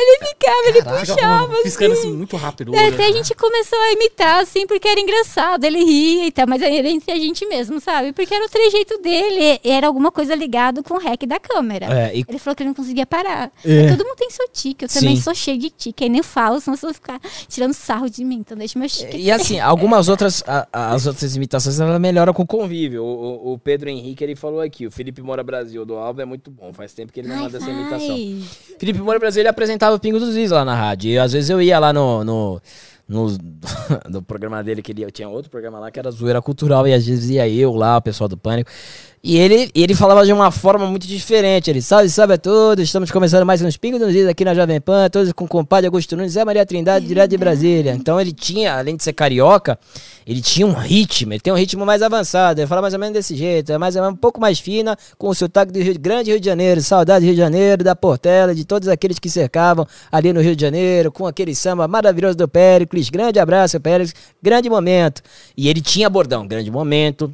Speaker 1: Ele ficava, ele
Speaker 2: Caraca,
Speaker 1: puxava.
Speaker 3: piscando
Speaker 1: assim.
Speaker 3: assim muito rápido. olho.
Speaker 1: Até a gente começou a imitar, assim, porque era engraçado. Ele ria e tal, mas era entre a gente mesmo, sabe? Porque era o trejeito dele, era alguma coisa ligado com o rec da câmera.
Speaker 2: É, e-
Speaker 1: Ele falou que ele não conseguia parar.
Speaker 2: É.
Speaker 1: Todo mundo tem seu tique, eu também
Speaker 2: Sim.
Speaker 1: sou cheio de tique, aí nem falo, senão vocês vão ficar tirando sarro de mim, então deixa meu tique.
Speaker 2: E assim, algumas outras, a- as outras imitações, ela melhora com o convívio. O, o- o Pedro Henrique, ele falou aqui, o Felipe Moura Brasil do Alba é muito bom, faz tempo que ele não
Speaker 1: Ai,
Speaker 2: manda essa imitação.
Speaker 1: vai.
Speaker 2: Felipe Moura Brasil, ele apresentava o Pingo dos Is lá na rádio. E às vezes eu ia lá no. no no, no programa dele, que ele tinha outro programa lá que era Zoeira Cultural, e às vezes ia eu lá, o pessoal do Pânico. E ele, ele falava de uma forma muito diferente. Ele, salve, salve a todos, estamos começando mais uns Pingos dos Is aqui na Jovem Pan, todos com o compadre Augusto Nunes, Zé Maria Trindade, direto de Brasília. Então ele tinha, além de ser carioca, ele tinha um ritmo, ele tem um ritmo mais avançado. Ele fala mais ou menos desse jeito, é mais ou menos um pouco mais fina, com o sotaque do Rio Grande Rio de Janeiro, saudade do Rio de Janeiro, da Portela, de todos aqueles que cercavam ali no Rio de Janeiro, com aquele samba maravilhoso do Péricles. Grande abraço, Péricles, grande momento. E ele tinha bordão, grande momento.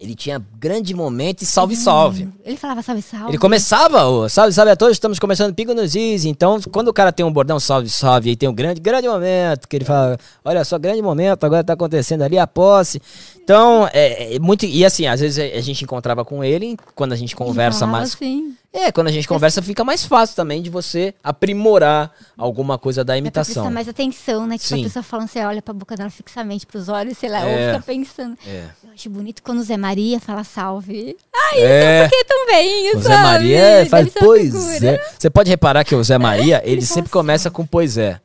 Speaker 2: Ele tinha grande momento e salve, salve.
Speaker 1: Ele falava salve, salve.
Speaker 2: Ele começava, o salve, salve a todos, estamos começando Pingo nos Is. Então, quando o cara tem um bordão salve, salve, aí tem um grande, grande momento, que ele fala, olha só, grande momento, agora tá acontecendo ali a posse. Então, é, é muito. E assim, às vezes a gente encontrava com ele, quando a gente conversa
Speaker 1: falava
Speaker 2: mais.
Speaker 1: Assim.
Speaker 2: É, quando a gente conversa fica mais fácil também de você aprimorar alguma coisa da imitação.
Speaker 1: prestar mais atenção, né? Tipo,
Speaker 2: Sim.
Speaker 1: a pessoa falando, você olha pra boca dela fixamente, pros olhos, sei lá,
Speaker 2: É.
Speaker 1: ou fica pensando.
Speaker 2: É.
Speaker 1: Eu acho bonito quando o Zé Maria fala salve. Ai,
Speaker 2: É.
Speaker 1: por que tão bem,
Speaker 2: O? Zé Maria faz
Speaker 1: ser uma
Speaker 2: pois é. Você pode reparar que o Zé Maria, ele sempre
Speaker 1: fala
Speaker 2: começa com pois é.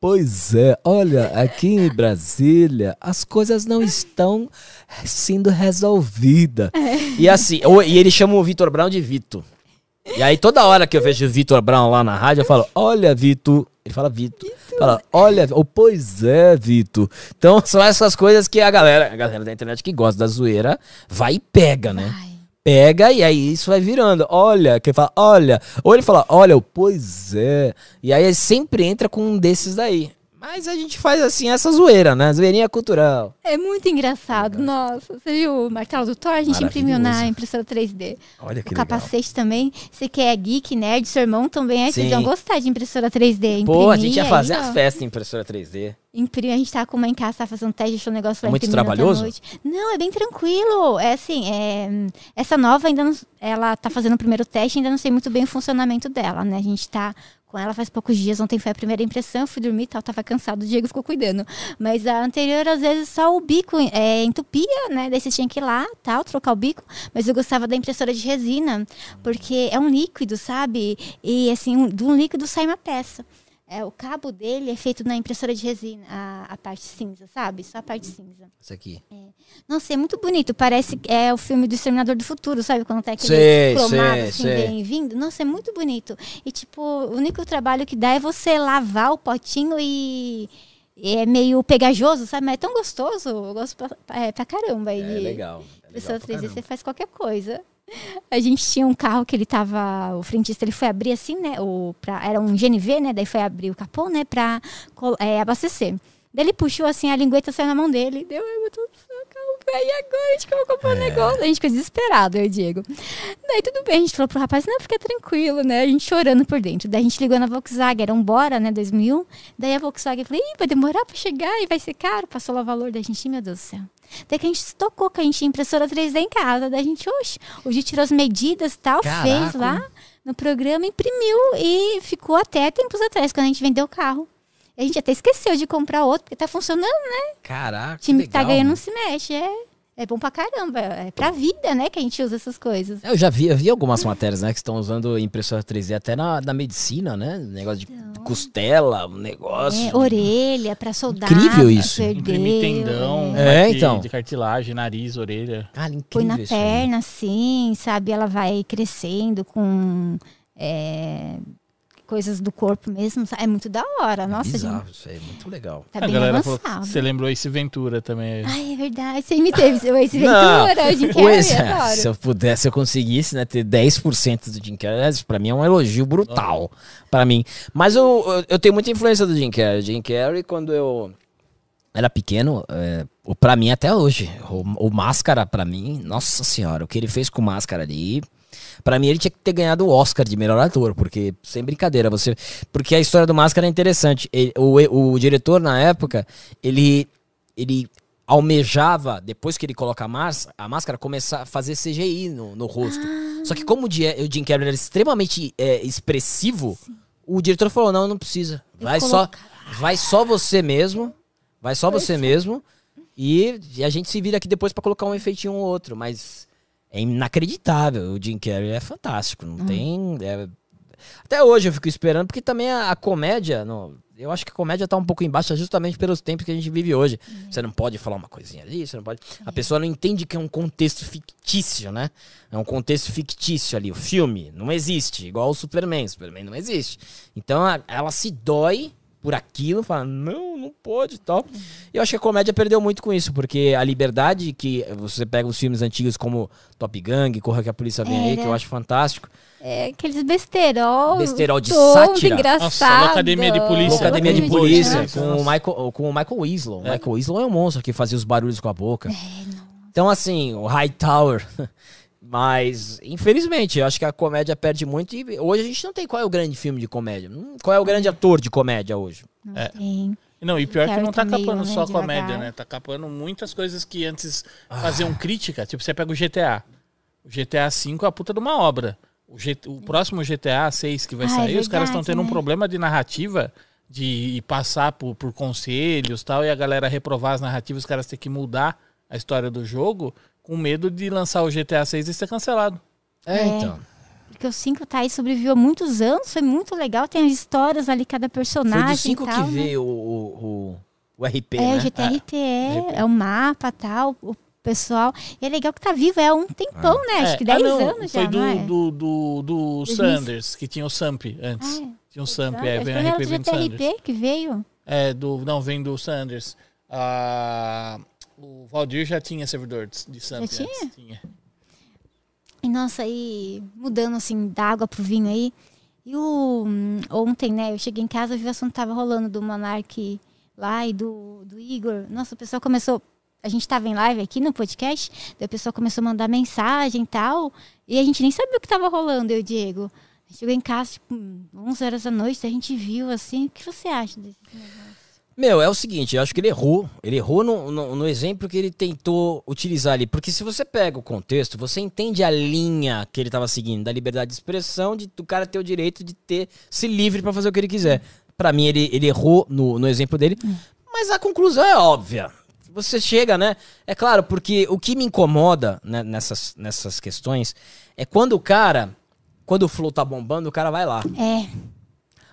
Speaker 2: Pois é, olha, aqui em Brasília as coisas não estão sendo resolvidas. E assim, e ele chama o Vitor Brown de Vito. E aí toda hora que eu vejo o Vitor Brown lá na rádio, eu falo, olha, Vitor. Ele fala Vitor. Fala, olha, oh, pois é, Vitor. Então são essas coisas que a galera, a galera da internet que gosta da zoeira, vai e pega, né?
Speaker 1: Ai.
Speaker 2: Pega e aí isso vai virando. Olha, que fala, olha. Ou ele fala, olha, o pois é. E aí sempre entra com um desses daí. Mas a gente faz assim essa zoeira, né? Zoeirinha cultural.
Speaker 1: É muito engraçado. Nossa, você viu o martelo do Thor? A gente imprimiu na impressora 3D.
Speaker 2: Olha que
Speaker 1: o
Speaker 2: legal.
Speaker 1: capacete também. Você que é geek, nerd, seu irmão também é. Vocês
Speaker 2: Sim.
Speaker 1: iam gostar de impressora 3D.
Speaker 2: Pô, a
Speaker 1: imprimir
Speaker 2: gente ia fazer as festas em impressora 3D.
Speaker 1: Imprime, a gente tá com uma em casa, tá fazendo teste, deixou o negócio lá
Speaker 2: É muito trabalhoso?
Speaker 1: Não, é bem tranquilo. É assim, é, essa nova ainda não, ela tá fazendo o primeiro teste, ainda não sei muito bem o funcionamento dela, né? A gente tá com ela faz poucos dias, ontem foi a primeira impressão, fui dormir e tal, tava cansado, o Diego ficou cuidando. Mas a anterior, às vezes, só o bico é, entupia, né? Daí você tinha que ir lá, tal, trocar o bico. Mas eu gostava da impressora de resina, porque é um líquido, sabe? E assim, um- de um líquido sai uma peça. É, o cabo dele é feito na impressora de resina, a, a parte cinza, sabe? Só a parte cinza.
Speaker 2: Isso aqui.
Speaker 1: Nossa, é muito bonito. Parece que é o filme do Exterminador do Futuro, sabe? Quando tá aquele
Speaker 2: Sei,
Speaker 1: cromado
Speaker 2: sei,
Speaker 1: assim, bem-vindo. Nossa, é muito bonito. E, tipo, o único trabalho que dá é você lavar o potinho e... é meio pegajoso, sabe? Mas é tão gostoso. Eu gosto pra, é, pra caramba.
Speaker 2: É
Speaker 1: E
Speaker 2: legal. É legal pra
Speaker 1: 3D,
Speaker 2: caramba.
Speaker 1: você faz qualquer coisa. A gente tinha um carro que ele tava. O frentista ele foi abrir assim, né? O, pra, era um GNV, né? Daí foi abrir o capô, né? Pra é, abastecer. Daí ele puxou assim, a lingueta saiu na mão dele. Deu, ai meu Deus do céu, carro velho, e agora? A gente eu vou comprar
Speaker 2: É.
Speaker 1: um negócio. A gente ficou desesperado, eu e o Diego. Daí tudo bem, a gente falou pro rapaz, não, fica tranquilo, né? A gente chorando por dentro. Daí a gente ligou na Volkswagen, era um Bora, né? 2001. Daí a Volkswagen falou, Ih, vai demorar pra chegar e vai ser caro. Passou lá o valor da gente, meu Deus do céu. Daí que a gente se tocou que a gente tinha impressora 3D em casa. Daí a gente, oxe, o Gi tirou as medidas e tal,
Speaker 2: Caraca.
Speaker 1: fez lá no programa, imprimiu e ficou até tempos atrás, quando a gente vendeu o carro. A gente até esqueceu de comprar outro, porque tá funcionando, né?
Speaker 2: Caraca,
Speaker 1: O time
Speaker 2: que
Speaker 1: que tá
Speaker 2: legal,
Speaker 1: ganhando
Speaker 2: mano.
Speaker 1: não se mexe. É, é bom pra caramba. É pra vida, né, que a gente usa essas coisas.
Speaker 2: Eu já vi, eu vi algumas matérias, né, que estão usando impressora 3D até na, na medicina, né? Negócio de costela, um negócio.
Speaker 1: É, orelha pra soldar.
Speaker 2: Incrível isso.
Speaker 3: Imprimir tendão,
Speaker 2: É, então.
Speaker 3: de cartilagem, nariz, orelha.
Speaker 2: Cara, incrível
Speaker 1: Põe na
Speaker 2: isso aí.
Speaker 1: perna, assim, sabe? Ela vai crescendo com é, coisas do corpo mesmo. É muito da hora. Nossa,
Speaker 2: Bizarro,
Speaker 1: gente.
Speaker 2: isso aí, muito legal.
Speaker 1: Tá
Speaker 3: a
Speaker 1: bem
Speaker 3: galera falou
Speaker 1: avançado.
Speaker 3: que você lembrou esse Ventura também.
Speaker 1: Ai, é verdade. Você me teve. Seu Ace
Speaker 2: Não,
Speaker 1: Ventura, Jim
Speaker 2: o
Speaker 1: Carrey,
Speaker 2: ex-
Speaker 1: adoro.
Speaker 2: se eu pudesse, se eu conseguisse, né, ter 10% do Jim Carrey, isso pra mim é um elogio brutal pra mim. Mas eu, eu, eu tenho muita influência do Jim Carrey. Jim Carrey, quando eu era pequeno, é, o- pra mim até hoje, o, o Máscara pra mim, nossa senhora, o que ele fez com o Máscara ali... Pra mim, ele tinha que ter ganhado o Oscar de melhor ator, porque, sem brincadeira, você. Porque a história do Máscara é interessante. Ele- o, o diretor, na época, ele. ele almejava, depois que ele coloca a, más- a máscara, começar a fazer CGI no, no rosto. Só que como o, Jim Carrey era extremamente é, expressivo, o diretor falou, não, não precisa. Vai só, vai só você mesmo, vai só você mesmo, e, e a gente se vira aqui depois pra colocar um efeitinho ou outro, mas é inacreditável. O Jim Carrey é fantástico, não tem... é- Até hoje eu fico esperando, porque também a, a comédia, não, eu acho que a comédia tá um pouco embaixo justamente pelos tempos que a gente vive hoje. Você não pode falar uma coisinha ali, você não pode. A pessoa não entende que é um contexto fictício, né? É um contexto fictício ali. O filme não existe, igual o Superman. O Superman não existe. Então a- ela se dói por aquilo, fala, não, não pode e tal. E eu acho que a comédia perdeu muito com isso, porque a liberdade que você pega os filmes antigos como Top Gun, Corra que a Polícia Vem aí, que eu
Speaker 1: Era.
Speaker 2: acho fantástico.
Speaker 1: É aqueles besterol.
Speaker 2: Besterol de sátira.
Speaker 1: engraçado.
Speaker 3: Nossa, Academia de Polícia.
Speaker 2: Academia de
Speaker 3: Muito
Speaker 2: Polícia,
Speaker 3: né?
Speaker 2: com o Michael, com o Michael Winslow. O Michael Winslow é um monstro que fazia os barulhos com a boca. Então, assim, o Hightower. Mas, infelizmente, eu acho que a comédia perde muito. E hoje a gente não tem qual é o grande filme de comédia. Qual é o grande ator de comédia hoje?
Speaker 1: Não
Speaker 3: É.
Speaker 1: tem.
Speaker 3: Não, e pior que não tá capando
Speaker 1: né,
Speaker 3: só
Speaker 1: devagar.
Speaker 3: comédia, né? Tá capando muitas coisas que antes faziam crítica. Tipo, você pega o GTA. O GTA V é a puta de uma obra. O, G- o próximo GTA 6 que vai
Speaker 1: Ah, é
Speaker 3: sair, os caras estão
Speaker 1: verdade,
Speaker 3: tendo um
Speaker 1: né?
Speaker 3: problema de narrativa de passar por, por conselhos tal, e a galera reprovar as narrativas, os caras têm que mudar a história do jogo com medo de lançar o GTA 6 e ser cancelado.
Speaker 2: É,
Speaker 1: É.
Speaker 2: então.
Speaker 1: Porque o 5 tá aí, sobreviveu há muitos anos, foi muito legal. Tem as histórias ali, cada
Speaker 2: Foi
Speaker 1: personagem.
Speaker 2: do 5
Speaker 1: e
Speaker 2: que
Speaker 1: né?
Speaker 2: veio o, o, o RP,
Speaker 1: É,
Speaker 2: né?
Speaker 1: o GTRTE, é. o mapa tal, o pessoal. E é legal que tá vivo, é há um tempão, né? Acho
Speaker 3: É,
Speaker 1: que
Speaker 3: ah,
Speaker 1: 10
Speaker 3: não,
Speaker 1: anos
Speaker 3: foi
Speaker 1: já,
Speaker 3: do,
Speaker 1: não é?
Speaker 3: do, do, do Sanders, que tinha o Samp antes.
Speaker 1: Ah, é.
Speaker 3: Tinha o Samp, é,
Speaker 1: que
Speaker 3: o RP
Speaker 1: do
Speaker 3: vem do Sanders.
Speaker 1: GTRP que veio.
Speaker 3: É, do, não, vem do Sanders. Ah, o Valdir já tinha servidor de, Samp
Speaker 1: Já
Speaker 3: antes. Tinha?
Speaker 1: E nossa, aí mudando assim da água pro vinho aí. E o hum, ontem, né, eu cheguei em casa e vi o assunto tava rolando do Monark lá e do, do Igor. Nossa, o pessoal começou. A gente tava em live aqui no podcast, daí o pessoal começou a mandar mensagem e tal. E a gente nem sabia o que tava rolando, eu e o Diego. Chegou em casa, tipo, 11 horas da noite, a gente viu assim. O que você acha desse negócio?
Speaker 2: Meu, é o seguinte, eu acho que ele errou. Ele errou no, no, no exemplo que ele tentou utilizar ali. Porque se você pega o contexto, você entende a linha que ele estava seguindo, da liberdade de expressão, de o cara ter o direito de ter se livre para fazer o que ele quiser. Pra mim, ele, ele errou no, no exemplo dele. Mas a conclusão é óbvia. Você chega, né? É claro, porque o que me incomoda né, nessas, nessas questões é quando o cara, quando o flow tá bombando, o cara vai lá.
Speaker 1: É.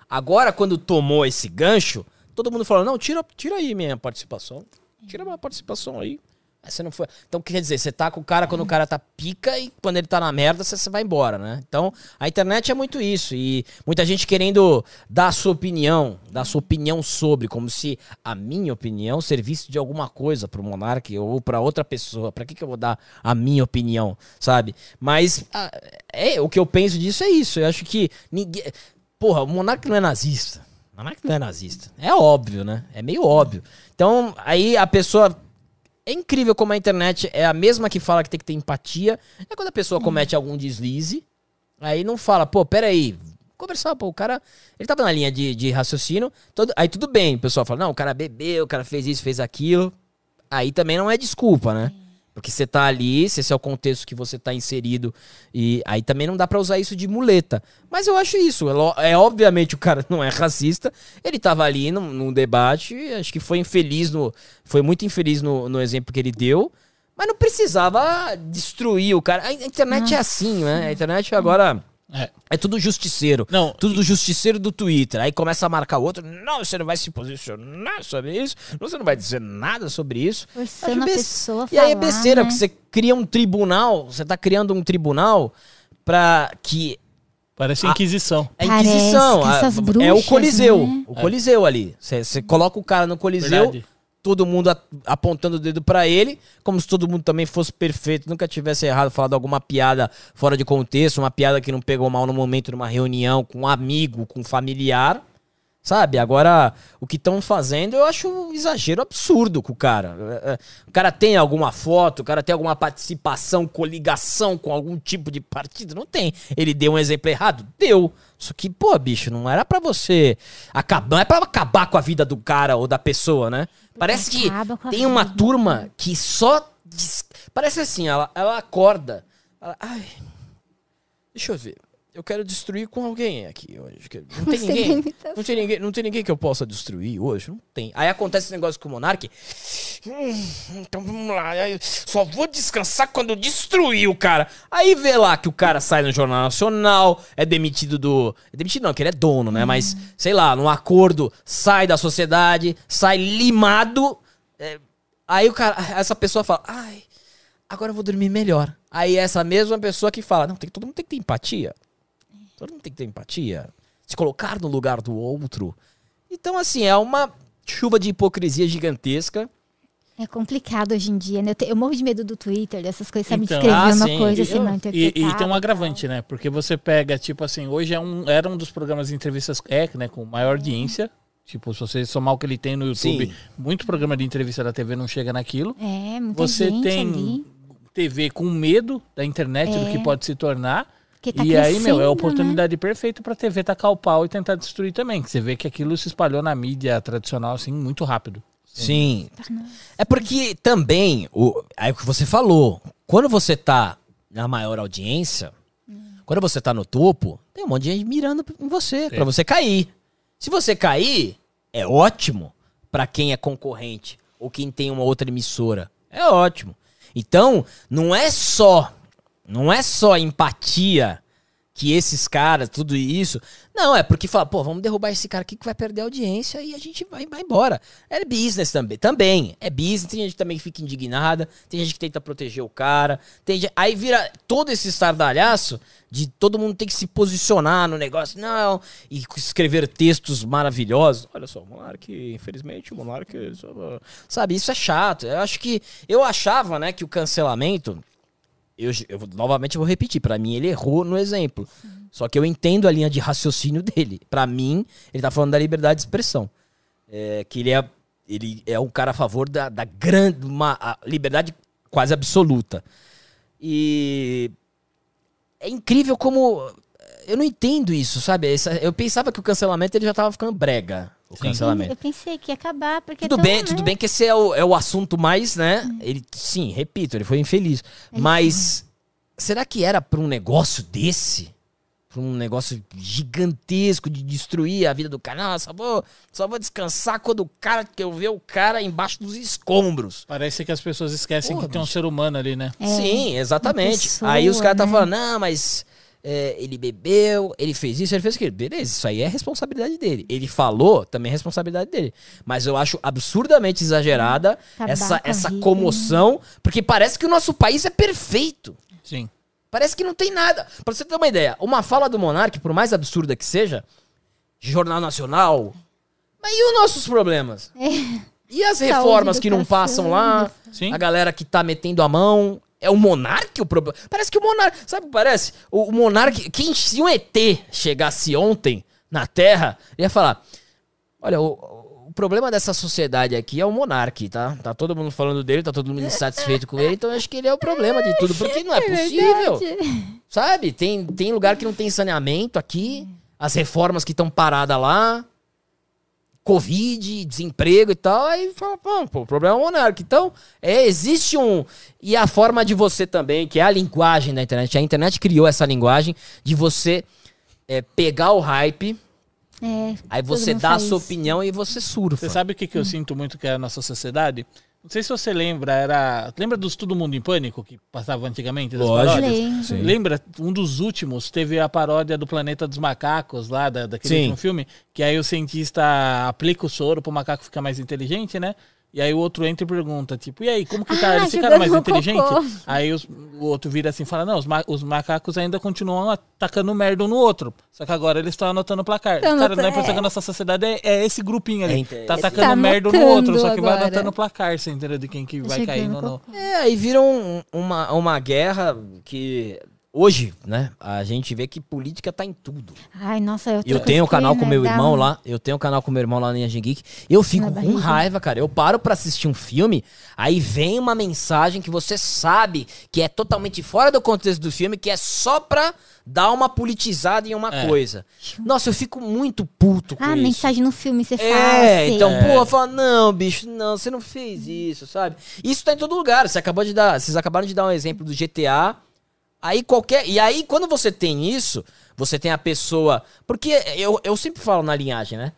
Speaker 2: Agora, quando tomou esse gancho, todo mundo falou: não, tira, tira aí minha participação. Tira minha participação aí. Aí você não foi. Então, quer dizer, você tá com o cara quando o cara tá pica e quando ele tá na merda, você, você vai embora, né? Então, a internet é muito isso. E muita gente querendo dar a sua opinião, dar a sua opinião sobre, como se a minha opinião servisse de alguma coisa pro Monark ou pra outra pessoa. Pra que, que eu vou dar a minha opinião, sabe? Mas ah, é, o que eu penso disso é isso. Eu acho que ninguém. Porra, o Monark não é nazista. O Monark não é nazista. É óbvio, né? É meio óbvio. Então, aí a pessoa. É incrível como a internet é a mesma que fala que tem que ter empatia. É quando a pessoa comete algum deslize, aí não fala, pô, peraí. Conversar, pô, o cara. Ele tava na linha de, de raciocínio. todo- aí tudo bem, o pessoal fala, não, o cara bebeu, o cara fez isso, fez aquilo. Aí também não é desculpa, né? Porque você tá ali, se esse é o contexto que você tá inserido, e aí também não dá pra usar isso de muleta. Mas eu acho isso. É, é obviamente o cara não é racista. Ele tava ali num, num debate, acho que foi infeliz no. Foi muito infeliz no, no exemplo que ele deu. Mas não precisava destruir o cara. A internet é assim, né? A internet agora.
Speaker 3: É.
Speaker 2: É tudo justiceiro.
Speaker 3: Não.
Speaker 2: Tudo do justiceiro do Twitter. Aí começa a marcar o outro. Não, você não vai se posicionar sobre isso. Você não vai dizer nada sobre isso.
Speaker 1: Forçando a
Speaker 2: bes-
Speaker 1: pessoa
Speaker 2: E aí é besteira,
Speaker 1: né?
Speaker 2: porque você cria um tribunal. Você tá criando um tribunal pra que.
Speaker 3: Parece Inquisição.
Speaker 2: A Inquisição.
Speaker 1: que
Speaker 2: a-
Speaker 1: essas
Speaker 2: é o
Speaker 1: bruxas,
Speaker 2: Coliseu.
Speaker 1: né?
Speaker 2: O Coliseu ali. Você você coloca o cara no Coliseu.
Speaker 3: Verdade.
Speaker 2: Todo mundo apontando o dedo pra ele, como se todo mundo também fosse perfeito, nunca tivesse errado, falado alguma piada fora de contexto, uma piada que não pegou mal no momento numa reunião com um amigo, com um familiar. Sabe? Agora, o que estão fazendo, eu acho um exagero absurdo com o cara. É, é, O cara tem alguma foto, o cara tem alguma participação, coligação com algum tipo de partido? Não tem. Ele deu um exemplo errado? Deu. Só que, pô, bicho, não era pra você acabar, não é pra acabar com a vida do cara ou da pessoa, né? Parece que tem uma turma que só. diz- Parece assim, ela, ela acorda. ela- Ai, deixa eu ver. Eu quero destruir com alguém aqui hoje. Não tem ninguém. Não tem ninguém, não tem ninguém que eu possa destruir hoje. Não tem. Aí acontece esse negócio com o Monark. Hum, então vamos lá. eu Só vou descansar quando eu destruir o cara. Aí vê lá que o cara sai no Jornal Nacional, é demitido do. É demitido não, que ele é dono, né? Mas, sei lá, num acordo, sai da sociedade, sai limado. é, aí o cara. Essa pessoa fala, ai, agora eu vou dormir melhor. Aí essa mesma pessoa que fala, não, tem, todo mundo tem que ter empatia. Todo mundo tem que ter empatia. Se colocar no lugar do outro. Então, assim, é uma chuva de hipocrisia gigantesca.
Speaker 1: É complicado hoje em dia, né? Eu, te- eu morro de medo do Twitter, dessas coisas, sabe?
Speaker 3: Então,
Speaker 1: Escrever
Speaker 2: ah,
Speaker 1: uma
Speaker 2: sim.
Speaker 1: coisa
Speaker 3: E,
Speaker 1: assim, não
Speaker 3: e-
Speaker 1: interpretada.
Speaker 3: e tem um agravante, né? Porque você pega, tipo assim, hoje é um, era um dos programas de entrevistas é, né, com maior audiência. Tipo, se você somar o que ele tem no YouTube,
Speaker 2: Sim.
Speaker 3: muito programa de entrevista da TV não chega naquilo.
Speaker 1: É, muita
Speaker 3: Você
Speaker 1: gente
Speaker 3: tem
Speaker 1: ali.
Speaker 3: TV com medo da internet, do
Speaker 1: É.
Speaker 3: que pode se tornar.
Speaker 1: Tá
Speaker 3: e aí, meu, é a oportunidade perfeita pra TV tacar o pau e tentar destruir também. Que você vê que aquilo se espalhou na mídia tradicional, assim, muito rápido.
Speaker 2: Sim. É porque também, o, é o que você falou, quando você tá na maior audiência, quando você tá no topo, tem um monte de gente mirando em você, pra você cair. Se você cair, é ótimo pra quem é concorrente ou quem tem uma outra emissora. É ótimo. Então, não é só, não é só empatia que esses caras, tudo isso. Não, é porque fala, pô, vamos derrubar esse cara aqui que vai perder a audiência e a gente vai, vai embora. É business também. Também. É business. Tem gente também que fica indignada. Tem gente que tenta proteger o cara. Tem gente- Aí vira todo esse estardalhaço de todo mundo tem que se posicionar no negócio. Não. E escrever textos maravilhosos. Olha só, o Monark, infelizmente, o Monark. Sabe, isso é chato. Eu acho que. Eu achava, né, que o cancelamento eu, eu novamente vou repetir, pra mim ele errou no exemplo. Só que eu entendo a linha de raciocínio dele. Pra mim, ele tá falando da liberdade de expressão. É, que ele é, ele é um cara a favor da, da grande, uma liberdade quase absoluta. E é incrível como eu não entendo isso, sabe? Eu pensava que o cancelamento ele já tava ficando brega. O
Speaker 3: Sim.
Speaker 2: cancelamento.
Speaker 1: Eu pensei que ia acabar, porque
Speaker 2: Tudo
Speaker 1: é
Speaker 2: bem,
Speaker 1: né?
Speaker 2: tudo bem que esse é o, é o assunto mais, né? Ele, sim, repito, ele foi infeliz. Mas será que era pra um negócio desse? Pra um negócio gigantesco de destruir a vida do cara? Não, só vou, só vou descansar quando o cara que eu ver o cara embaixo dos escombros.
Speaker 3: Parece que as pessoas esquecem
Speaker 2: Porra,
Speaker 3: que tem um
Speaker 2: bicho.
Speaker 3: ser humano ali, né?
Speaker 1: É,
Speaker 2: Sim, exatamente.
Speaker 1: pessoa,
Speaker 2: Aí os caras tá
Speaker 1: né?
Speaker 2: falando, não, mas é, ele bebeu, ele fez isso, ele fez aquilo. Beleza, isso aí é responsabilidade dele. Ele falou, também é responsabilidade dele. Mas eu acho absurdamente exagerada
Speaker 1: Acabar
Speaker 2: essa,
Speaker 1: com a
Speaker 2: essa
Speaker 1: vida,
Speaker 2: comoção, porque parece que o nosso país é perfeito.
Speaker 3: Sim.
Speaker 2: Parece que não tem nada. Pra você ter uma ideia, uma fala do Monark, por mais absurda que seja, Jornal Nacional, mas e os nossos problemas? E as reformas que não passam lá?
Speaker 3: Sim.
Speaker 2: A galera que tá metendo a mão. É o Monark o problema? Parece que o Monark. Sabe o que parece? O, o Monark. Quem, se um ET chegasse ontem na Terra, ia falar: Olha, o, o problema dessa sociedade aqui é o Monark, tá? Tá todo mundo falando dele, tá todo mundo insatisfeito com ele, então eu acho que ele é o problema de tudo. Porque não é possível.
Speaker 1: Verdade.
Speaker 2: Sabe? Tem, tem lugar que não tem saneamento aqui, as reformas que estão paradas lá, Covid, desemprego e tal, aí fala, pô, pô, o problema é o monarca. Então, é, existe um. E a forma de você também, que é a linguagem da internet, a internet criou essa linguagem de você é, pegar o hype,
Speaker 1: É,
Speaker 2: aí você dá a sua opinião e você surfa.
Speaker 3: Você sabe o que, que eu sinto muito que é a nossa sociedade? Não sei se você lembra, era. Lembra dos Todo Mundo em Pânico que passava antigamente? Das
Speaker 2: Lógico.
Speaker 3: paródias? Lembra? Um dos últimos teve a paródia do Planeta dos Macacos, lá, da, daquele filme, que aí o cientista aplica o soro pro macaco ficar mais inteligente, né? E aí o outro entra e pergunta, tipo, e aí, como que tá?
Speaker 1: Ah,
Speaker 3: Eles ficaram mais
Speaker 1: jogando
Speaker 3: inteligente?
Speaker 1: cocô.
Speaker 3: Aí os- o outro vira assim e fala, não, os, ma- os macacos ainda continuam atacando merda um no outro. Só que agora eles estão anotando o placar.
Speaker 1: Tá
Speaker 3: Cara, não é pensar
Speaker 1: é.
Speaker 3: que a nossa sociedade é, é esse grupinho ali.
Speaker 2: É
Speaker 3: tá atacando
Speaker 1: Tá
Speaker 3: merda um no outro, só que vai
Speaker 1: anotando agora.
Speaker 3: o placar, você entendeu? De quem que vai
Speaker 1: Chegando
Speaker 3: cair no... no...
Speaker 2: É, aí vira um- uma, uma guerra que. Hoje, né? A gente vê que política tá em tudo.
Speaker 1: Ai, nossa, eu,
Speaker 2: Eu tenho um canal com meu irmão
Speaker 1: um-
Speaker 2: lá. Eu tenho um canal com meu irmão lá no Yanjin Geek. Eu fico
Speaker 1: Na
Speaker 2: com
Speaker 1: barriga.
Speaker 2: raiva, cara. Eu paro pra assistir um filme, aí vem uma mensagem que você sabe que é totalmente fora do contexto do filme, que é só pra dar uma politizada em uma
Speaker 3: É.
Speaker 2: coisa. Nossa, eu fico muito puto com
Speaker 1: Ah,
Speaker 2: isso.
Speaker 1: mensagem no filme, você fala.
Speaker 2: É,
Speaker 1: sei.
Speaker 2: então, pô, fala, não, bicho, não, você não fez isso, sabe? Isso tá em todo lugar. Você acabou de dar, vocês acabaram de dar um exemplo do GTA. Aí qualquer. E aí, quando você tem isso, você tem a pessoa. Porque eu, eu sempre falo na linhagem, né?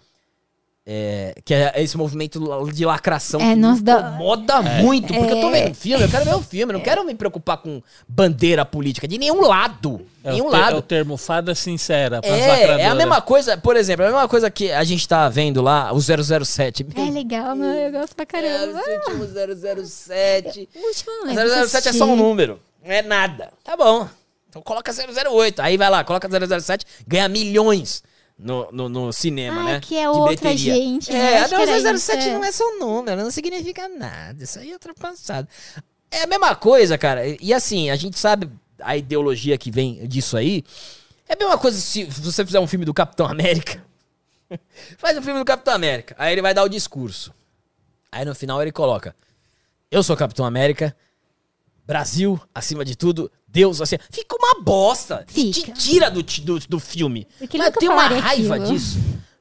Speaker 2: É, que é esse movimento de lacração
Speaker 1: É,
Speaker 2: que
Speaker 1: nós
Speaker 2: me
Speaker 1: dá-
Speaker 2: incomoda muito. Porque eu tô
Speaker 1: É.
Speaker 2: vendo filme, eu quero ver o filme, eu não quero me preocupar com bandeira política de nenhum lado.
Speaker 3: É,
Speaker 2: nenhum
Speaker 3: o, ter-
Speaker 2: lado.
Speaker 3: é o termo fada sincera
Speaker 2: É, é a mesma coisa, por exemplo, é a mesma coisa que a gente tá vendo lá, o 007.
Speaker 1: É legal, meu, eu gosto pra
Speaker 2: É,
Speaker 1: caramba.
Speaker 2: o 007.
Speaker 1: O último eu não
Speaker 2: O
Speaker 1: lembro.
Speaker 2: 007 é só um número, não é nada. Tá bom. Então coloca 008. Aí vai lá, coloca 007, ganha milhões no, no, no cinema,
Speaker 1: Ah,
Speaker 2: né?
Speaker 1: que é
Speaker 2: De
Speaker 1: outra gente, né?
Speaker 2: É, não,
Speaker 1: era
Speaker 2: 007
Speaker 1: isso, é.
Speaker 2: não é só número, não significa nada. Isso aí é ultrapassado. É a mesma coisa, cara. E assim, a gente sabe a ideologia que vem disso aí. É a mesma coisa se você fizer um filme do Capitão América. Faz um filme do Capitão América. Aí ele vai dar o discurso. Aí no final ele coloca: Eu sou Capitão América, Brasil acima de tudo, Deus assim. Fica uma bosta.
Speaker 1: Fica.
Speaker 2: Te tira do, do, do filme.
Speaker 1: Porque
Speaker 2: Mas eu tenho uma raiva
Speaker 1: aquilo.
Speaker 2: disso.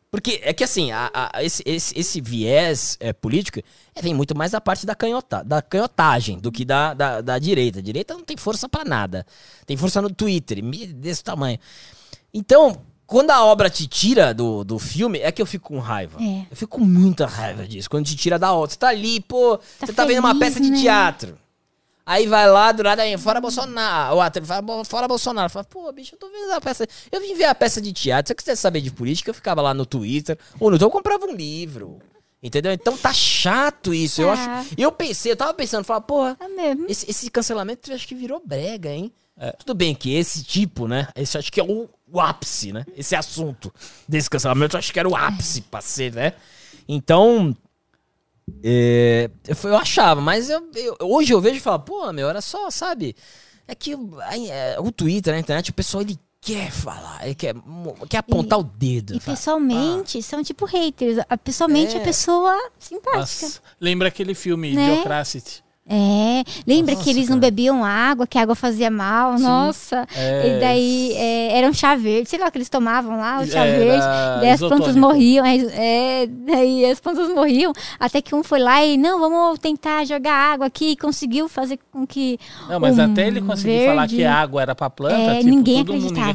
Speaker 2: Porque é que assim, a- a- esse, esse, esse viés é, político é, vem muito mais da parte da, canhota, da canhotagem do que da, da, da direita. A direita não tem força pra nada. Tem força no Twitter, desse tamanho. Então, quando a obra te tira do, do filme, é que eu fico com raiva.
Speaker 1: É.
Speaker 2: Eu fico com muita raiva disso. Quando te tira da obra. Você tá ali, pô,
Speaker 1: Tá
Speaker 2: você tá vendo uma
Speaker 1: feliz,
Speaker 2: peça de
Speaker 1: né?
Speaker 2: teatro. Aí vai lá, do nada, aí, fora Bolsonaro. O ator fala, "Bo- fora Bolsonaro. Fala, pô, bicho, eu tô vendo a peça. Eu vim ver a peça de teatro. Se eu quisesse saber de política, eu ficava lá no Twitter. Ou no Twitter, eu comprava um livro. Entendeu? Então tá chato isso. Eu
Speaker 1: Tá.
Speaker 2: acho. Eu pensei, eu tava pensando, falar, porra,
Speaker 1: É mesmo.
Speaker 2: esse, esse cancelamento eu acho que virou brega, hein? Tudo bem que esse tipo, né? Esse eu acho que é o, o ápice, né? Esse assunto desse cancelamento eu acho que era o ápice pra ser, né? Então. É, eu, eu achava, mas eu, eu- hoje eu vejo e falo, pô, meu, era só, sabe? É que o- aí, é, o Twitter, a internet, o pessoal ele quer falar, ele quer, quer apontar o dedo.
Speaker 1: E
Speaker 2: fala,
Speaker 1: pessoalmente, são tipo haters. A- Pessoalmente,
Speaker 2: É.
Speaker 1: a pessoa simpática.
Speaker 3: Nossa, lembra aquele filme
Speaker 1: Né?
Speaker 3: Idiocracy?
Speaker 1: É, lembra que eles não bebiam água, que a água fazia mal, nossa.
Speaker 3: É.
Speaker 1: E daí é, era um chá verde, sei lá o que eles tomavam lá, o chá
Speaker 3: Era
Speaker 1: verde. Daí as plantas morriam, é, é, daí as plantas morriam, até que um foi lá e, não, vamos tentar jogar água aqui, e conseguiu fazer com que.
Speaker 3: Não, mas
Speaker 1: um
Speaker 3: até ele conseguir falar
Speaker 1: verde-
Speaker 3: que a água era pra planta,
Speaker 1: É,
Speaker 3: tipo,
Speaker 1: ninguém
Speaker 3: todo mundo ninguém
Speaker 1: acreditava.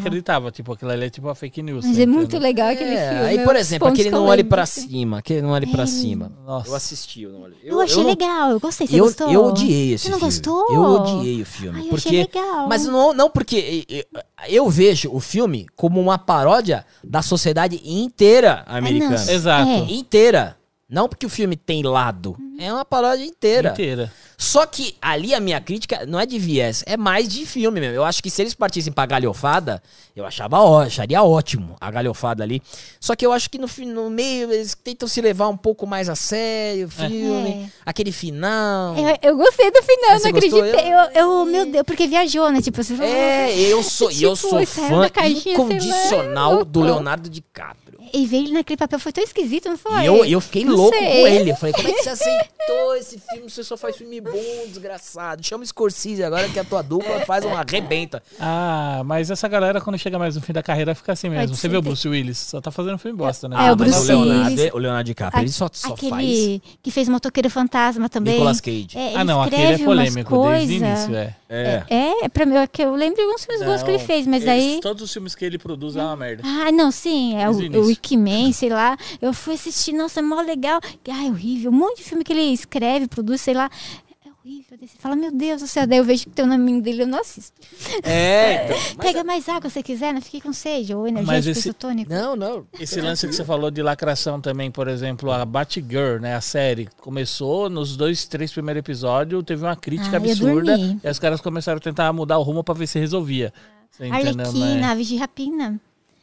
Speaker 3: acreditava. Tipo, aquilo ali é tipo uma fake news.
Speaker 1: Mas
Speaker 3: né,
Speaker 1: é muito
Speaker 3: entendeu?
Speaker 1: legal aquele
Speaker 2: É,
Speaker 1: filme.
Speaker 2: aí,
Speaker 1: é
Speaker 2: por exemplo, aquele
Speaker 1: que eu
Speaker 2: não olhe pra cima, aquele não olhe pra
Speaker 1: É.
Speaker 2: cima.
Speaker 3: Nossa.
Speaker 2: Eu assisti o não olhe.
Speaker 1: Eu, achei
Speaker 2: não-
Speaker 1: legal, eu gostei. Você
Speaker 2: eu,
Speaker 1: gostou?
Speaker 2: Eu odiei esse
Speaker 1: Você não
Speaker 2: filme.
Speaker 1: gostou?
Speaker 2: Eu odiei o filme.
Speaker 1: Ai, eu
Speaker 2: porque,
Speaker 1: achei legal.
Speaker 2: Mas não, não porque eu, eu vejo o filme como uma paródia da sociedade inteira americana.
Speaker 1: não.
Speaker 3: Exato.
Speaker 1: É.
Speaker 2: Inteira. Não porque o filme tem lado. É uma paródia inteira.
Speaker 3: Inteira.
Speaker 2: Só que ali a minha crítica não é de viés, é mais de filme mesmo. Eu acho que se eles partissem pra galhofada, eu achava ó, acharia ótimo a galhofada ali. Só que eu acho que no, no meio eles tentam se levar um pouco mais a sério, o filme,
Speaker 1: É.
Speaker 2: aquele final.
Speaker 1: Eu, eu gostei do final,
Speaker 2: Mas
Speaker 1: não acreditei. Eu, eu, meu Deus, porque viajou, né? Tipo, você falou.
Speaker 2: É, eu sou, e eu
Speaker 1: Tipo,
Speaker 2: sou fã incondicional do. Leonardo DiCaprio.
Speaker 1: E ver ele naquele papel foi tão esquisito, não foi?
Speaker 2: E eu, eu fiquei
Speaker 1: Não
Speaker 2: louco
Speaker 1: sei.
Speaker 2: com ele. Eu falei, como é que você aceitou esse filme? Você só faz filme bom, desgraçado. Chama o Scorsese agora que a tua dupla faz uma arrebenta.
Speaker 3: Ah, mas essa galera, quando chega mais no fim da carreira, fica assim mesmo.
Speaker 1: Pode
Speaker 3: Você vê o Bruce Willis, só tá fazendo filme bosta, né?
Speaker 1: É, o
Speaker 2: Ah, mas
Speaker 1: Bruce
Speaker 2: o Leonardo,
Speaker 1: Willis.
Speaker 2: o Leonardo DiCaprio, ele só, só faz
Speaker 1: Aquele que fez Motoqueiro Fantasma também.
Speaker 2: Nicolas Cage.
Speaker 1: É,
Speaker 3: Ah, não, aquele é polêmico desde o início, é.
Speaker 2: É.
Speaker 1: É, pra mim, é que eu lembro de alguns filmes bons que ele fez, mas
Speaker 3: eles-
Speaker 1: aí.
Speaker 3: Todos os filmes que ele produz é uma merda.
Speaker 1: Ah, não, sim, é o,
Speaker 3: o
Speaker 1: Wikiman, sei lá. Eu fui assistir, nossa, é mó legal. Ai, horrível. Um monte de filme que ele escreve, produz, sei lá. É horrível. Você fala, meu Deus do céu. Daí eu vejo que tem o nome dele, eu não assisto.
Speaker 2: É, então. mas-
Speaker 1: Pega mais água se quiser, não fiquei com sede. Ou
Speaker 3: Mas
Speaker 1: energético,
Speaker 3: esse-
Speaker 1: isotônico.
Speaker 2: Não, não.
Speaker 3: Esse lance que você falou de lacração também, por exemplo, a Batgirl, né? A série começou nos dois, três primeiros episódios, teve uma crítica
Speaker 1: Ah,
Speaker 3: absurda. E os caras começaram a tentar mudar o rumo pra ver se resolvia. Você entendeu?
Speaker 1: Arlequina,
Speaker 3: Mas-
Speaker 1: aves de rapina.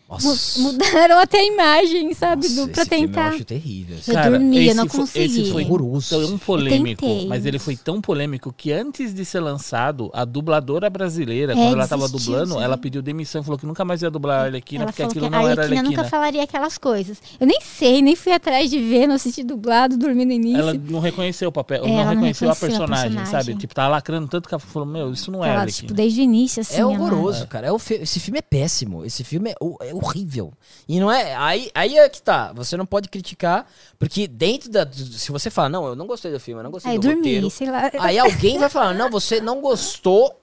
Speaker 2: Nossa.
Speaker 1: mudaram até a imagem, sabe?
Speaker 2: Nossa,
Speaker 1: do, pra
Speaker 2: esse filme
Speaker 1: tentar.
Speaker 2: Eu acho terrível.
Speaker 1: Eu dormi, eu não consegui.
Speaker 3: Esse foi
Speaker 2: Horroroso.
Speaker 3: tão polêmico, mas ele foi tão polêmico que antes de ser lançado, a dubladora brasileira,
Speaker 1: É,
Speaker 3: quando ela tava
Speaker 1: desistiu,
Speaker 3: dublando,
Speaker 1: sim.
Speaker 3: ela pediu demissão, falou que nunca mais ia dublar a Arlequina,
Speaker 1: Ela
Speaker 3: porque aquilo não era
Speaker 1: Arlequina
Speaker 3: Arlequina.
Speaker 1: nunca falaria aquelas coisas. Eu nem sei, nem fui atrás de ver, não assisti dublado, dormi no início.
Speaker 3: Ela não reconheceu o papel,
Speaker 1: É,
Speaker 3: não
Speaker 1: ela não
Speaker 3: reconheceu a
Speaker 1: reconheceu a
Speaker 3: personagem,
Speaker 1: personagem.
Speaker 3: sabe? Tipo, tava lacrando tanto que ela falou, meu, isso não é
Speaker 1: Ela,
Speaker 3: Arlequina.
Speaker 1: tipo, desde o início, assim.
Speaker 2: É
Speaker 1: ela-
Speaker 2: horroroso, cara. É o fi- Esse filme é péssimo. Esse filme é, é horrível. E não é. Aí, aí é que tá. Você não pode criticar. Porque dentro da. Se você fala, não, eu não gostei do filme, eu não gostei
Speaker 1: Aí
Speaker 2: do
Speaker 1: dormi,
Speaker 2: roteiro.
Speaker 1: sei lá.
Speaker 2: Aí alguém vai falar, não, você não gostou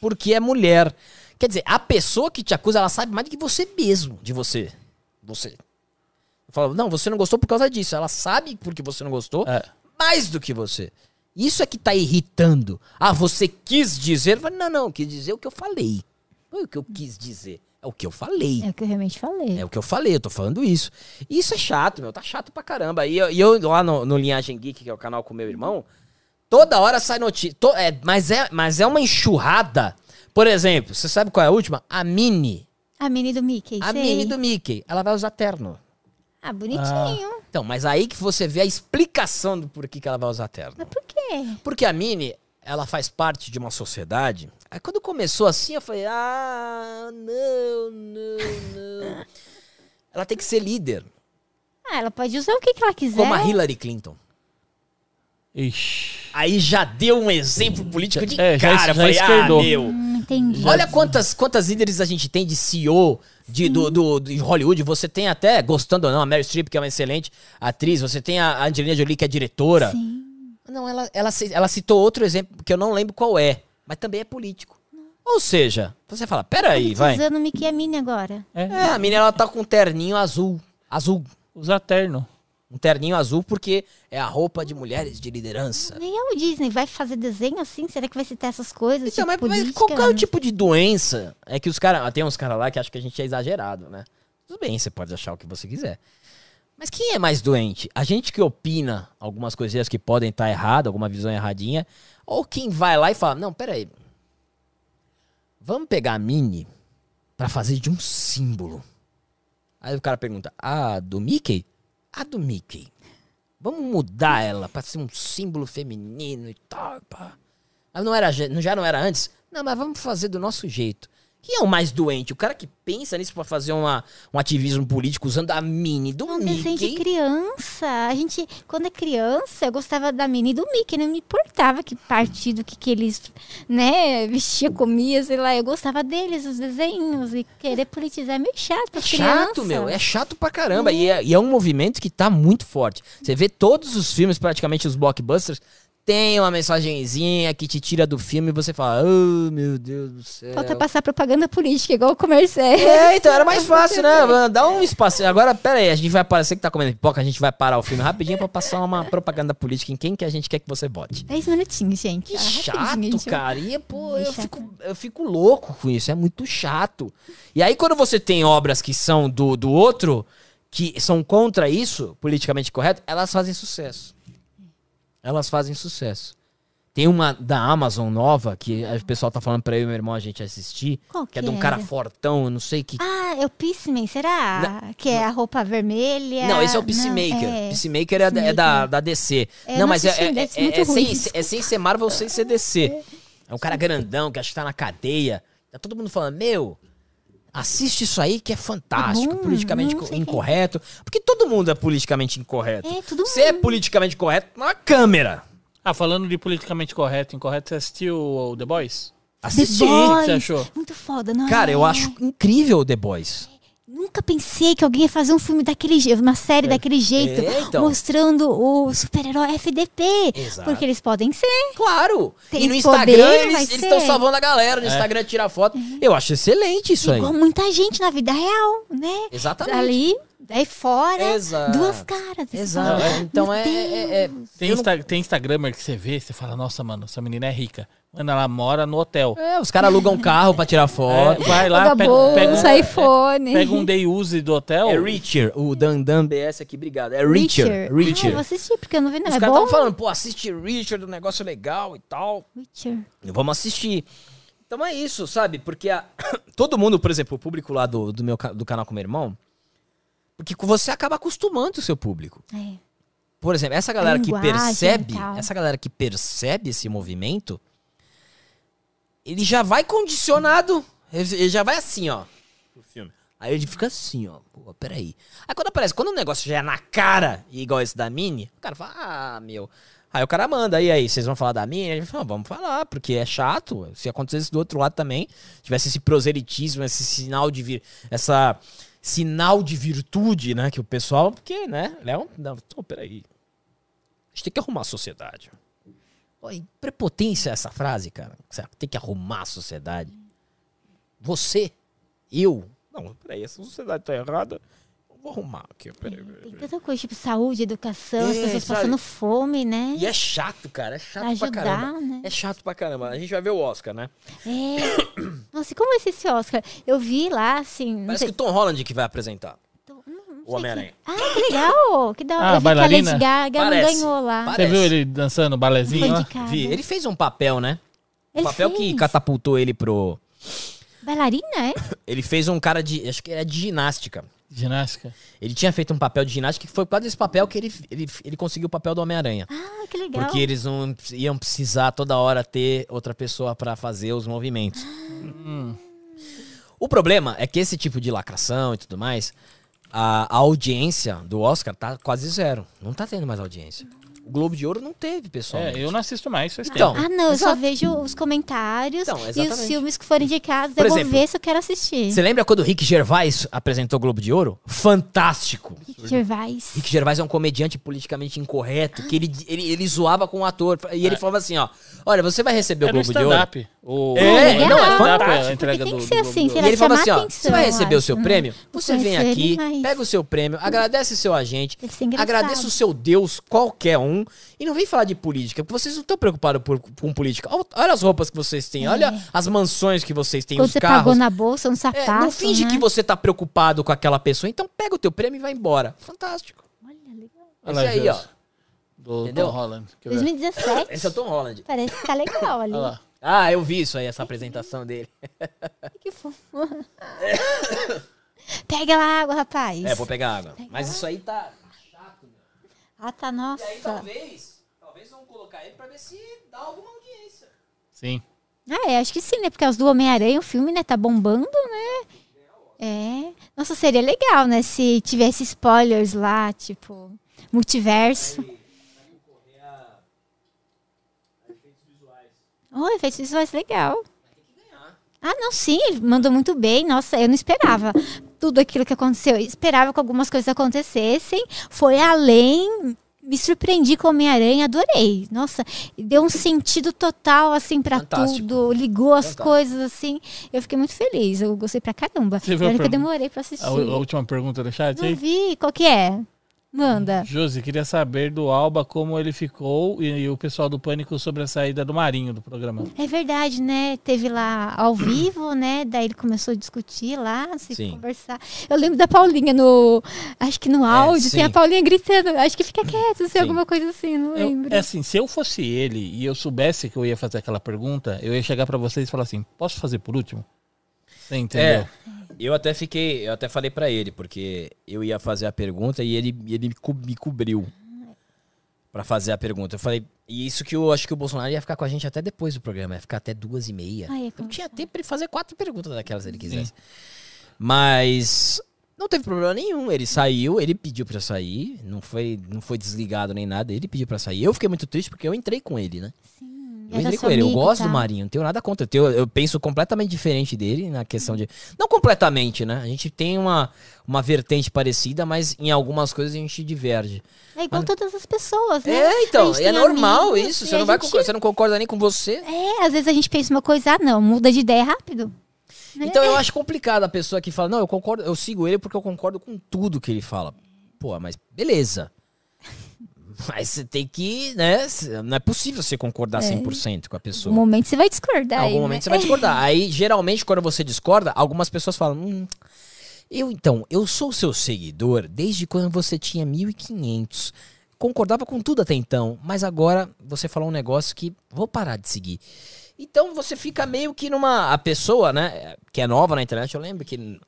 Speaker 2: porque é mulher. Quer dizer, a pessoa que te acusa, ela sabe mais do que você mesmo de você. Você. Fala, não, você não gostou por causa disso. Ela sabe porque você não gostou
Speaker 3: É.
Speaker 2: mais do que você. Isso é que tá irritando. Ah, você quis dizer. Não, não, quis dizer o que eu falei. Não é o que eu quis dizer. É o que eu falei.
Speaker 1: É o que eu realmente falei.
Speaker 2: É o que eu falei, eu tô falando isso. E isso é chato, meu, tá chato pra caramba. E eu, e eu lá no, no Linhagem Geek, que é o canal com meu irmão, toda hora sai notícia. to- é, mas, é, mas é uma enxurrada. Por exemplo, você sabe qual é a última? A Mini.
Speaker 1: A Mini do Mickey,
Speaker 2: A
Speaker 1: sei.
Speaker 2: Mini do Mickey. Ela vai usar terno.
Speaker 1: Ah, bonitinho.
Speaker 2: Então, mas aí que você vê a explicação do porquê que ela vai usar terno.
Speaker 1: Mas por quê?
Speaker 2: Porque a Mini, ela faz parte de uma sociedade. Aí quando começou assim, eu falei: ah, não, não, não. Ela tem que ser líder,
Speaker 1: Ah, ela pode usar o que, que ela quiser.
Speaker 2: como a Hillary Clinton.
Speaker 3: Ixi.
Speaker 2: Aí já deu um exemplo político de
Speaker 3: É, já-
Speaker 2: cara.
Speaker 3: já
Speaker 2: eu falei, ah, meu.
Speaker 1: Hum, entendi.
Speaker 2: Olha quantas, quantas líderes a gente tem de CEO de, do, do, de Hollywood. Você tem até, gostando ou não, a Mary Streep, que é uma excelente atriz. Você tem a Angelina Jolie, que é diretora.
Speaker 1: Sim.
Speaker 2: Não, ela, ela, ela citou outro exemplo que eu não lembro qual é, mas também é político. Ou seja, você fala, peraí,
Speaker 1: Tô
Speaker 2: vai.
Speaker 1: usando o Mickey e a Mini agora.
Speaker 3: É,
Speaker 2: É, a menina ela tá com um terninho azul. Azul.
Speaker 3: usa terno.
Speaker 2: Um terninho azul porque é a roupa de mulheres de liderança.
Speaker 1: Nem é o Disney vai fazer desenho assim? Será que vai citar essas coisas?
Speaker 2: Então,
Speaker 1: tipo,
Speaker 2: mas, mas qual que é o tipo de doença? É que os caras. Tem uns caras lá que acham que a gente é exagerado, né? Tudo bem, você pode achar o que você quiser. Mas quem é mais doente? A gente que opina algumas coisinhas que podem estar erradas, alguma visão erradinha, ou quem vai lá e fala: Não, peraí. Vamos pegar a Mini pra fazer de um símbolo. Aí o cara pergunta: Ah, do Mickey? A do Mickey. Vamos mudar ela pra ser um símbolo feminino e tal. Pá. Não era, já não era antes? Não, mas vamos fazer do nosso jeito. Quem é o mais doente? O cara que pensa nisso pra fazer uma, um ativismo político usando a mini do
Speaker 1: Um desenho de
Speaker 2: Mickey.
Speaker 1: criança. A gente, quando é criança, eu gostava da Minnie e do Mickey. Não me importava que partido, que, que eles, né, vestia, comia, sei lá. Eu gostava deles, os desenhos. E querer politizar é meio chato pras
Speaker 2: Chato, meu. É chato pra caramba. E, é, e é um movimento que tá muito forte. Você vê todos os filmes, praticamente os blockbusters, tem uma mensagenzinha que te tira do filme e você fala, oh, meu Deus do céu.
Speaker 1: Falta passar propaganda política, igual o comercial.
Speaker 2: É, então era mais fácil, né? Dá um espaço. Agora, pera aí, a gente vai parecer que tá comendo pipoca, a gente vai parar o filme rapidinho pra passar uma propaganda política em quem que a gente quer que você vote.
Speaker 1: 10 minutinhos, gente.
Speaker 2: Que
Speaker 1: Ah,
Speaker 2: chato, cara. E, pô,
Speaker 1: É
Speaker 2: eu
Speaker 1: chato.
Speaker 2: fico, eu fico louco com isso. É muito chato. E aí, quando você tem obras que são do, do outro, que são contra isso, politicamente correto, elas fazem sucesso. Elas fazem sucesso. Tem uma da Amazon nova, que o pessoal tá falando pra eu e meu irmão a gente assistir,
Speaker 1: Qual
Speaker 2: que é
Speaker 1: que
Speaker 2: de um cara fortão, eu não sei que.
Speaker 1: Ah, é o Peaceman, será? que é a roupa vermelha.
Speaker 2: Não, esse é o
Speaker 1: Não,
Speaker 2: Peacemaker.
Speaker 1: é.
Speaker 2: Peacemaker é, da- é da,
Speaker 1: Peacemaker.
Speaker 2: da DC.
Speaker 1: É,
Speaker 2: não, mas é, é, é, é sem, é sem ser Marvel, sem ser DC. É um cara grandão que acho que tá na cadeia. Tá todo mundo falando, meu, assiste isso aí que é fantástico,
Speaker 1: É bom,
Speaker 2: politicamente
Speaker 1: o
Speaker 2: incorreto. Porque todo mundo é politicamente incorreto.
Speaker 1: É, todo
Speaker 2: Você é politicamente correto na câmera.
Speaker 3: Ah, falando de politicamente correto, incorreto, você assistiu o The Boys?
Speaker 2: Assisti.
Speaker 1: The Boys.
Speaker 3: você achou?
Speaker 1: Muito foda, não
Speaker 2: Cara,
Speaker 1: é?
Speaker 2: eu acho incrível o The Boys.
Speaker 1: Nunca pensei que alguém ia fazer um filme daquele jeito, uma série daquele jeito,
Speaker 2: É, então.
Speaker 1: mostrando o super-herói FDP.
Speaker 2: Exato.
Speaker 1: Porque eles podem ser.
Speaker 2: Claro.
Speaker 1: Tem
Speaker 2: e no
Speaker 1: poder,
Speaker 2: Instagram eles estão salvando a galera. No Instagram tira foto. Eu acho excelente isso aí.
Speaker 1: Igual muita gente na vida real, né?
Speaker 2: Exatamente.
Speaker 1: Ali, daí fora,
Speaker 2: Exato.
Speaker 1: duas caras.
Speaker 2: Exato.
Speaker 1: fala,
Speaker 2: Então
Speaker 1: "Meu
Speaker 2: é- é- é-
Speaker 1: Deus."
Speaker 3: Tem, Insta tem Instagramer que você vê, você fala, nossa, mano, essa menina é rica. Mano, ela mora no hotel.
Speaker 2: É, os caras alugam carro pra tirar
Speaker 3: É,
Speaker 2: foto.
Speaker 3: vai lá, pega,
Speaker 1: bolsa,
Speaker 3: pega, um,
Speaker 1: iPhone.
Speaker 3: pega um day use do hotel.
Speaker 2: É Richer, o Dan Dan BS aqui, obrigado. É Richer.
Speaker 1: Ah, eu vou assistir, porque eu não vi
Speaker 2: Os
Speaker 1: nada. É
Speaker 2: caras estavam falando, pô, assiste Richer, do negócio legal e tal.
Speaker 1: Witcher.
Speaker 2: Vamos assistir. Então é isso, sabe? Porque a- todo mundo, por exemplo, o público lá do, do meu do canal com meu irmão, porque você acaba acostumando o seu público.
Speaker 1: É.
Speaker 2: Por exemplo, essa galera que percebe, essa galera que percebe esse movimento, ele já vai condicionado, ele já vai assim, ó, no filme. Aí ele fica assim, ó, pô, peraí. Aí quando aparece, quando o negócio já é na cara, igual esse da Mini, o cara fala, ah, meu. Aí o cara manda, e aí, vocês vão falar da Mini? Ele fala, vamos falar, porque é chato. Se acontecesse do outro lado também, tivesse esse proselitismo, esse sinal de vir, essa sinal de virtude, né, que o pessoal, porque, né, Léo, não, peraí. A gente tem que arrumar a sociedade. E prepotência essa frase, cara. Tem que arrumar a sociedade. Você, eu. Não, peraí, essa sociedade tá errada. Vou arrumar aqui, peraí. peraí.
Speaker 1: Tem tanta coisa, tipo saúde, educação, as
Speaker 2: É,
Speaker 1: pessoas
Speaker 2: sabe?
Speaker 1: passando fome, né?
Speaker 2: E é chato, cara. É chato
Speaker 1: Pra
Speaker 2: pra
Speaker 1: ajudar,
Speaker 2: caramba.
Speaker 1: né?
Speaker 2: É chato pra caramba. A gente vai ver o Oscar, né?
Speaker 1: É. Nossa, e como vai ser esse Oscar? Eu vi lá, assim.
Speaker 2: Parece
Speaker 1: sei-
Speaker 2: que o Tom Holland que vai apresentar.
Speaker 1: Tô- não- não
Speaker 2: O Homem-Aranha.
Speaker 1: que- Ah, que legal! Que da hora.
Speaker 3: Ah,
Speaker 1: eu que a
Speaker 3: bailarina?
Speaker 1: Lady Gaga
Speaker 2: Parece.
Speaker 1: não ganhou lá.
Speaker 2: Parece.
Speaker 3: Você viu ele dançando balezinho lá?
Speaker 2: Vi. Ele fez um papel, né? Um
Speaker 1: Ele
Speaker 2: papel que
Speaker 1: fez.
Speaker 2: catapultou ele pro.
Speaker 1: Bailarina, é?
Speaker 2: Ele fez um cara de. Acho que era de ginástica.
Speaker 3: Ginástica.
Speaker 2: Ele tinha feito um papel de ginástica que foi por causa desse papel que ele, ele, ele conseguiu o papel do Homem-Aranha.
Speaker 1: Ah, que legal.
Speaker 2: Porque eles não iam precisar toda hora ter outra pessoa pra fazer os movimentos. O problema é que esse tipo de lacração e tudo mais, a, a audiência do Oscar tá quase zero. Não tá tendo mais audiência. O Globo de Ouro não teve, pessoal.
Speaker 3: É, eu não assisto mais, faz
Speaker 2: Então,
Speaker 3: tempo.
Speaker 1: Ah, não, eu só vejo os comentários
Speaker 2: Então,
Speaker 1: e os filmes que foram indicados.
Speaker 2: Por
Speaker 1: eu
Speaker 2: exemplo,
Speaker 1: vou ver se eu quero assistir.
Speaker 2: Você lembra quando o Rick Gervais apresentou o Globo de Ouro? Fantástico!
Speaker 1: Gervais.
Speaker 2: Rick Gervais é um comediante politicamente incorreto, que ele, ele, ele zoava com o ator. E ele falava assim, ó, olha, você vai receber o
Speaker 3: É
Speaker 2: Globo de Ouro.
Speaker 3: O,
Speaker 2: É,
Speaker 3: o-
Speaker 1: legal.
Speaker 2: não, é fantástico.
Speaker 3: a entrega
Speaker 1: Porque tem
Speaker 3: do,
Speaker 1: que ser
Speaker 3: do Globo
Speaker 1: assim,
Speaker 2: E
Speaker 3: Ouro.
Speaker 2: ele falava assim, ó,
Speaker 1: atenção,
Speaker 2: você vai receber o seu prêmio,
Speaker 1: Vou
Speaker 2: você vem aqui, pega o seu prêmio, agradece o seu agente, agradece o seu Deus, qualquer um, e não vem falar de política, porque vocês não estão preocupados por- com política. Olha- as roupas que vocês têm, olha as mansões que vocês têm,
Speaker 1: É. Quando
Speaker 2: os
Speaker 1: você
Speaker 2: carros.
Speaker 1: pagou na bolsa, um
Speaker 2: É,
Speaker 1: sapato,
Speaker 2: não finge
Speaker 1: né?
Speaker 2: que você tá preocupado com aquela pessoa, então pega o teu prêmio e vai embora. Fantástico.
Speaker 1: Olha, legal.
Speaker 3: Olha
Speaker 2: Esse aí, ó.
Speaker 3: Do
Speaker 2: Entendeu?
Speaker 3: Tom Holland. Quer ver?
Speaker 1: 2017.
Speaker 2: Esse é o Tom Holland.
Speaker 1: Parece que tá legal ali.
Speaker 3: Olha lá.
Speaker 2: Ah, eu vi isso aí, essa apresentação dele.
Speaker 1: Que fofo. Pega lá a água, rapaz.
Speaker 2: É, vou pegar água. Mas isso aí tá.
Speaker 1: Ah, tá, nossa.
Speaker 2: talvez, talvez vamos colocar ele pra ver se dá alguma audiência.
Speaker 3: Sim.
Speaker 1: Ah, é, acho que sim, né? Por causa do Homem-Aranha, o filme, né? Tá bombando, né? É. Nossa, seria legal, né? Se tivesse spoilers lá, tipo, multiverso. Oh, efeitos visuais legal. Ah, não, sim, ele mandou muito bem. Nossa, eu não esperava tudo aquilo que aconteceu. Eu esperava que algumas coisas acontecessem. Foi além. Me surpreendi com Homem-Aranha, adorei. Nossa, deu um sentido total, assim, pra
Speaker 2: Fantástico.
Speaker 1: tudo. Ligou as
Speaker 2: Fantástico.
Speaker 1: coisas, assim. Eu fiquei muito feliz. Eu gostei pra caramba.
Speaker 3: Você viu a
Speaker 1: que eu
Speaker 3: pergunta?
Speaker 1: demorei pra assistir.
Speaker 3: A, a última pergunta do chat
Speaker 1: Não
Speaker 3: aí?
Speaker 1: vi. Qual que é? Manda.
Speaker 3: Josi, queria saber do Alba como ele ficou e, e o pessoal do Pânico sobre a saída do Marinho do programa.
Speaker 1: É verdade, né? Teve lá ao vivo, né? Daí ele começou a discutir lá, se
Speaker 2: Sim.
Speaker 1: conversar. Eu lembro da Paulinha no. Acho que no áudio, tem a. Paulinha gritando. Acho que fica quieto, se alguma coisa assim, não
Speaker 3: Eu-
Speaker 1: lembro.
Speaker 3: é assim, se eu fosse ele e eu soubesse que eu ia fazer aquela pergunta, eu ia chegar pra vocês e falar assim: posso fazer por último? Você entendeu?
Speaker 2: É, eu até fiquei, eu até falei pra ele, porque eu ia fazer a pergunta e ele, ele me, co- me cobriu pra fazer a pergunta. Eu falei, e isso que eu acho que o Bolsonaro ia ficar com a gente até depois do programa, ia ficar até duas e meia.
Speaker 1: Ah,
Speaker 2: eu tinha tempo pra ele fazer quatro perguntas daquelas se ele quisesse. Mas não teve problema nenhum. Ele saiu, ele pediu pra sair, não foi, não foi desligado nem nada, ele pediu pra sair. Eu fiquei muito triste porque eu entrei com ele, né? Eu entrei com ele, eu
Speaker 1: amigo,
Speaker 2: gosto
Speaker 1: tá?
Speaker 2: do Marinho, não tenho nada contra. Eu, tenho- eu penso completamente diferente dele na questão de. Não completamente, né? A gente tem uma, uma vertente parecida, mas em algumas coisas a gente diverge.
Speaker 1: É igual
Speaker 2: Mas-
Speaker 1: todas as pessoas, né?
Speaker 2: É, então, é normal
Speaker 1: amigos
Speaker 2: isso. Você não, vai
Speaker 1: gente-
Speaker 2: concordar, você não concorda nem com você.
Speaker 1: É, às vezes a gente pensa uma coisa, ah, não, muda de ideia rápido. né?
Speaker 2: Então eu acho complicado a pessoa que fala, não, eu concordo, eu sigo ele porque eu concordo com tudo que ele fala. Pô, mas beleza. Mas você tem que, né? Não é possível você concordar 100% com a
Speaker 1: Em
Speaker 2: pessoa.
Speaker 1: algum momento você vai
Speaker 2: Em
Speaker 1: discordar.
Speaker 2: algum
Speaker 1: aí,
Speaker 2: momento
Speaker 1: né?
Speaker 2: você vai discordar. Aí, geralmente, quando você discorda, algumas pessoas falam: hum, eu então, eu sou seu seguidor desde quando você tinha 1.500. Concordava com tudo até então, mas agora você falou um negócio que vou parar de seguir. Então você fica meio que numa. A pessoa, né, que é nova na internet, eu lembro que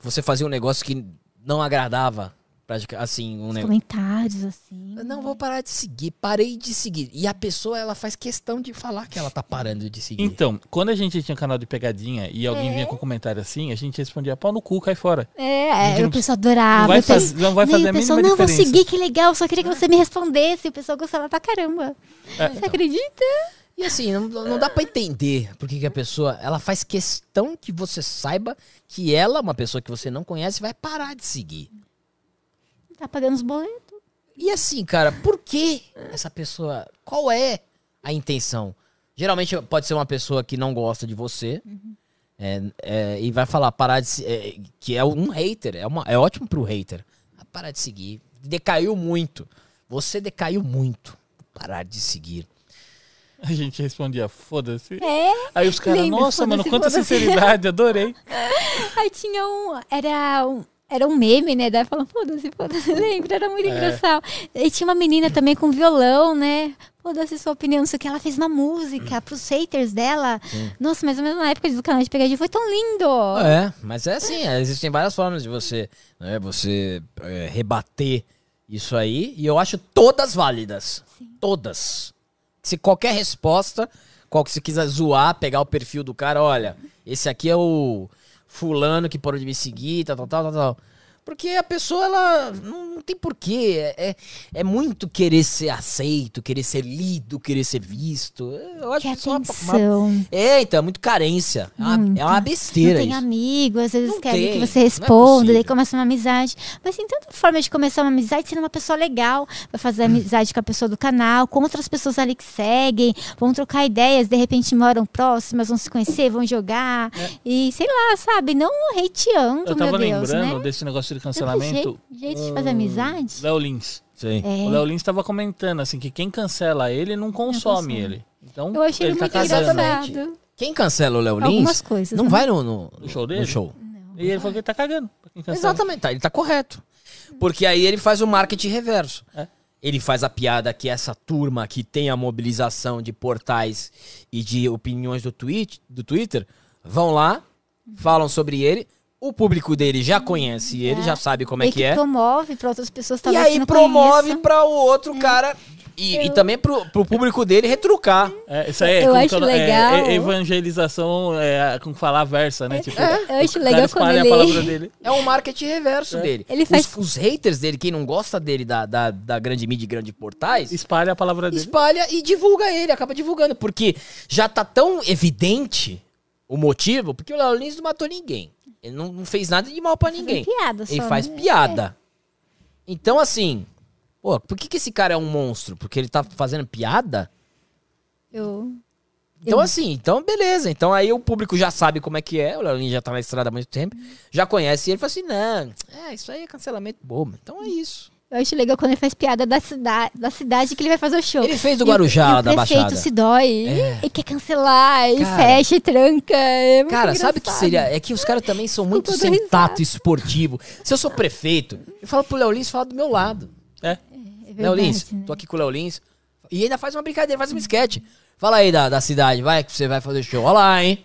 Speaker 2: você fazia um negócio que não agradava. Pratica- Assim, um
Speaker 1: Os
Speaker 2: negócio.
Speaker 1: Comentários, assim.
Speaker 2: Não, vou parar de seguir. Parei de seguir. E a pessoa, ela faz questão de falar que ela tá parando de seguir.
Speaker 3: Então, quando a gente tinha canal de pegadinha e alguém
Speaker 1: É.
Speaker 3: vinha com um comentário assim, a gente respondia pau no cu, cai fora.
Speaker 1: É, é,
Speaker 3: não
Speaker 1: o pessoal adorava.
Speaker 3: não vai
Speaker 1: Eu tenho-
Speaker 3: faz- não vai fazer a
Speaker 1: pessoal,
Speaker 3: mínima
Speaker 1: não, vou seguir, que legal, só queria que você me respondesse. O pessoal gostava pra caramba.
Speaker 3: É,
Speaker 1: Você acredita?
Speaker 2: E assim, não, não dá pra entender por que que a pessoa, ela faz questão que você saiba que ela, uma pessoa que você não conhece, vai parar de seguir.
Speaker 1: Tá pagando os boletos.
Speaker 2: E assim, cara, por que essa pessoa, qual é a intenção? Geralmente pode ser uma pessoa que não gosta de você é, é, e vai falar parar de se- é, que é um hater, é, uma, é ótimo pro hater. Ah, Parar de seguir. Decaiu muito. Você decaiu muito. Parar de seguir.
Speaker 3: A gente respondia, foda-se.
Speaker 1: É.
Speaker 3: Aí os caras, nossa, mano, quanta
Speaker 1: foda-se."
Speaker 3: sinceridade, adorei.
Speaker 1: Aí tinha um. Era um. Era um meme, né? Daí falando, foda-se, foda-se, lembra? Era muito engraçado. E tinha uma menina também com violão, né? Foda-se sua opinião, não sei o que. Ela fez uma música pros haters dela. Nossa, mas na época do canal de pegadinha foi tão lindo.
Speaker 2: É, mas é assim, é, existem várias formas de você, né, você é, rebater isso aí, e eu acho todas válidas. Todas. Se qualquer resposta, qual que você quiser zoar, pegar o perfil do cara, olha, esse aqui é o fulano que parou de me seguir, tal, tal, tal, tal. Porque a pessoa, ela não, não tem porquê. É, é, é muito querer ser aceito, querer ser lido, querer ser visto. Eu acho
Speaker 1: Que
Speaker 2: isso uma, uma
Speaker 1: atenção.
Speaker 2: é, então, é muito carência. É uma, é uma
Speaker 1: Não
Speaker 2: besteira
Speaker 1: tem
Speaker 2: isso.
Speaker 1: amigo, às vezes
Speaker 2: Não
Speaker 1: querem
Speaker 2: tem,
Speaker 1: que
Speaker 2: não
Speaker 1: você
Speaker 2: é
Speaker 1: responda, daí
Speaker 2: possível.
Speaker 1: começa uma amizade. Mas tem tanta forma de começar uma amizade sendo uma pessoa legal. Vai fazer amizade com a pessoa do canal, com outras pessoas ali que seguem, vão trocar ideias, de repente moram próximas, vão se conhecer, vão jogar. E sei lá, sabe? Não hateando,
Speaker 3: Eu tava
Speaker 1: meu Deus,
Speaker 3: lembrando
Speaker 1: né?
Speaker 3: desse negócio de
Speaker 1: Tanto
Speaker 3: cancelamento.
Speaker 1: jeito, jeito de fazer amizade.
Speaker 3: Léo Lins.
Speaker 2: Sim.
Speaker 1: É.
Speaker 3: O Léo Lins tava comentando assim que quem cancela ele não consome ele. Então,
Speaker 1: Eu achei
Speaker 3: ele
Speaker 1: ele
Speaker 3: tá
Speaker 1: muito.
Speaker 2: Exatamente.
Speaker 1: engraçado.
Speaker 2: Quem cancela o Léo Lins
Speaker 1: Algumas coisas.
Speaker 2: não
Speaker 1: né?
Speaker 2: vai no, no,
Speaker 3: No show dele?
Speaker 2: no show.
Speaker 3: E ele falou que ele tá cagando.
Speaker 2: Exatamente, tá, ele tá correto. Porque aí ele faz o marketing reverso.
Speaker 3: É.
Speaker 2: Ele faz a piada que essa turma que tem a mobilização de portais e de opiniões do, tweet, do Twitter vão lá, falam sobre ele. O público dele já conhece ele, já sabe como é
Speaker 1: E
Speaker 2: que é.
Speaker 1: promove para outras pessoas
Speaker 2: E
Speaker 1: talvez que
Speaker 2: aí promove pra o outro cara E, e também pro, pro público dele retrucar.
Speaker 3: É, isso aí é,
Speaker 1: Eu
Speaker 3: como
Speaker 1: acho
Speaker 3: que é-
Speaker 1: legal.
Speaker 3: É, é evangelização, é, com falar versa, né? Tipo,
Speaker 1: eu acho legal
Speaker 3: espalha
Speaker 1: quando
Speaker 3: a palavra
Speaker 1: ele-
Speaker 3: dele.
Speaker 2: É um marketing reverso dele.
Speaker 1: Ele
Speaker 2: Os-
Speaker 1: faz-
Speaker 2: os, haters dele, quem não gosta dele da, da, da grande mídia e grande portais,
Speaker 3: Espalha a palavra dele.
Speaker 2: espalha e divulga ele, acaba divulgando. Porque já tá tão evidente o motivo, porque o Léo Lins não matou ninguém. Ele não, não fez nada de mal pra ninguém.
Speaker 1: piada só,
Speaker 2: Ele faz
Speaker 1: né?
Speaker 2: piada. Então, assim, pô, por que, que esse cara é um monstro? Porque ele tá fazendo piada?
Speaker 1: Eu...
Speaker 2: Então,
Speaker 1: Eu-
Speaker 2: assim, então beleza. Então aí o público já sabe como é que é. O Léo Lins já tá na estrada há muito tempo. Já conhece ele e fala assim: não, é, isso aí é cancelamento bobo. Então é isso.
Speaker 1: Eu acho legal quando ele faz piada da cidade, da cidade que ele vai fazer o show.
Speaker 2: Ele fez do
Speaker 1: E o-
Speaker 2: Guarujá,
Speaker 1: e
Speaker 2: lá
Speaker 1: o
Speaker 2: da
Speaker 1: prefeito
Speaker 2: Baixada.
Speaker 1: se dói
Speaker 2: É.
Speaker 1: e quer cancelar, e
Speaker 2: Cara.
Speaker 1: fecha e tranca. É muito
Speaker 2: Cara, sabe o que
Speaker 1: engraçado.
Speaker 2: seria? É que os caras também são muito sem tato esportivo. Se eu sou prefeito, eu falo pro Léo Lins falar do meu lado.
Speaker 3: É.
Speaker 1: É
Speaker 2: Léo
Speaker 1: verdade,
Speaker 2: Lins,
Speaker 1: né?
Speaker 2: tô aqui com o Léo Lins. E ainda faz uma brincadeira, faz um sketch. Fala aí da, da cidade, vai que você vai fazer show. Olha lá, hein?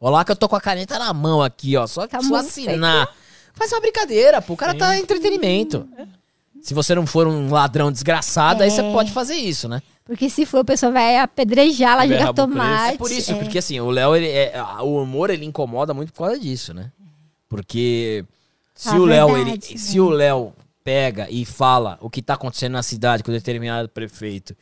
Speaker 2: Olha lá que eu tô com a caneta na mão aqui, ó. Só,
Speaker 1: Tá
Speaker 2: só assinar. Faz uma brincadeira, pô. O cara tá em entretenimento. Se você não for um ladrão desgraçado, aí você
Speaker 1: É.
Speaker 2: pode fazer isso, né?
Speaker 1: Porque se for, o pessoal vai apedrejar lá, jogar tomate.
Speaker 2: É por isso,
Speaker 1: é.
Speaker 2: porque assim, o Léo, ele é, a- o humor, ele incomoda muito por causa disso, né? Porque se
Speaker 1: Ah,
Speaker 2: o Léo, ele,
Speaker 1: verdade,
Speaker 2: se
Speaker 1: né?
Speaker 2: o Léo pega e fala o que tá acontecendo na cidade com determinado prefeito,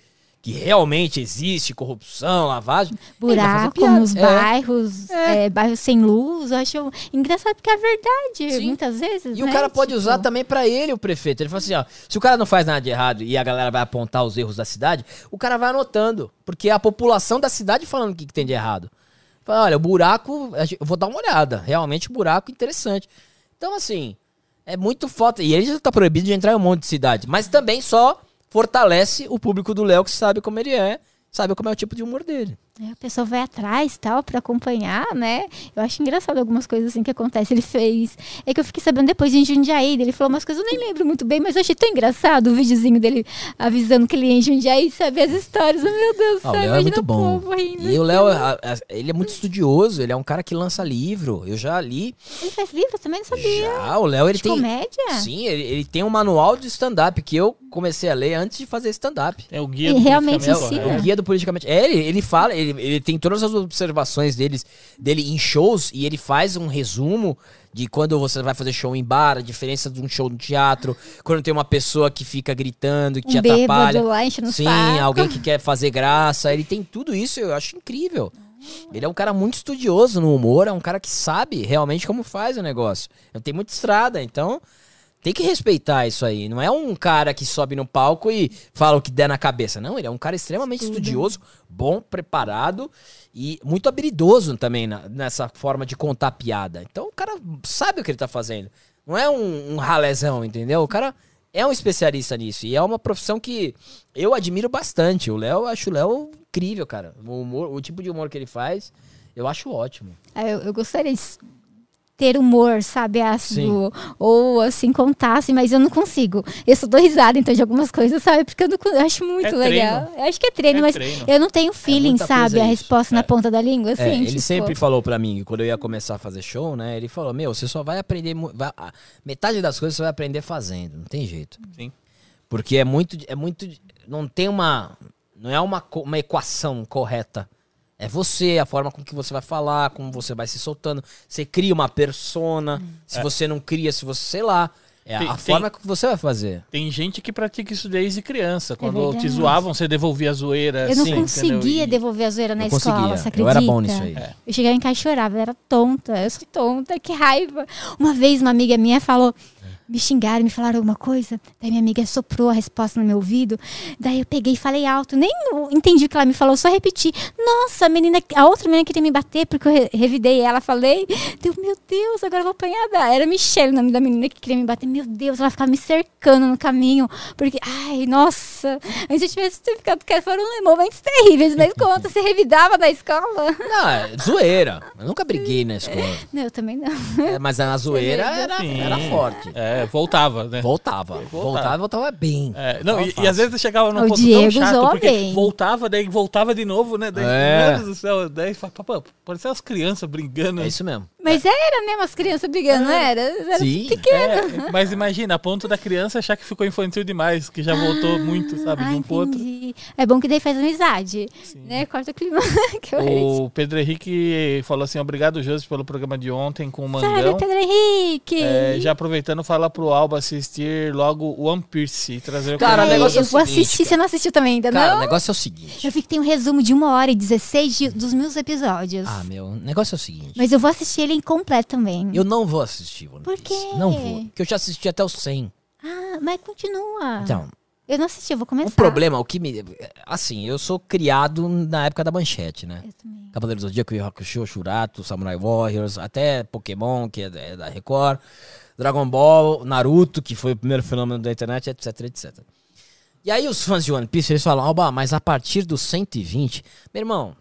Speaker 2: que realmente existe corrupção, lavagem,
Speaker 1: Buraco nos
Speaker 2: É.
Speaker 1: bairros, é, bairros sem luz, eu acho engraçado porque é verdade,
Speaker 2: Sim.
Speaker 1: muitas vezes.
Speaker 2: E o
Speaker 1: né?
Speaker 2: cara pode
Speaker 1: Tipo,
Speaker 2: usar também pra ele, o prefeito. Ele fala assim, ó, se o cara não faz nada de errado e a galera vai apontar os erros da cidade, o cara vai anotando, porque é a população da cidade falando o que, que tem de errado. Fala, olha, o buraco, eu vou dar uma olhada, realmente buraco interessante. Então, assim, é muito foda. E ele já tá proibido de entrar em um monte de cidade, mas também só fortalece o público do Léo que sabe como ele é, sabe como é o tipo de humor dele.
Speaker 1: É, a pessoa vai atrás tal pra acompanhar, né? Eu acho engraçado algumas coisas assim que acontecem. Ele fez. É que eu fiquei sabendo depois em Jundiaí, ele falou umas coisas, eu nem lembro muito bem, mas eu achei tão engraçado o videozinho dele avisando que ele ia em Jundiaí, sabe? As histórias. Meu Deus do
Speaker 2: Ah, o
Speaker 1: céu,
Speaker 2: Léo é
Speaker 1: imagina
Speaker 2: muito
Speaker 1: o
Speaker 2: bom.
Speaker 1: rindo.
Speaker 2: E o Léo, a- a- ele é muito estudioso, ele é um cara que lança livro. Eu já li.
Speaker 1: Ele faz livro também, não sabia.
Speaker 2: Já, o Léo, ele
Speaker 1: De
Speaker 2: tem.
Speaker 1: comédia?
Speaker 2: Sim, ele, ele tem um manual de stand-up que eu comecei a ler antes de fazer stand-up.
Speaker 3: É o guia
Speaker 1: E
Speaker 3: do
Speaker 1: realmente
Speaker 3: politicamente
Speaker 1: ensina.
Speaker 2: É
Speaker 3: correto.
Speaker 2: o guia do politicamente. É, ele, ele fala, ele, ele tem todas as observações deles, dele em shows e ele faz um resumo de quando você vai fazer show em bar, a diferença de um show no teatro, quando tem uma pessoa que fica gritando, que te
Speaker 1: Um bêbado
Speaker 2: atrapalha.
Speaker 1: lá
Speaker 2: Sim,
Speaker 1: saco.
Speaker 2: alguém que quer fazer graça. Ele tem tudo isso, eu acho incrível. Ele é um cara muito estudioso no humor, é um cara que sabe realmente como faz o negócio. Tem muita estrada, então tem que respeitar isso aí. Não é um cara que sobe no palco e fala o que der na cabeça. Não, ele é um cara extremamente estudioso, bom, preparado e muito habilidoso também na- nessa forma de contar piada. Então o cara sabe o que ele tá fazendo. Não é um, um ralezão, entendeu? O cara é um especialista nisso. E é uma profissão que eu admiro bastante. O Léo, eu acho o Léo incrível, cara. O, humor- o tipo de humor que ele faz, eu acho ótimo.
Speaker 1: Ah, Eu, eu gostaria de ter humor, sabe, ácido, ou assim, contasse, mas eu não consigo. Eu só dou risada, então, de algumas coisas, sabe? Porque eu, não, eu acho muito
Speaker 3: É
Speaker 1: legal. Eu acho que é treino,
Speaker 3: É
Speaker 1: mas
Speaker 3: treino.
Speaker 1: eu não tenho feeling,
Speaker 2: muita
Speaker 1: sabe? A resposta na ponta da língua, assim.
Speaker 2: É, ele
Speaker 1: tipo,
Speaker 2: sempre falou pra mim, quando eu ia começar a fazer show, né? Ele falou: Meu, você só vai aprender. vai- a- metade das coisas você vai aprender fazendo, não tem jeito.
Speaker 3: Sim.
Speaker 2: Porque é muito. É muito não tem uma. Não é uma, uma equação correta. É você, a forma com que você vai falar, como você vai se soltando. Você cria uma persona. Se você não cria, se você, sei lá. É
Speaker 3: Tem-
Speaker 2: a
Speaker 3: tem-
Speaker 2: forma que você vai fazer.
Speaker 3: Tem gente que pratica isso desde criança. Quando
Speaker 1: É
Speaker 3: te zoavam, você devolvia a zoeira.
Speaker 1: Eu não
Speaker 3: assim,
Speaker 1: conseguia
Speaker 3: entendeu? E-
Speaker 1: devolver a zoeira na
Speaker 2: eu
Speaker 1: escola,
Speaker 2: conseguia.
Speaker 1: você
Speaker 2: Eu
Speaker 1: acredita?
Speaker 2: era bom nisso aí.
Speaker 3: É.
Speaker 1: Eu chegava em casa e chorava, eu era tonta, eu sou tonta, que raiva. Uma vez uma amiga minha falou, me xingaram, me falaram alguma coisa, daí minha amiga soprou a resposta no meu ouvido, daí eu peguei e falei alto, nem entendi o que ela me falou, só repeti. Nossa, a menina, a outra menina queria me bater, porque eu re- revidei ela, falei, deu, meu Deus, agora eu vou apanhar da... Era Michelle o nome da menina que queria me bater, meu Deus, ela ficava me cercando no caminho, porque, ai, nossa, antes eu tivesse ficado quieto, foram momentos terríveis, mas conta, você revidava da escola?
Speaker 2: Não, é zoeira. Eu nunca briguei na escola.
Speaker 1: Não, eu também não.
Speaker 2: É, mas a zoeira era,
Speaker 3: Sim.
Speaker 2: era forte.
Speaker 3: É, voltava, né?
Speaker 2: Voltava. Voltava, voltava bem.
Speaker 3: É, não, e, e às vezes chegava num
Speaker 1: O
Speaker 3: ponto
Speaker 1: Diego
Speaker 3: tão chato, porque
Speaker 1: bem.
Speaker 3: voltava, daí voltava de novo, né? Daí,
Speaker 2: É.
Speaker 3: Meu Deus do céu, daí parecia umas crianças brigando.
Speaker 2: É isso mesmo.
Speaker 1: Mas era, né? Umas crianças brigando, não era? Era
Speaker 2: Sim.
Speaker 1: pequeno.
Speaker 3: É, mas imagina, a ponto da criança achar que ficou infantil demais, que já voltou muito, sabe, de
Speaker 1: Ah,
Speaker 3: um pro outro.
Speaker 1: entendi. É bom que daí faz amizade,
Speaker 3: Sim.
Speaker 1: né? Corta o clima.
Speaker 3: O Pedro Henrique falou assim: obrigado, Josi, pelo programa de ontem com o
Speaker 1: Sabe,
Speaker 3: Mangão.
Speaker 1: Pedro Henrique?
Speaker 3: É, já aproveitando, fala pro Alba assistir logo One Piece e trazer o
Speaker 2: Cara, o negócio é
Speaker 1: eu
Speaker 2: o
Speaker 1: vou
Speaker 2: seguinte,
Speaker 1: assistir, você não assistiu também ainda,
Speaker 2: Cara, o
Speaker 1: não?
Speaker 2: negócio é o seguinte.
Speaker 1: Eu vi que tem um resumo de uma hora e 16 de- dos meus episódios.
Speaker 2: Ah, meu, o negócio é o seguinte.
Speaker 1: Mas eu vou assistir ele incompleto também.
Speaker 2: Eu não vou assistir One
Speaker 1: Por
Speaker 2: Piece.
Speaker 1: quê?
Speaker 2: Não vou. Porque eu já assisti até os 100.
Speaker 1: Ah, mas continua.
Speaker 2: Então,
Speaker 1: Eu não assisti, eu vou começar.
Speaker 2: o problema, o que me... Assim, eu sou criado na época da manchete, né?
Speaker 1: Eu também.
Speaker 2: Cavaleiros do Zodíaco, Hakusho, Shurato, Samurai Warriors, até Pokémon, que é da- é da Record, Dragon Ball, Naruto, que foi o primeiro fenômeno da internet, etc, etc. E aí os fãs de One Piece, eles falam, Alba, mas a partir dos 120... Meu irmão,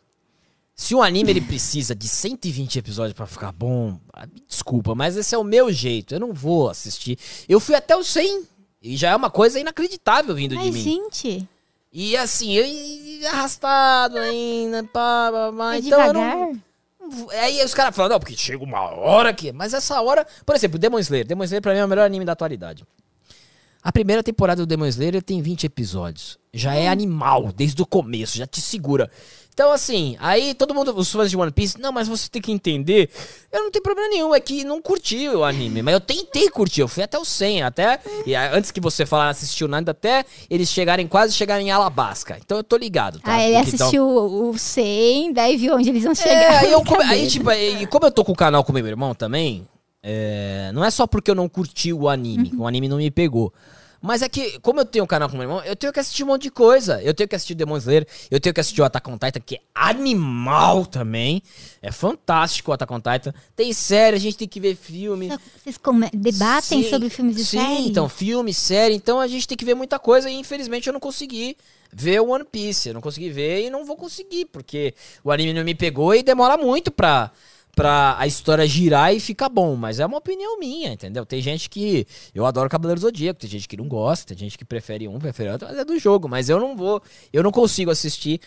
Speaker 2: se o anime ele precisa de 120 episódios pra ficar bom, ah, desculpa, mas esse é o meu jeito, eu não vou assistir. Eu fui até os 100, e já é uma coisa inacreditável vindo de
Speaker 1: Mas,
Speaker 2: mim.
Speaker 1: gente,
Speaker 2: E assim, eu, arrastado ainda, pá, pá, pá.
Speaker 1: é
Speaker 2: então eu
Speaker 1: devagar.
Speaker 2: não. Aí os caras falam, não, porque chega uma hora que. Mas essa hora. Por exemplo, Demon Slayer. Demon Slayer pra mim é o melhor anime da atualidade. A primeira temporada do Demon Slayer tem 20 episódios. Já é animal, desde o começo, já te segura. Então, assim, aí todo mundo, os fãs de One Piece, não, mas você tem que entender. Eu não tenho problema nenhum, é que não curti o anime, mas eu tentei curtir, eu fui até o 100, até. E antes que você falar, assistiu nada, até eles chegarem, quase chegarem em Alabasca. Então eu tô ligado, tá?
Speaker 1: Ah, ele
Speaker 2: Porque, então-
Speaker 1: assistiu o o 100, daí viu onde eles vão chegar.
Speaker 2: é, aí, eu come- aí, tipo, aí, como eu tô com o canal com meu irmão também, é, não é só porque eu não curti o anime,
Speaker 1: Uhum.
Speaker 2: o anime não me pegou. Mas é que, como eu tenho um canal com meu irmão, eu tenho que assistir um monte de coisa. Eu tenho que assistir Demon Slayer, eu tenho que assistir o Attack on Titan, que é animal também. É fantástico o Attack on Titan. Tem série, a gente tem que ver filme.
Speaker 1: Vocês debatem
Speaker 2: Sim,
Speaker 1: sobre filmes e
Speaker 2: Sim,
Speaker 1: séries?
Speaker 2: então, filme, série. Então a gente tem que ver muita coisa e infelizmente eu não consegui ver o One Piece. Eu não consegui ver e não vou conseguir, porque o anime não me pegou e demora muito pra, pra a história girar e ficar bom. Mas é uma opinião minha, entendeu? Tem gente que. Eu adoro Cavaleiro Zodíaco, tem gente que não gosta, tem gente que prefere um, prefere outro, mas é do jogo. Mas eu não vou. Eu não consigo assistir.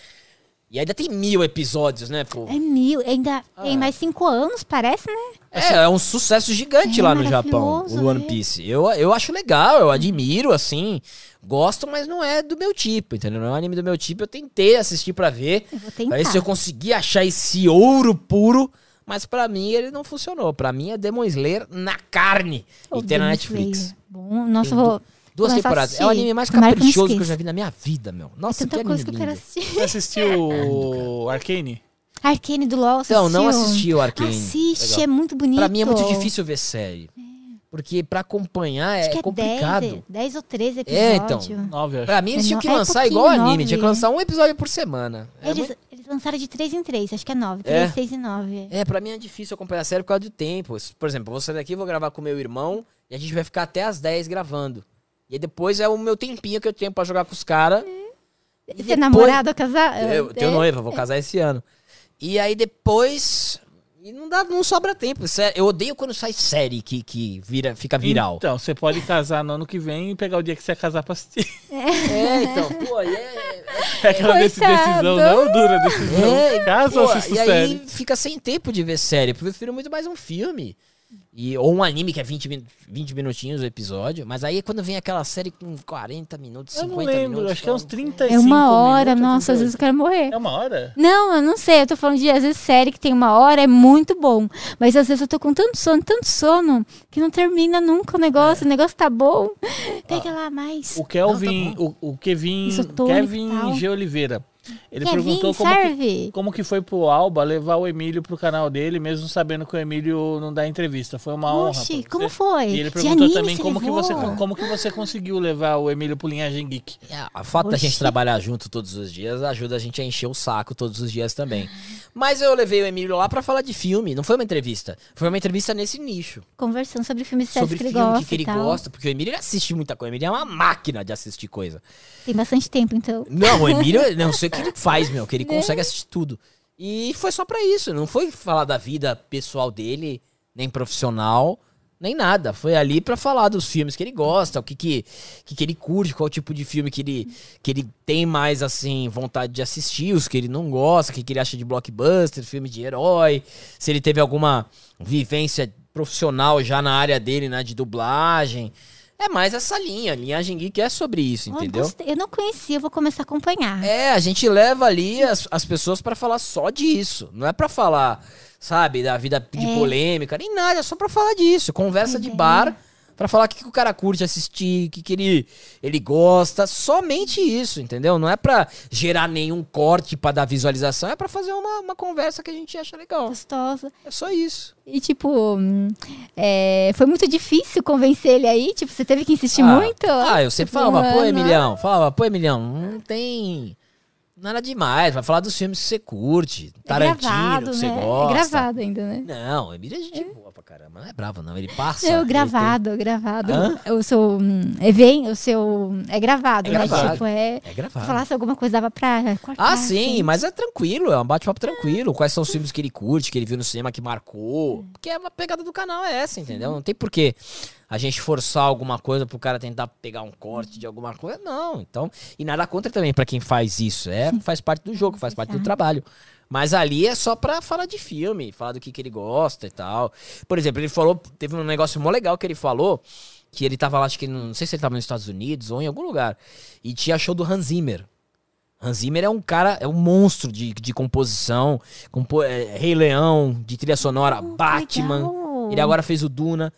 Speaker 2: E ainda tem mil episódios, né, pô?
Speaker 1: É mil, ainda tem mais cinco anos, parece, né?
Speaker 2: É, é um sucesso gigante
Speaker 1: É
Speaker 2: lá no Japão, o One
Speaker 1: né?
Speaker 2: Piece. Eu, eu acho legal, eu admiro, assim. Gosto, mas não é do meu tipo, entendeu? Não é um anime do meu tipo. Eu tentei assistir pra ver.
Speaker 1: Eu vou
Speaker 2: Pra
Speaker 1: tentar.
Speaker 2: ver se eu conseguia achar esse ouro puro. Mas pra mim ele não funcionou. Pra mim é Demon Slayer na carne.
Speaker 1: Ô,
Speaker 2: e tem na Netflix.
Speaker 1: Bom, nossa, eu vou.
Speaker 2: Duas temporadas. É o anime mais
Speaker 1: que não
Speaker 2: caprichoso que eu já vi na minha vida, meu.
Speaker 1: É
Speaker 2: Nossa, que
Speaker 1: tanta
Speaker 2: anime
Speaker 1: coisa que eu quero assistir.
Speaker 3: Você assistiu o Arcane?
Speaker 1: Arcane do LoL,
Speaker 2: Então, não
Speaker 1: assistiu?
Speaker 2: assisti o Arcane.
Speaker 1: Assiste,
Speaker 2: Legal.
Speaker 1: é muito bonito.
Speaker 2: Pra mim é muito difícil ver série. Porque pra acompanhar
Speaker 1: Acho
Speaker 2: é
Speaker 1: que é
Speaker 2: complicado.
Speaker 1: 10, 10 ou 13
Speaker 2: É,
Speaker 1: episódios.
Speaker 2: então.
Speaker 3: Nove, eu acho.
Speaker 2: Pra mim, eles
Speaker 1: É
Speaker 2: tinham que
Speaker 1: é
Speaker 2: lançar
Speaker 1: pouquinho,
Speaker 2: igual anime, tinha que lançar um episódio por semana. É,
Speaker 1: Eles,
Speaker 2: muito-
Speaker 1: eles lançaram de 3 em 3, acho que é 9.
Speaker 2: É.
Speaker 1: 3, 6 e 9.
Speaker 2: é, pra mim é difícil acompanhar a série por causa do tempo. Por exemplo, eu vou sair daqui, vou gravar com meu irmão e a gente vai ficar até as 10 gravando. E aí depois é o meu tempinho que eu tenho pra jogar com os caras.
Speaker 1: Você é
Speaker 2: depois-
Speaker 1: namorado ou casado?
Speaker 2: Eu tenho noiva, vou casar esse ano. E aí depois. E não dá, não sobra tempo. Eu odeio quando sai série que, que vira, fica viral.
Speaker 3: Então, você pode casar no ano que vem e pegar o dia que você ia casar pra assistir.
Speaker 2: É, então, pô, e é,
Speaker 3: É aquela desse-
Speaker 1: Coitado.
Speaker 3: decisão, não dura decisão.
Speaker 2: É,
Speaker 3: Casa
Speaker 2: pô,
Speaker 3: ou assisto
Speaker 2: e aí fica sem tempo de ver série. Eu prefiro muito mais um filme. E, ou um anime que é 20, min- 20 minutinhos o episódio. Mas aí quando vem aquela série com 40 minutos,
Speaker 3: Eu
Speaker 2: 50
Speaker 3: não lembro,
Speaker 2: minutos.
Speaker 3: acho que é uns
Speaker 2: fala,
Speaker 3: 35
Speaker 1: É uma hora,
Speaker 3: minutos,
Speaker 1: nossa, às vezes eu quero morrer.
Speaker 3: É uma hora?
Speaker 1: Não, eu não sei. Eu tô falando de, às vezes, série que tem uma hora é muito bom. Mas às vezes eu tô com tanto sono, tanto sono, que não termina nunca o negócio. O negócio tá bom. Pega lá mais.
Speaker 3: O Kelvin, o, o Kevin, Kevin. G. Oliveira. Ele
Speaker 1: Kevin,
Speaker 3: perguntou como que, como que foi pro Alba levar o Emílio pro canal dele, mesmo sabendo que o Emílio não dá entrevista. Foi uma honra.
Speaker 1: Oxi,
Speaker 3: pra
Speaker 1: como
Speaker 3: você.
Speaker 1: foi?
Speaker 3: E ele perguntou
Speaker 1: anime
Speaker 3: também como que, você, como que você conseguiu levar o Emílio pro Linhagem Geek.
Speaker 2: É, a fato da gente trabalhar junto todos os dias ajuda a gente a encher o saco todos os dias também. Mas eu levei o Emílio lá pra falar de filme, não foi uma entrevista. Foi uma entrevista nesse nicho.
Speaker 1: Conversando sobre filmes
Speaker 2: sobre
Speaker 1: que ele
Speaker 2: filme,
Speaker 1: gosta
Speaker 2: que, ele gosta. Porque o Emílio ele assiste muita coisa. O Emílio é uma máquina de assistir coisa.
Speaker 1: Tem bastante tempo, então.
Speaker 2: Não, o Emílio, não sei o que ele faz, meu, que ele consegue assistir tudo. E foi só pra isso, não foi falar da vida pessoal dele, nem profissional. Nem nada. Foi ali pra falar dos filmes que ele gosta, o que, que, que, que ele curte, qual tipo de filme que ele, que ele tem mais, assim, vontade de assistir, os que ele não gosta, o que, que ele acha de blockbuster, filme de herói, se ele teve alguma vivência profissional já na área dele, né, de dublagem. É mais essa linha, linhagem geek é sobre isso, entendeu?
Speaker 1: gostei. Eu não conhecia, eu vou começar a acompanhar.
Speaker 2: É, a gente leva ali as, as pessoas pra falar só disso. Não é pra falar, sabe, da vida de
Speaker 1: É.
Speaker 2: polêmica, nem nada, é só pra falar disso. Conversa de bar pra falar o que, que o cara curte assistir, o que, que ele, ele gosta. Somente isso, entendeu? Não é pra gerar nenhum corte pra dar visualização, é pra fazer uma, uma conversa que a gente acha legal.
Speaker 1: Gostosa.
Speaker 2: É só isso.
Speaker 1: E, tipo, é, foi muito difícil convencer ele aí? Tipo, você teve que insistir
Speaker 2: Ah,
Speaker 1: muito?
Speaker 2: Ah, eu sempre
Speaker 1: Tipo,
Speaker 2: falava, pô,
Speaker 1: ah,
Speaker 2: Emilhão, falava, pô, Emilhão, não tem nada demais, vai falar dos filmes que você curte,
Speaker 1: É
Speaker 2: Tarantino,
Speaker 1: gravado,
Speaker 2: que você
Speaker 1: né?
Speaker 2: gosta.
Speaker 1: É gravado ainda, né?
Speaker 2: Não, o Emílio é gente boa pra caramba. Não é bravo, não. Ele passa. Ele
Speaker 1: gravado, gravado.
Speaker 2: Hã?
Speaker 1: O seu hum, evento, o seu. É gravado,
Speaker 2: É
Speaker 1: né?
Speaker 2: gravado.
Speaker 1: Tipo, é.
Speaker 2: tem- É gravado.
Speaker 1: falasse alguma coisa, dava pra cortar.
Speaker 2: Ah, sim,
Speaker 1: assim.
Speaker 2: mas é tranquilo, é um bate-papo tranquilo. Quais são os filmes que ele curte, que ele viu no cinema, que marcou. Porque é uma pegada do canal é essa, entendeu? Não tem porquê a gente forçar alguma coisa pro cara tentar pegar um corte de alguma coisa. Não, então. E nada contra também pra quem faz isso. É, faz parte do jogo, faz parte do trabalho. Mas ali é só pra falar de filme, falar do que, que ele gosta e tal. Por exemplo, ele falou, teve um negócio mó legal que ele falou, que ele tava lá, acho que, não sei se ele tava nos Estados Unidos ou em algum lugar, e tinha show do Hans Zimmer. Hans Zimmer é um cara, é um monstro de, de composição, compo é, Rei Leão, de trilha sonora, Batman.
Speaker 1: legal.
Speaker 2: Ele agora fez o Duna.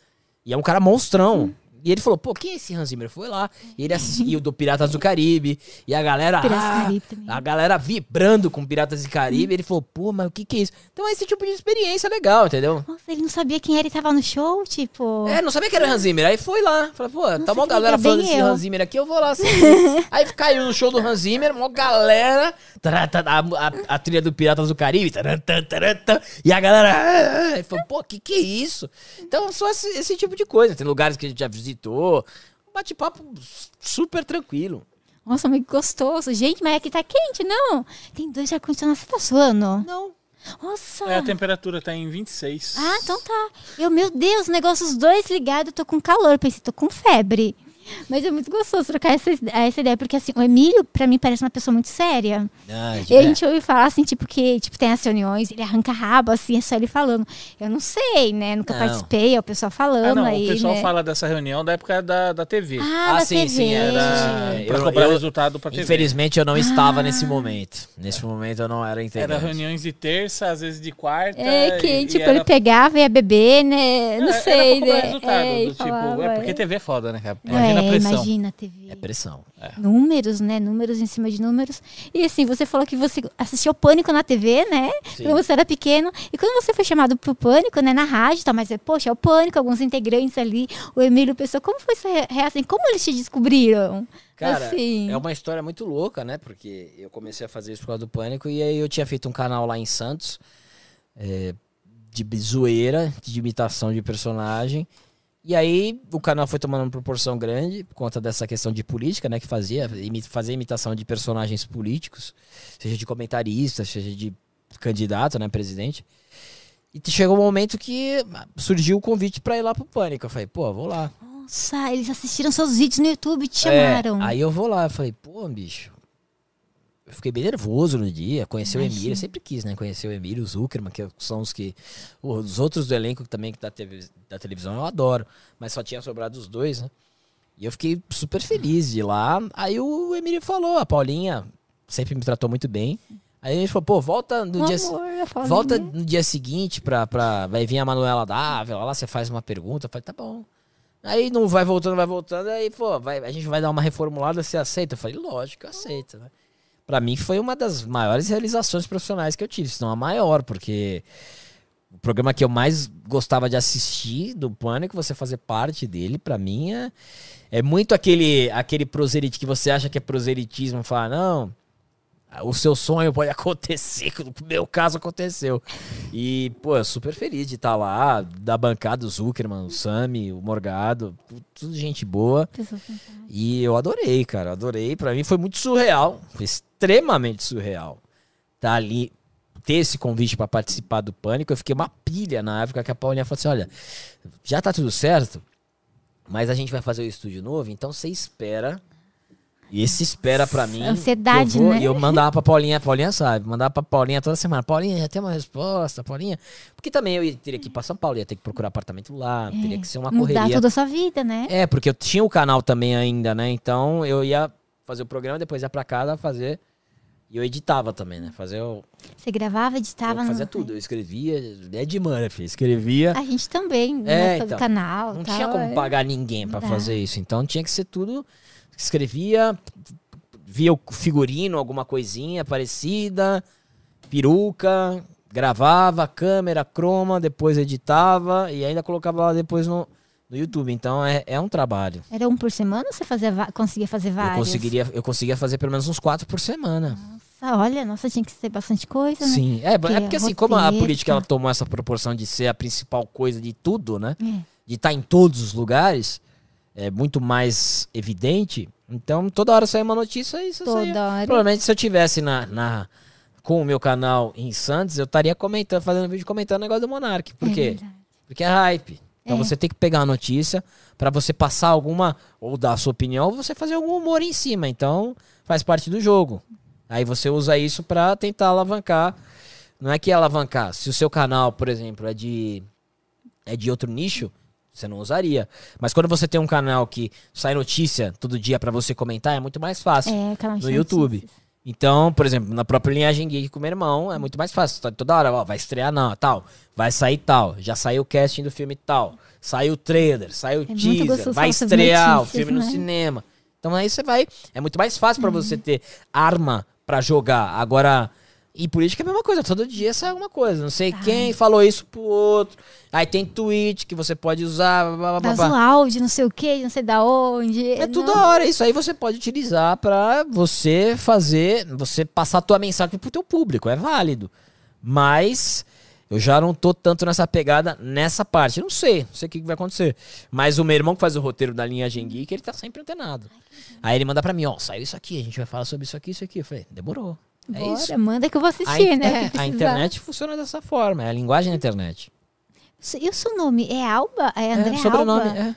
Speaker 2: E é um cara monstrão. E ele falou, pô, quem é esse Hans Zimmer? Foi lá. E ele assistiu do Piratas do Caribe. E a galera. Ah, a galera vibrando com Piratas do Caribe. Ele falou, pô, mas o que que é isso? Então é esse tipo de experiência legal, entendeu?
Speaker 1: Nossa, ele não sabia quem era e tava no show, tipo.
Speaker 2: É, não sabia que era o Hans Zimmer. Aí foi lá. Falei, pô, tá
Speaker 1: que
Speaker 2: galera
Speaker 1: legal,
Speaker 2: falando desse. Hans Zimmer aqui, eu vou lá assistir. Aí caiu no show do Hans Zimmer, mó galera. A, a- a trilha do Piratas do Caribe. e a galera. ah, ah, Aí falou, pô, que que é isso? Então, só esse, esse tipo de coisa. Tem lugares que a gente já visitou. Um bate-papo super tranquilo.
Speaker 1: Nossa, muito gostoso. Gente, mas aqui tá quente, não? Tem dois ar-condicionados, você tá suando?
Speaker 2: Não.
Speaker 1: Nossa.
Speaker 3: É, a temperatura tá em 26.
Speaker 1: Ah, então tá. Eu, meu Deus, o negócio os dois ligados, eu tô com calor, pensei, tô com febre. Mas é muito gostoso trocar essa, essa ideia, porque assim, o Emílio, pra mim, parece uma pessoa muito séria.
Speaker 2: Ah,
Speaker 1: E a gente ouve falar assim, tipo, que tipo, tem as reuniões, ele arranca rabo, assim, é só ele falando. Eu não sei, né? Nunca
Speaker 2: Não.
Speaker 1: participei, é o pessoal falando
Speaker 3: Ah, não,
Speaker 1: aí,
Speaker 3: o pessoal
Speaker 1: né?
Speaker 3: fala dessa reunião da época da, da TV.
Speaker 1: Ah, da
Speaker 2: sim,
Speaker 1: TV.
Speaker 2: sim, era.
Speaker 3: pra
Speaker 2: eu-
Speaker 3: cobrar
Speaker 2: eu-
Speaker 3: resultado pra TV.
Speaker 2: Infelizmente eu não estava
Speaker 1: Ah.
Speaker 2: nesse momento. Nesse momento eu não era integrante.
Speaker 3: Era reuniões de terça, às vezes de quarta.
Speaker 1: É que,
Speaker 3: e- e
Speaker 1: tipo,
Speaker 3: era-
Speaker 1: ele pegava e ia beber, né? Não
Speaker 3: é,
Speaker 1: sei,
Speaker 3: era pra cobrar
Speaker 1: né?
Speaker 3: resultado.
Speaker 1: É, e
Speaker 3: do tipo,
Speaker 1: falava,
Speaker 3: é porque TV é foda, né, cara?
Speaker 1: É,
Speaker 3: Imagina a pressão.
Speaker 1: imagina a TV.
Speaker 2: É pressão.
Speaker 1: Números, né? Números em cima de números. E assim, você falou que você assistiu Pânico na TV, né?
Speaker 2: Sim.
Speaker 1: Quando você era pequeno. E quando você foi chamado pro Pânico, né? Na rádio, tá? Mas, é, poxa, é o Pânico, alguns integrantes ali, o Emílio Pessoa. Como foi essa re- reação? Como eles te descobriram?
Speaker 2: Cara,
Speaker 1: assim.
Speaker 2: é uma história muito louca, né? Porque eu comecei a fazer isso por causa do pânico e aí eu tinha feito um canal lá em Santos é, de zoeira, de imitação de personagem. E aí o canal foi tomando uma proporção grande por conta dessa questão de política, né? Que fazia, fazer imitação de personagens políticos, seja de comentarista, seja de candidato, né? Presidente. E chegou um momento que surgiu o convite pra ir lá pro Pânico. Eu falei, pô, vou lá.
Speaker 1: Nossa, eles assistiram seus vídeos no YouTube e te
Speaker 2: É,
Speaker 1: chamaram.
Speaker 2: aí eu vou lá, eu falei, pô, bicho. Eu fiquei bem nervoso no dia, conhecer o
Speaker 1: Imagino.
Speaker 2: Emílio, sempre quis, né? Conhecer o Emílio, o Zuckerman, que são os que. Os outros do elenco também que da, TV, da televisão eu adoro. Mas só tinha sobrado os dois, né? E eu fiquei super feliz de ir lá. Aí o Emílio falou, a Paulinha sempre me tratou muito bem. Aí ele falou, pô, volta no dia.
Speaker 1: amor, a.
Speaker 2: Volta no dia seguinte pra, pra. Vai vir a Manuela Dávila, lá você faz uma pergunta. Eu falei, tá bom. Aí não vai voltando, vai voltando, aí, pô, vai, a gente vai dar uma reformulada, você aceita? Eu falei, lógico, eu aceito, né? Pra mim foi uma das maiores realizações profissionais que eu tive, se não a maior, porque o programa que eu mais gostava de assistir do Pânico, você fazer parte dele, pra mim é, é muito aquele, aquele proselite que você acha que é proselitismo, falar, não, o seu sonho pode acontecer, no meu caso aconteceu. E, pô, eu super feliz de estar lá, da bancada, o Zuckerman, o Sami, o Morgado, tu- tudo gente boa. E eu adorei, cara, adorei. Pra mim foi muito surreal, foi extremamente surreal. Tá ali ter esse convite pra participar do Pânico, eu fiquei uma pilha na época que a Paulinha falou assim: olha, já tá tudo certo, mas a gente vai fazer o estúdio novo, então você espera. E esse espera pra mim.
Speaker 1: Ansiedade,
Speaker 2: eu vou,
Speaker 1: né?
Speaker 2: E eu mandava pra Paulinha, a Paulinha sabe, mandava pra Paulinha toda semana. Paulinha, já tem uma resposta, Paulinha. Porque também eu ia- teria que ir pra São Paulo, ia ter que procurar apartamento lá, teria que ser uma
Speaker 1: Mudar
Speaker 2: correria.
Speaker 1: toda a sua vida, né?
Speaker 2: É, porque eu tinha o canal também ainda, né? Então eu ia fazer o programa, depois ia pra casa fazer. E eu editava também, né? Fazer o.
Speaker 1: Você gravava, editava.
Speaker 2: eu fazia
Speaker 1: no-
Speaker 2: tudo. Eu escrevia. É de filho. Escrevia.
Speaker 1: A gente também,
Speaker 2: É,
Speaker 1: né?
Speaker 2: então.
Speaker 1: canal.
Speaker 2: Não
Speaker 1: tal,
Speaker 2: tinha como
Speaker 1: é.
Speaker 2: pagar ninguém
Speaker 1: dá.
Speaker 2: fazer isso. Então tinha que ser tudo. Escrevia, via o figurino, alguma coisinha parecida, peruca, gravava, câmera, croma, depois editava e ainda colocava lá depois no, no YouTube. Então é, é um trabalho.
Speaker 1: Era um por semana ou você fazia conseguia fazer
Speaker 2: Eu
Speaker 1: vários?
Speaker 2: conseguiria, eu conseguia fazer pelo menos uns quatro por semana.
Speaker 1: Nossa, olha, nossa, tinha que ser bastante coisa, né?
Speaker 2: Sim, é, é porque assim, como a política ela
Speaker 1: tá.
Speaker 2: tomou essa proporção de ser a principal coisa de tudo, né?
Speaker 1: É.
Speaker 2: De estar em todos os lugares, é muito mais evidente. Então, toda hora saía uma notícia e saía.
Speaker 1: Toda hora.
Speaker 2: Provavelmente se eu tivesse na, na- com o meu canal em Santos, eu estaria comentando, fazendo vídeo comentando o negócio do Monark. Por
Speaker 1: É
Speaker 2: quê?
Speaker 1: verdade.
Speaker 2: Porque é hype. Então
Speaker 1: É.
Speaker 2: você tem que pegar a notícia pra você passar alguma, ou dar a sua opinião, ou você fazer algum humor em cima. Então faz parte do jogo. Aí você usa isso pra tentar alavancar. Não é que é alavancar. Se o seu canal, por exemplo, é de, é de outro nicho, você não usaria. Mas quando você tem um canal que sai notícia todo dia pra você comentar, é muito mais fácil
Speaker 1: É,
Speaker 2: no YouTube.
Speaker 1: notícias.
Speaker 2: Então, por exemplo, na própria linhagem geek com meu irmão, é muito mais fácil. Tá Toda hora, ó, vai estrear não, tal, vai sair tal, já saiu o casting do filme tal, saiu o trailer, saiu o
Speaker 1: É
Speaker 2: teaser, vai estrear o
Speaker 1: notícias,
Speaker 2: filme no
Speaker 1: né?
Speaker 2: cinema. Então aí você vai, é muito mais fácil pra você ter arma pra jogar. Agora, e política é a mesma coisa, todo dia sai alguma coisa. Não sei quem falou isso pro outro. Aí tem tweet que você pode usar, blá, blá, blá, blá.
Speaker 1: áudio, não sei o que, não sei da onde.
Speaker 2: É tudo da hora. Isso aí você pode utilizar pra você fazer, você passar a tua mensagem pro teu público. É válido. Mas eu já não tô tanto nessa pegada nessa parte. Eu não sei, não sei o que vai acontecer. Mas o meu irmão que faz o roteiro da linha Geek, ele tá sempre antenado. Aí ele manda pra mim, ó, saiu isso aqui, a gente vai falar sobre isso aqui, isso aqui. Eu falei, demorou. É
Speaker 1: Bora,
Speaker 2: isso.
Speaker 1: manda que eu vou
Speaker 2: A,
Speaker 1: assistir,
Speaker 2: in-
Speaker 1: né?
Speaker 2: é, a internet funciona dessa forma, é a linguagem da internet.
Speaker 1: E o seu nome é Alba? É André
Speaker 2: é, sobrenome,
Speaker 1: Alba?
Speaker 2: é.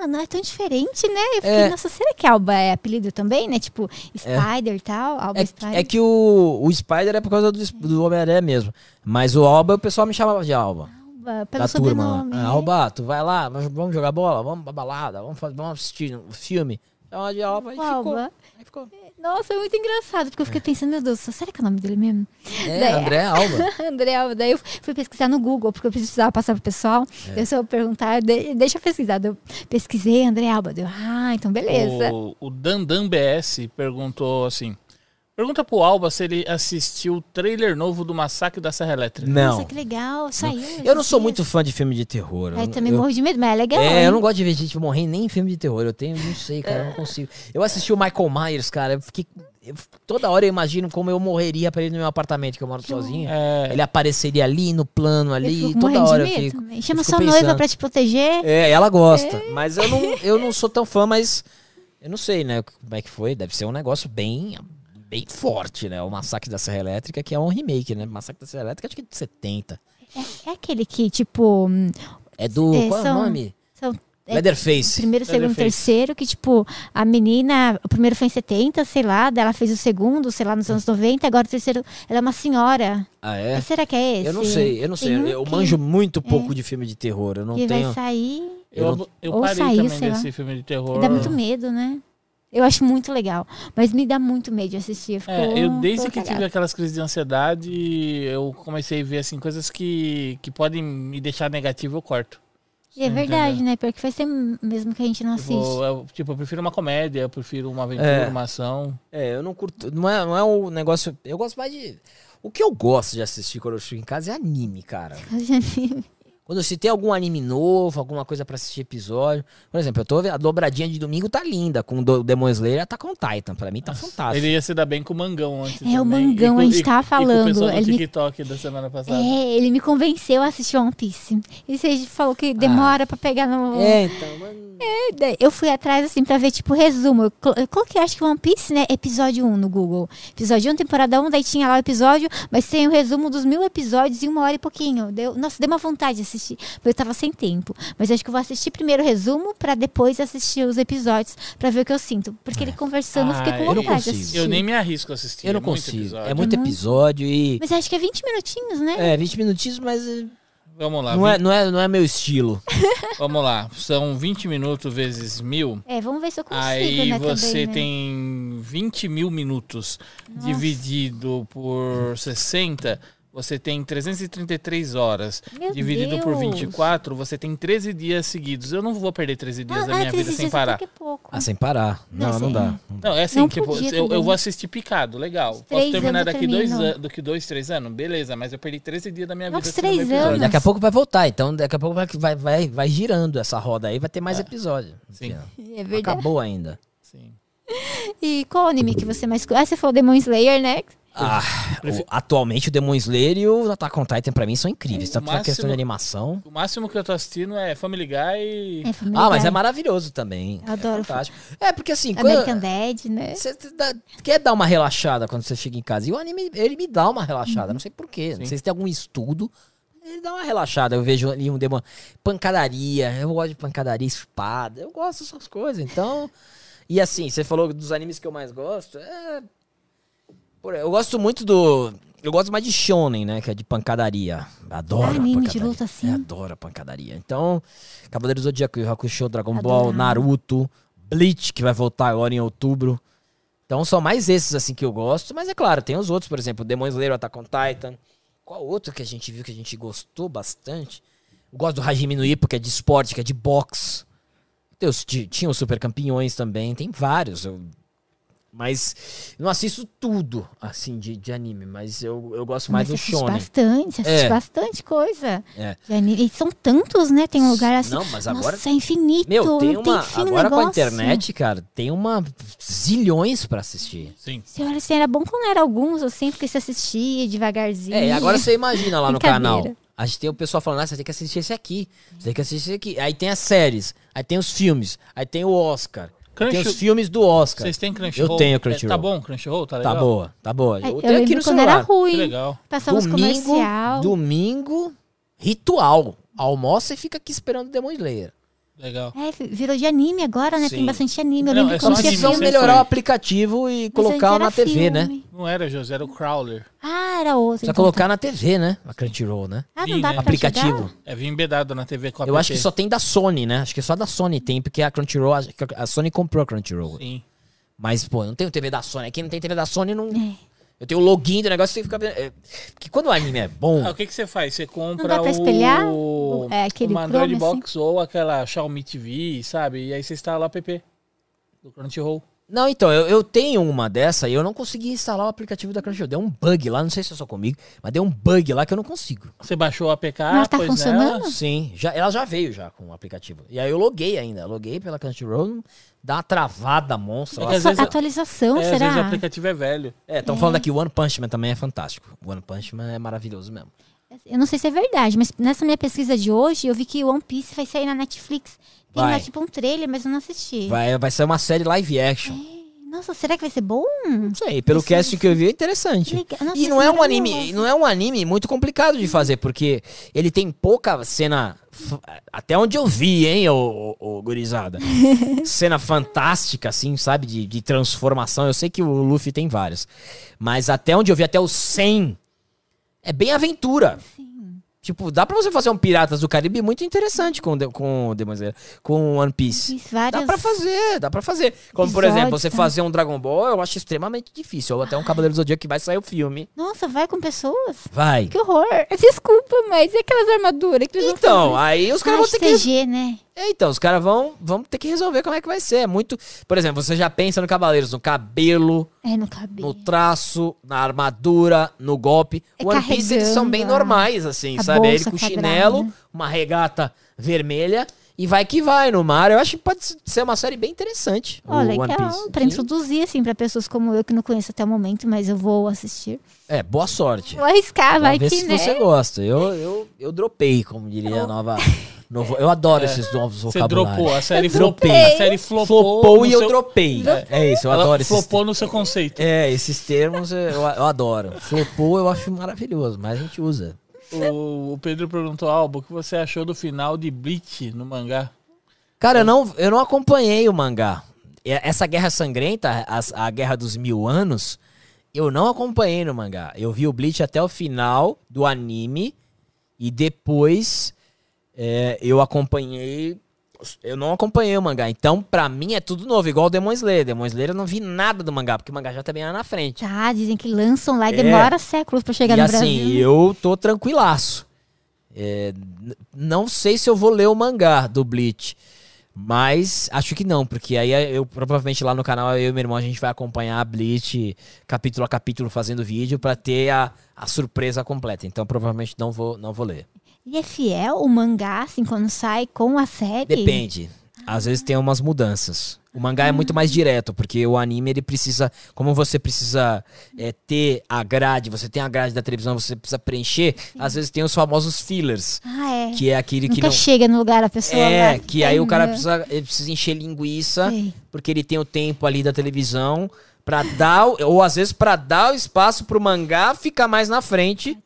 Speaker 1: Ah, não é tão diferente, né? Eu fiquei,
Speaker 2: É.
Speaker 1: nossa, será que Alba é apelido também, né? Tipo, Spider e tal, Alba
Speaker 2: É,
Speaker 1: Spider.
Speaker 2: é que o, o Spider é por causa do, do Homem-Aranha mesmo. Mas o Alba, o pessoal me chamava de Alba.
Speaker 1: Alba, pelo
Speaker 2: da turma
Speaker 1: sobrenome.
Speaker 2: lá.
Speaker 1: é.
Speaker 2: Ah, Alba, tu vai lá, vamos jogar bola, vamos pra balada, vamos, fazer, vamos assistir um filme. Chama de Alba e ficou.
Speaker 1: Alba.
Speaker 2: Aí ficou.
Speaker 1: Nossa, é muito engraçado, porque eu fiquei pensando, meu Deus, será que é o nome dele mesmo?
Speaker 2: É,
Speaker 1: Daí-
Speaker 2: André Alba.
Speaker 1: André Alba. Daí eu fui pesquisar no Google, porque eu precisava passar pro pessoal.
Speaker 2: É.
Speaker 1: Eu perguntar, de- deixa eu pesquisar. Eu pesquisei André Alba. Deu, ah, então beleza.
Speaker 3: O, o Dandan BS perguntou assim: Pergunta pro Alba se ele assistiu o trailer novo do Massacre da Serra Elétrica.
Speaker 2: Não.
Speaker 1: Nossa, que legal. Saiu.
Speaker 2: Eu não sou muito fã de filme de terror.
Speaker 1: Eu
Speaker 2: Eu-
Speaker 1: também
Speaker 2: eu-
Speaker 1: morro de medo, mas é legal.
Speaker 2: É,
Speaker 1: hein?
Speaker 2: eu não gosto de ver gente morrer nem em filme de terror. Eu tenho, não sei, cara, eu não consigo. Eu assisti o Michael Myers, cara. Eu fiquei. eu- toda hora eu imagino como eu morreria pra ele no meu apartamento, que eu moro sozinho.
Speaker 3: É,
Speaker 2: Ele apareceria ali no plano, ali,
Speaker 1: fico
Speaker 2: toda hora
Speaker 1: de
Speaker 2: eu
Speaker 1: medo
Speaker 2: fico.
Speaker 1: também. Chama
Speaker 2: eu fico
Speaker 1: sua noiva
Speaker 2: pensando.
Speaker 1: pra te proteger.
Speaker 2: É, ela gosta. Mas eu não, eu não sou tão fã, mas eu não sei, né? Como é que foi? Deve ser um negócio bem, bem forte, né? O Massacre da Serra Elétrica, que é um remake, né? Massacre da Serra Elétrica, acho que é de 70.
Speaker 1: É aquele que, tipo,
Speaker 2: É do.
Speaker 1: É,
Speaker 2: qual é
Speaker 1: são-
Speaker 2: o nome?
Speaker 1: são é,
Speaker 2: Leatherface.
Speaker 1: primeiro, segundo,
Speaker 3: Leatherface.
Speaker 1: terceiro, que, tipo, a menina, o primeiro foi em 70, sei lá, daí ela fez o segundo, sei lá, nos anos 90, agora o terceiro, ela é uma senhora.
Speaker 2: Ah, é?
Speaker 1: Será que é esse?
Speaker 2: Eu não sei, eu não sei.
Speaker 1: Um
Speaker 2: Eu
Speaker 1: que-
Speaker 2: manjo muito pouco de filme de terror. Eu não
Speaker 1: que
Speaker 2: tenho.
Speaker 1: vai sair.
Speaker 3: eu,
Speaker 2: eu
Speaker 3: eu
Speaker 1: ou
Speaker 3: parei
Speaker 1: saiu,
Speaker 3: também
Speaker 1: sei lá.
Speaker 3: desse filme de terror.
Speaker 1: Dá muito medo, né? Eu acho muito legal. Mas me dá muito medo de assistir. Eu, fico,
Speaker 3: É, eu desde que tive
Speaker 1: cagada.
Speaker 3: aquelas crises de ansiedade, eu comecei a ver assim coisas que, que podem me deixar negativo, eu corto.
Speaker 1: E é verdade, né? Porque faz tempo mesmo que a gente não assiste.
Speaker 3: Tipo, eu, tipo, eu prefiro uma comédia, eu prefiro uma aventura,
Speaker 2: É.
Speaker 3: uma ação.
Speaker 2: É, eu não curto. Não é, não é o negócio. Eu gosto mais de. O que eu gosto de assistir quando eu chego em casa é anime, cara.
Speaker 1: de anime.
Speaker 2: Quando se tem algum anime novo, alguma coisa pra assistir episódio. Por exemplo, eu tô vendo, a dobradinha de domingo tá linda, com o Demon Slayer com Titan. Pra mim tá fantástico.
Speaker 3: Ele ia se dar bem com o Mangão antes.
Speaker 1: É, o
Speaker 3: também.
Speaker 1: Mangão,
Speaker 3: E com-
Speaker 1: a gente
Speaker 3: e-
Speaker 1: tava
Speaker 3: E com o
Speaker 1: falando,
Speaker 3: pessoal do
Speaker 1: ele me-
Speaker 3: TikTok da semana passada.
Speaker 1: É, ele me convenceu a assistir One Piece. E você falou que demora pra pegar no.
Speaker 2: É, então, mano.
Speaker 1: Daí Eu fui atrás, assim, pra ver, tipo, resumo. Eu, colo- eu coloquei, acho que One Piece, né? Episódio 1 no Google. Episódio 1, temporada 1, daí tinha lá o episódio, mas tem o resumo dos mil episódios em uma hora e pouquinho. Deu, nossa, deu uma vontade de assistir, porque eu tava sem tempo. Mas acho que eu vou assistir primeiro o resumo, pra depois assistir os episódios, pra ver o que eu sinto. Porque ele conversando, eu fiquei
Speaker 3: Ah,
Speaker 1: com
Speaker 3: eu não
Speaker 1: vontade de
Speaker 2: consigo.
Speaker 1: assistir.
Speaker 3: Eu nem me arrisco a assistir.
Speaker 2: Eu não
Speaker 3: é
Speaker 2: consigo.
Speaker 3: episódio.
Speaker 2: É muito
Speaker 1: Uhum.
Speaker 2: episódio e.
Speaker 1: Mas acho que é 20 minutinhos, né?
Speaker 2: É, 20 minutinhos, mas eh,
Speaker 3: Vamos lá.
Speaker 2: não, é,
Speaker 3: vi-
Speaker 2: não, é, não é meu estilo.
Speaker 3: Vamos lá. São 20 minutos vezes mil.
Speaker 1: É, vamos ver se eu consigo,
Speaker 3: Aí
Speaker 1: né,
Speaker 3: você
Speaker 1: também, né?
Speaker 3: tem 20 mil minutos dividido por 60, você tem 333 horas.
Speaker 1: Meu
Speaker 3: dividido por
Speaker 1: Deus.
Speaker 3: 24, você tem 13 dias seguidos. Eu não vou perder 13 dias
Speaker 1: Ah,
Speaker 3: da minha
Speaker 1: ah,
Speaker 3: vida
Speaker 1: 13
Speaker 3: sem
Speaker 1: dias
Speaker 3: parar.
Speaker 1: que é pouco.
Speaker 2: Ah, sem parar. Não,
Speaker 1: Não,
Speaker 2: não dá.
Speaker 3: Não, é assim,
Speaker 1: Não
Speaker 3: tipo,
Speaker 1: podia
Speaker 3: eu, eu vou assistir picado, legal. Posso
Speaker 1: Três
Speaker 3: terminar daqui dois, an- daqui dois, três anos? Beleza, mas eu perdi 13 dias da minha
Speaker 1: Nossa,
Speaker 3: vida. assistindo
Speaker 1: três anos.
Speaker 2: Daqui a pouco vai voltar, então daqui a pouco vai, vai, vai, vai girando essa roda aí, vai ter mais episódio.
Speaker 3: Sim.
Speaker 1: É verdade.
Speaker 2: Acabou ainda.
Speaker 3: Sim.
Speaker 1: E qual anime que você mais... Ah, você falou Demon Slayer, né?
Speaker 2: Ah, o- atualmente o Demon Slayer e o Attack on Titan pra mim são incríveis. Tanto na
Speaker 3: máximo-
Speaker 2: questão de animação.
Speaker 3: O máximo que eu tô assistindo é Family Guy e...
Speaker 1: É, Family
Speaker 2: Ah, mas
Speaker 1: Guy.
Speaker 2: é maravilhoso também.
Speaker 1: Eu adoro
Speaker 2: É fantástico. É, porque assim,
Speaker 1: American
Speaker 2: quando,
Speaker 1: Dad, né?
Speaker 2: você dá- quer dar uma relaxada quando você chega em casa. E o anime, ele me dá uma relaxada. Não sei porquê. Não sei se tem algum estudo. Ele dá uma relaxada. Eu vejo ali um demon. Pancadaria. Eu gosto de pancadaria, espada. Eu gosto dessas coisas. Então. E assim, você falou dos animes que eu mais gosto. É. por- Eu gosto muito do. Eu gosto mais de Shonen, né? Que é de pancadaria. Adoro.
Speaker 1: Ah, anime de
Speaker 2: pancadaria.
Speaker 1: luta, assim?
Speaker 2: Eu adoro a pancadaria. Então, Cavaleiro do Zodíaco, Hakusho, Dragon Ball,
Speaker 1: Adorava.
Speaker 2: Naruto, Bleach, que vai voltar agora em outubro. Então são mais esses assim que eu gosto, mas é claro, tem os outros, por exemplo, Demon Slayer, Attack on Titan. Qual outro que a gente viu que a gente gostou bastante? Eu gosto do Hajime no Ippo, que é de esporte, que é de boxe. Ti- tinha os Super Campeões também, tem vários. eu- mas não assisto tudo, assim, de, de anime, mas eu, eu gosto mais
Speaker 1: Mas
Speaker 2: do Shonen.
Speaker 1: bastante, assiste
Speaker 2: É.
Speaker 1: bastante coisa.
Speaker 2: É.
Speaker 1: E são tantos, né? Tem um lugar assim.
Speaker 2: Não, mas agora
Speaker 1: Nossa, é infinito.
Speaker 2: Meu, tem
Speaker 1: não
Speaker 2: uma.
Speaker 1: tem
Speaker 2: agora com a internet, cara, tem uma zilhões pra assistir.
Speaker 3: Sim.
Speaker 1: Senhora, assim, era bom quando era alguns, assim, porque você assistia devagarzinho.
Speaker 2: É, e agora você imagina lá no canal. A gente tem o pessoal falando, ah, você tem que assistir esse aqui. Você tem que assistir esse aqui. Aí tem as séries, aí tem os filmes, aí tem o Oscar. Aí tem
Speaker 3: Crunch-
Speaker 2: os filmes do Oscar.
Speaker 3: Vocês têm Crunchyroll?
Speaker 2: Eu tenho
Speaker 3: É,
Speaker 2: Crunchyroll.
Speaker 3: tá bom Crunchyroll? Tá legal?
Speaker 2: Tá boa, tá boa.
Speaker 1: É,
Speaker 2: Eu
Speaker 1: Eu,
Speaker 2: tenho aqui
Speaker 1: lembro
Speaker 2: no
Speaker 1: quando era
Speaker 2: celular.
Speaker 3: Que
Speaker 1: ruim.
Speaker 3: legal.
Speaker 1: Passava os
Speaker 2: Domingo,
Speaker 1: comercial.
Speaker 2: domingo, ritual. Almoça e fica aqui esperando o Demon Slayer.
Speaker 3: Legal.
Speaker 1: É, virou de anime agora, né?
Speaker 2: Sim.
Speaker 1: Tem bastante anime. Eu
Speaker 3: Não,
Speaker 1: lembro
Speaker 3: é
Speaker 1: que
Speaker 3: só
Speaker 2: precisam melhorar
Speaker 3: foi.
Speaker 2: o aplicativo e
Speaker 1: mas
Speaker 2: colocar na TV, né?
Speaker 1: filme.
Speaker 3: Não era, José, era o Crawler.
Speaker 1: Ah, era outro.
Speaker 2: Precisa
Speaker 1: então
Speaker 2: colocar na TV, né? A Crunchyroll, né?
Speaker 1: tá. Ah, não dá
Speaker 3: né?
Speaker 1: pra
Speaker 2: Aplicativo.
Speaker 3: É, vinha embedado na TV com a
Speaker 2: Eu acho que só tem da Sony, né? Acho que só da Sony tem, porque a Crunchyroll, a Sony comprou a Crunchyroll.
Speaker 3: Sim.
Speaker 2: Mas, pô, não tenho TV da Sony. Quem não tem TV da Sony não.
Speaker 1: É.
Speaker 2: Eu tenho o login do negócio, você tem que ficar vendo. é, Porque quando o anime é bom.
Speaker 3: Ah, o que, que você faz? Você compra
Speaker 1: dá pra espelhar?
Speaker 3: o...
Speaker 1: É, aquele
Speaker 3: uma Android
Speaker 1: Chrome, assim?
Speaker 3: Box ou aquela Xiaomi TV, sabe? E aí você instala o app do Crunchyroll.
Speaker 2: Não, então, eu, eu tenho uma dessa e eu não consegui instalar o aplicativo da Crunchyroll. Deu um bug lá, não sei se é só comigo, mas deu um bug lá que eu não consigo.
Speaker 3: Você baixou o APK,
Speaker 1: Mas tá funcionando?
Speaker 3: nela.
Speaker 2: Sim, já, ela já veio já com o aplicativo. E aí eu loguei ainda. Loguei pela Crunchyroll, dá uma travada monstra.
Speaker 3: É que às vezes-
Speaker 1: atualização,
Speaker 3: É, às vezes o
Speaker 1: será?
Speaker 3: aplicativo é velho.
Speaker 2: É, estão falando aqui, o One Punch Man também é fantástico. O One Punch Man é maravilhoso mesmo.
Speaker 1: Eu não sei se é verdade, mas nessa minha pesquisa de hoje, eu vi que One Piece vai sair na Netflix. Tem
Speaker 2: Vai.
Speaker 1: lá tipo um trailer, mas eu não assisti.
Speaker 2: Vai, vai ser uma série live action.
Speaker 1: Nossa, será que vai ser bom?
Speaker 2: Não sei, pelo
Speaker 1: Isso-
Speaker 2: casting que eu vi é interessante.
Speaker 1: Legal. Nossa,
Speaker 2: E não é um anime, não é um anime muito complicado de fazer, porque ele tem pouca cena. Até onde eu vi, hein, ô, ô, ô, gurizada? cena fantástica, assim, sabe? De, de transformação. Eu sei que o Luffy tem várias. Mas até onde eu vi, até o 100, é bem aventura. Tipo, dá pra você fazer um Piratas do Caribe muito interessante com, o de- com Demon Slayer, com One Piece.
Speaker 1: Várias...
Speaker 2: Dá pra fazer, dá pra fazer. Como, por exemplo, você
Speaker 1: tá?
Speaker 2: fazer um Dragon Ball, eu acho extremamente difícil. Ou até um Cavaleiro do Zodíaco que vai sair o filme.
Speaker 1: Nossa, vai com pessoas?
Speaker 2: Vai.
Speaker 1: Que horror. Desculpa, mas e aquelas armaduras que eles
Speaker 2: Então, aí os caras vão ter que...
Speaker 1: CG, né?
Speaker 2: É, então, os caras vão, vão ter que resolver como é que vai ser. É muito. Por exemplo, você já pensa no Cavaleiros, no cabelo,
Speaker 1: É, no cabelo.
Speaker 2: no traço, na armadura, no golpe.
Speaker 1: É
Speaker 2: O One Piece eles são bem normais, assim, sabe? Aí Ele com chinelo, uma regata vermelha e vai que vai no mar. Eu acho que pode ser uma série bem interessante.
Speaker 1: Ó,
Speaker 2: o
Speaker 1: legal.
Speaker 2: Piece.
Speaker 1: Pra introduzir, assim, pra pessoas como eu que não conheço até o momento, mas eu vou assistir.
Speaker 2: É, boa sorte.
Speaker 1: Vou arriscar, vai
Speaker 2: Vamos ver
Speaker 1: que,
Speaker 2: se
Speaker 1: né?
Speaker 2: você gosta. Eu, eu, eu dropei, como diria a nova. novo- eu adoro esses novos
Speaker 3: Você
Speaker 2: vocabulários.
Speaker 3: dropou, a série
Speaker 2: dropei.
Speaker 3: flopou. A série flopou.
Speaker 2: Flopou e eu
Speaker 3: seu-
Speaker 2: dropei. É, isso, eu
Speaker 3: Ela
Speaker 2: adoro esses
Speaker 3: flopou no seu conceito.
Speaker 2: É, esses termos eu, eu adoro. Flopou eu acho maravilhoso, mas a gente usa.
Speaker 3: O, o Pedro perguntou, Albo, o que você achou do final de Bleach no mangá?
Speaker 2: Cara, eu não, eu não acompanhei o mangá. Essa guerra sangrenta, as- a, guerra dos mil anos, eu não acompanhei no mangá. Eu vi o Bleach até o final do anime e depois é, eu acompanhei. Eu não acompanhei o mangá. Então, pra mim, é tudo novo, igual o Demon Slayer. Demon Slayer eu não vi nada do mangá, porque o mangá já tá bem lá na frente.
Speaker 1: Tá, dizem que lançam lá e
Speaker 2: É.
Speaker 1: demora séculos pra chegar
Speaker 2: e
Speaker 1: no
Speaker 2: assim,
Speaker 1: Brasil.
Speaker 2: eu tô tranquilaço. É, não sei se eu vou ler o mangá do Bleach. Mas acho que não, porque aí eu provavelmente lá no canal, eu e meu irmão, a gente vai acompanhar a Bleach capítulo a capítulo fazendo vídeo pra ter a, a surpresa completa. Então provavelmente não vou, não vou ler.
Speaker 1: E é fiel o mangá, assim, quando sai com a série?
Speaker 2: Depende. Às vezes tem umas mudanças. O mangá é muito mais direto, porque o anime ele precisa. Como você precisa é, ter a grade, você tem a grade da televisão, você precisa preencher, às vezes tem os famosos fillers.
Speaker 1: Ah, é.
Speaker 2: Que é aquele que
Speaker 1: Nunca
Speaker 2: não.
Speaker 1: chega no lugar a pessoa
Speaker 2: É, que aí o cara precisa, ele precisa encher linguiça,
Speaker 1: Sei.
Speaker 2: porque ele tem o tempo ali da televisão pra dar, ou às vezes pra dar o espaço pro mangá ficar mais na frente,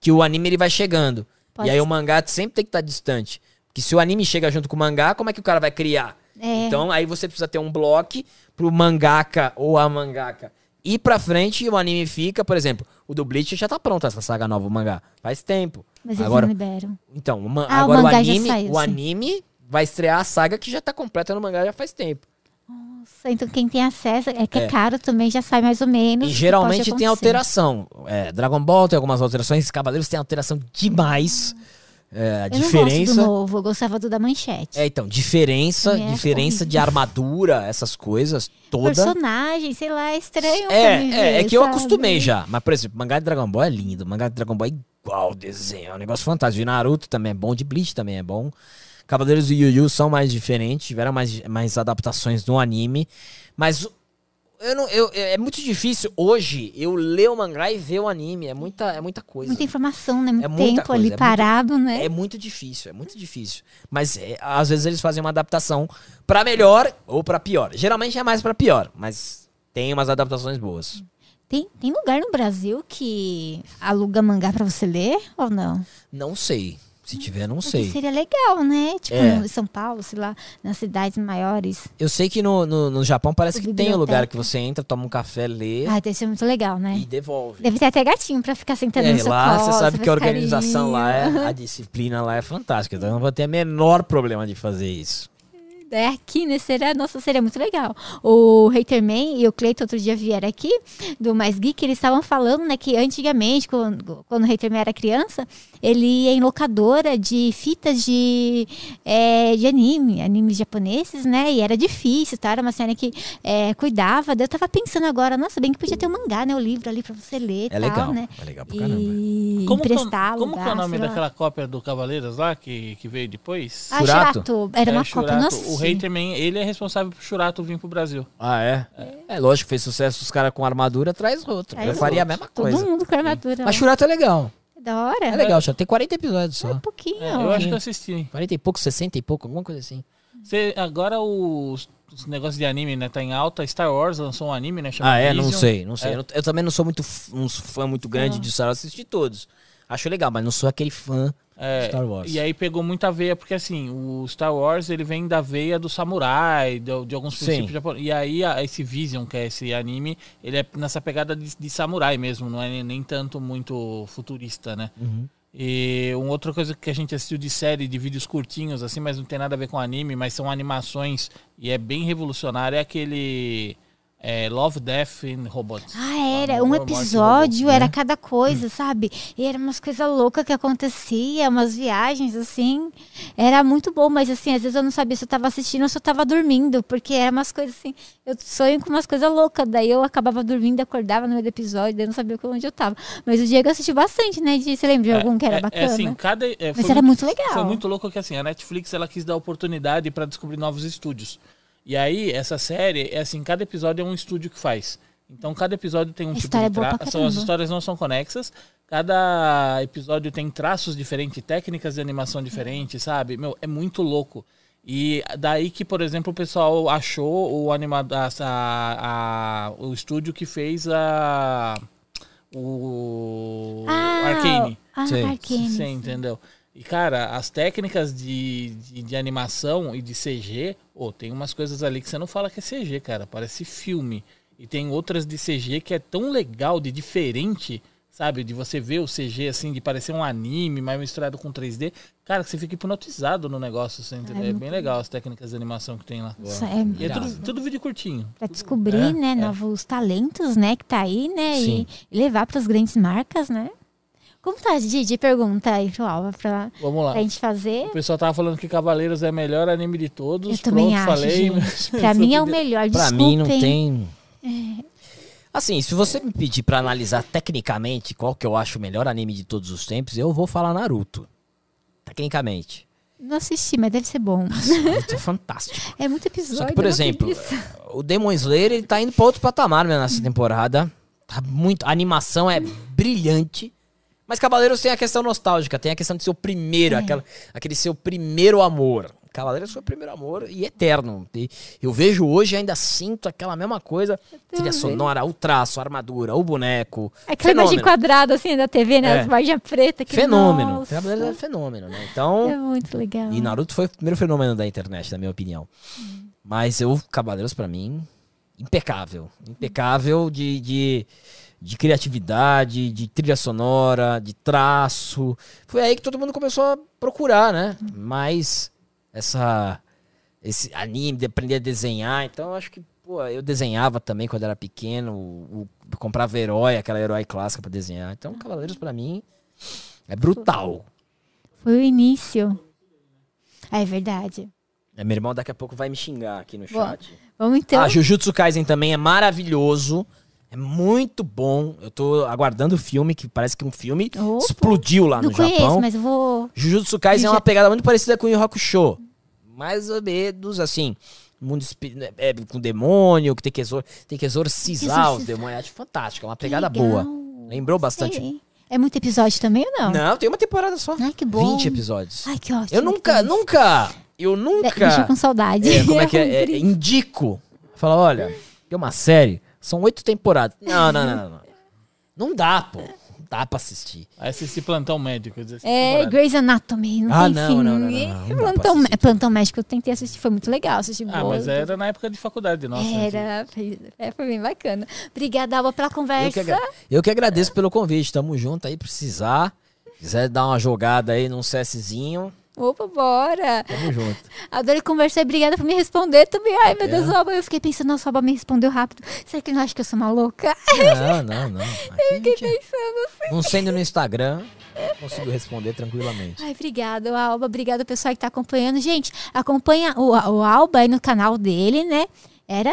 Speaker 2: que o anime ele vai chegando.
Speaker 1: Pode
Speaker 2: e aí
Speaker 1: ser.
Speaker 2: o mangá sempre tem que estar distante. Porque se o anime chega junto com o mangá, como é que o cara vai criar?
Speaker 1: É.
Speaker 2: Então aí você precisa ter um bloco pro mangaka ou a mangaka ir pra frente e o anime fica, por exemplo, o do Bleach já tá pronto essa saga nova, o mangá. Faz tempo.
Speaker 1: Mas eles
Speaker 2: Agora,
Speaker 1: não liberam.
Speaker 2: então, o
Speaker 1: Ah, o
Speaker 2: agora o,
Speaker 1: já
Speaker 2: anime,
Speaker 1: saiu,
Speaker 2: o anime vai estrear a saga que já tá completa no mangá já faz tempo.
Speaker 1: Nossa, então quem tem acesso, é que é,
Speaker 2: É.
Speaker 1: caro também, já sai mais ou menos.
Speaker 2: E
Speaker 1: que
Speaker 2: geralmente tem alteração. É, Dragon Ball tem algumas alterações, Cavaleiros tem alteração demais. É, a
Speaker 1: Eu não gosto
Speaker 2: diferença.
Speaker 1: do novo, eu gostava do da manchete.
Speaker 2: É, então, diferença,
Speaker 1: é
Speaker 2: diferença de armadura, essas coisas, toda.
Speaker 1: Personagem, sei lá, é estranho.
Speaker 2: É, é, é
Speaker 1: ver,
Speaker 2: que eu
Speaker 1: sabe?
Speaker 2: acostumei já. Mas, por exemplo, mangá de Dragon Ball é lindo. Mangá de Dragon Ball é igual o desenho. É um negócio fantástico. De Naruto também é bom, de Bleach também é bom. Cavaleiros do Yu Yu são mais diferentes, tiveram mais, mais adaptações no anime. Mas eu não, eu, é muito difícil hoje eu ler o mangá e ver o anime. É muita, é muita coisa.
Speaker 1: Muita informação, né? Muito
Speaker 2: É
Speaker 1: tempo
Speaker 2: coisa,
Speaker 1: ali
Speaker 2: é muito-
Speaker 1: parado, né?
Speaker 2: É muito difícil, é muito difícil. Mas é, às vezes eles fazem uma adaptação pra melhor ou pra pior. Geralmente é mais pra pior, mas tem umas adaptações boas.
Speaker 1: Tem, tem lugar no Brasil que aluga mangá pra você ler ou não?
Speaker 2: Não sei. Se tiver, não
Speaker 1: Porque
Speaker 2: sei.
Speaker 1: seria legal, né? Tipo,
Speaker 2: É.
Speaker 1: em São Paulo, sei lá, nas cidades maiores.
Speaker 2: Eu sei que no, no, no Japão parece que tem um lugar que você entra, toma um café, lê
Speaker 1: Ah, deve ser muito legal, né?
Speaker 2: e devolve.
Speaker 1: Deve ter até gatinho pra ficar sentado
Speaker 2: É,
Speaker 1: no seu
Speaker 2: lá
Speaker 1: colo.
Speaker 2: você sabe que a organização
Speaker 1: carinho.
Speaker 2: lá, é, a disciplina lá é fantástica. Então eu não vou ter o menor problema de fazer isso.
Speaker 1: É aqui, né? Seria, nossa, seria muito legal. O Haterman e o Cleiton outro dia vieram aqui, do Mais Geek, eles estavam falando, né, que antigamente, quando, quando o Haterman era criança, ele ia em locadora de fitas de, é, de anime, animes japoneses, né? E era difícil, tá? Era uma cena que é, cuidava. Eu tava pensando agora, nossa, bem que podia ter um mangá, né? O livro ali pra você ler e
Speaker 2: É
Speaker 1: tal,
Speaker 2: legal.
Speaker 1: né?
Speaker 2: É legal pra caramba.
Speaker 1: E
Speaker 3: Como, é
Speaker 1: emprestar,
Speaker 3: como que é o nome
Speaker 1: lá.
Speaker 3: daquela cópia do Cavaleiros lá, que, que veio depois?
Speaker 1: Ah,
Speaker 2: Shurato?
Speaker 1: Shurato. Era uma
Speaker 3: É,
Speaker 1: cópia. Nossa,
Speaker 3: O Haterman, ele é responsável por Shurato vir pro Brasil.
Speaker 2: Ah, é? É, lógico, fez sucesso os caras com armadura, traz outro.
Speaker 1: Traz
Speaker 2: eu faria a mesma
Speaker 1: Todo
Speaker 2: coisa.
Speaker 1: mundo com armadura.
Speaker 2: Mas
Speaker 1: lá.
Speaker 2: Shurato é legal.
Speaker 1: Da hora.
Speaker 2: É legal, já tem 40 episódios
Speaker 1: É um
Speaker 2: só.
Speaker 1: pouquinho.
Speaker 3: É, eu acho que eu assisti.
Speaker 2: 40 e pouco, 60 e pouco, alguma coisa assim.
Speaker 3: Você, agora os, os negócios de anime, né? Tá em alta. Star Wars lançou um anime, né? chamado
Speaker 2: Ah, é? Não
Speaker 3: Vision.
Speaker 2: sei, não sei.
Speaker 3: É.
Speaker 2: Eu, não- eu também não sou muito f- um fã muito grande de Star Wars, assisti todos. Acho legal, mas não sou aquele fã
Speaker 3: É,
Speaker 2: Star Wars.
Speaker 3: E aí pegou muita veia, porque assim, o Star Wars ele vem da veia do samurai, de, de alguns princípios japoneses. E aí a- esse Vision, que é esse anime, ele é nessa pegada de, de samurai mesmo, não é nem, nem tanto muito futurista, né?
Speaker 2: Uhum.
Speaker 3: E uma outra coisa que a gente assistiu de série, de vídeos curtinhos, assim, mas não tem nada a ver com anime, mas são animações e é bem revolucionário, é aquele É Love, Death and Robots.
Speaker 1: Ah, era. Um episódio era
Speaker 3: né?
Speaker 1: cada coisa, sabe? E era umas coisas loucas que acontecia, umas viagens, assim. Era muito bom, mas assim, às vezes eu não sabia se eu tava assistindo ou se eu tava dormindo, porque era umas coisas assim. Eu sonho com umas coisas loucas, daí eu acabava dormindo, acordava no meio do episódio, daí eu não sabia onde eu tava. Mas o Diego assistiu bastante, né? Di? Você lembra de algum que era
Speaker 3: é,
Speaker 1: bacana?
Speaker 3: É assim, cada, é,
Speaker 1: mas era muito legal.
Speaker 3: Foi muito louco que assim, a Netflix ela quis dar oportunidade para descobrir novos estúdios. E aí, essa série, é assim, cada episódio é um estúdio que faz. Então, cada episódio tem um
Speaker 1: A
Speaker 3: tipo de
Speaker 1: é boa
Speaker 3: tra...
Speaker 1: pra
Speaker 3: são As histórias não são conexas. Cada episódio tem traços diferentes, técnicas de animação diferentes, sabe? Meu, é muito louco. E daí que, por exemplo, o pessoal achou o animador, a, a- o estúdio que fez a o
Speaker 1: Ah,
Speaker 3: Arcane.
Speaker 1: Ah. Arcane.
Speaker 3: Você entendeu? E, cara, as técnicas de, de, de animação e de CG, ô, tem umas coisas ali que você não fala que é CG, cara. Parece filme. E tem outras de CG que é tão legal, de diferente, sabe? De você ver o CG assim, de parecer um anime, mas misturado com 3D. Cara, que você fica hipnotizado no negócio, você entendeu? É, bem legal as técnicas de animação que tem lá.
Speaker 1: Isso é
Speaker 3: E é tudo, tudo vídeo curtinho.
Speaker 1: Pra descobrir,
Speaker 3: É,
Speaker 1: né,
Speaker 3: é.
Speaker 1: novos talentos, né, que tá aí, né,
Speaker 2: Sim.
Speaker 1: e, levar pras grandes marcas, né. Como tá, Didi? Pergunta aí pro Alva pra,
Speaker 3: Vamos lá.
Speaker 1: pra gente fazer.
Speaker 3: O pessoal tava falando que Cavaleiros é o melhor anime de todos.
Speaker 1: Eu também
Speaker 3: Pronto,
Speaker 1: acho,
Speaker 3: falei.
Speaker 1: gente. Pra mim é o melhor,
Speaker 2: Pra
Speaker 1: desculpem.
Speaker 2: mim não tem. Assim, se você me pedir pra analisar tecnicamente qual que eu acho o melhor anime de todos os tempos, eu vou falar Naruto. Tecnicamente.
Speaker 1: Não assisti, mas deve ser bom.
Speaker 2: Naruto é fantástico.
Speaker 1: É muito episódio.
Speaker 2: Só que, por
Speaker 1: é
Speaker 2: exemplo, o Demon Slayer ele tá indo pra outro patamar né, nessa temporada. Tá muito, a animação é brilhante. Mas Cavaleiros tem a questão nostálgica, tem a questão de ser o primeiro, aquela, aquele seu primeiro amor. Cavaleiros foi o primeiro amor e eterno. E eu vejo hoje ainda sinto aquela mesma coisa. Trilha sonora, o traço, a armadura, o boneco.
Speaker 1: Aquela imagem
Speaker 2: Fenômeno.
Speaker 1: quadrada assim da TV, né?
Speaker 2: É.
Speaker 1: As margens pretas.
Speaker 2: Fenômeno.
Speaker 1: nossa,
Speaker 2: Cavaleiros é fenômeno, né? Então.
Speaker 1: É muito legal.
Speaker 2: E Naruto foi o primeiro fenômeno da internet, na minha opinião. Mas eu, Cavaleiros, pra mim, impecável. Impecável de, de, de criatividade, de trilha sonora, de traço. Foi aí que todo mundo começou a procurar, né? Mais essa. Esse anime, de aprender a desenhar. Então, acho que, pô, eu desenhava também quando era pequeno. O, o- comprava herói, aquela herói clássica pra desenhar. Então, Cavaleiros, pra mim, é brutal.
Speaker 1: Foi o início. É verdade.
Speaker 2: É, meu irmão daqui a pouco vai me xingar aqui no
Speaker 1: Boa.
Speaker 2: chat.
Speaker 1: Vamos então.
Speaker 2: Ah, Jujutsu Kaisen também é maravilhoso. É muito bom. Eu tô aguardando o filme, que parece que um filme
Speaker 1: Opa.
Speaker 2: explodiu lá
Speaker 1: não
Speaker 2: no
Speaker 1: conheço,
Speaker 2: Japão.
Speaker 1: mas eu vou.
Speaker 2: Jujutsu Kaisen é uma pegada muito parecida com o Hakusho. Mais ou menos assim. Mundo espi- é, com demônio, que tem que, exor tem que exorcizar os demônios. Acho fantástico, é uma pegada boa. Lembrou bastante.
Speaker 1: Sei. É muito episódio também ou não?
Speaker 2: Não, tem uma temporada só.
Speaker 1: Ai, que bom.
Speaker 2: 20 episódios.
Speaker 1: Ai, que ótimo.
Speaker 2: eu nunca, nunca, eu nunca...
Speaker 1: Deixa com saudade.
Speaker 2: É, como é que é? É,
Speaker 1: Triste.
Speaker 2: indico. Fala, olha, tem uma série, são oito temporadas. Não, não, não, não, não. Não dá, pô. Não dá pra assistir.
Speaker 3: Aí assistir plantão médico. assistir
Speaker 1: É. Grey's Anatomy. Não
Speaker 2: Ah,
Speaker 1: tem
Speaker 2: não,
Speaker 1: fim.
Speaker 2: não, não, não,
Speaker 1: plantão,
Speaker 2: assistir.
Speaker 1: plantão médico eu tentei assistir, foi muito legal. Assisti
Speaker 3: Ah, mas era na época de faculdade, nossa.
Speaker 1: Era, foi, é, foi bem bacana. Obrigada, Alba, pela
Speaker 2: Eu
Speaker 1: conversa.
Speaker 2: que, agra- eu que agradeço pelo convite. Tamo junto aí, precisar. Quiser dar uma jogada aí num CSzinho,
Speaker 1: Opa, bora.
Speaker 2: tamo junto.
Speaker 1: Adorei conversar. Obrigada por me responder também. Ai, meu
Speaker 2: É.
Speaker 1: Deus, Alba. Eu fiquei pensando, nossa, o Alba me respondeu rápido. Será que ele não acha que eu sou uma louca?
Speaker 2: Não, não, não. Aqui a gente- Não sendo no Instagram, consigo responder tranquilamente.
Speaker 1: Ai, obrigada, Alba. Obrigada, pessoal que tá acompanhando. Gente, acompanha o, o Alba aí no canal dele, né? Era?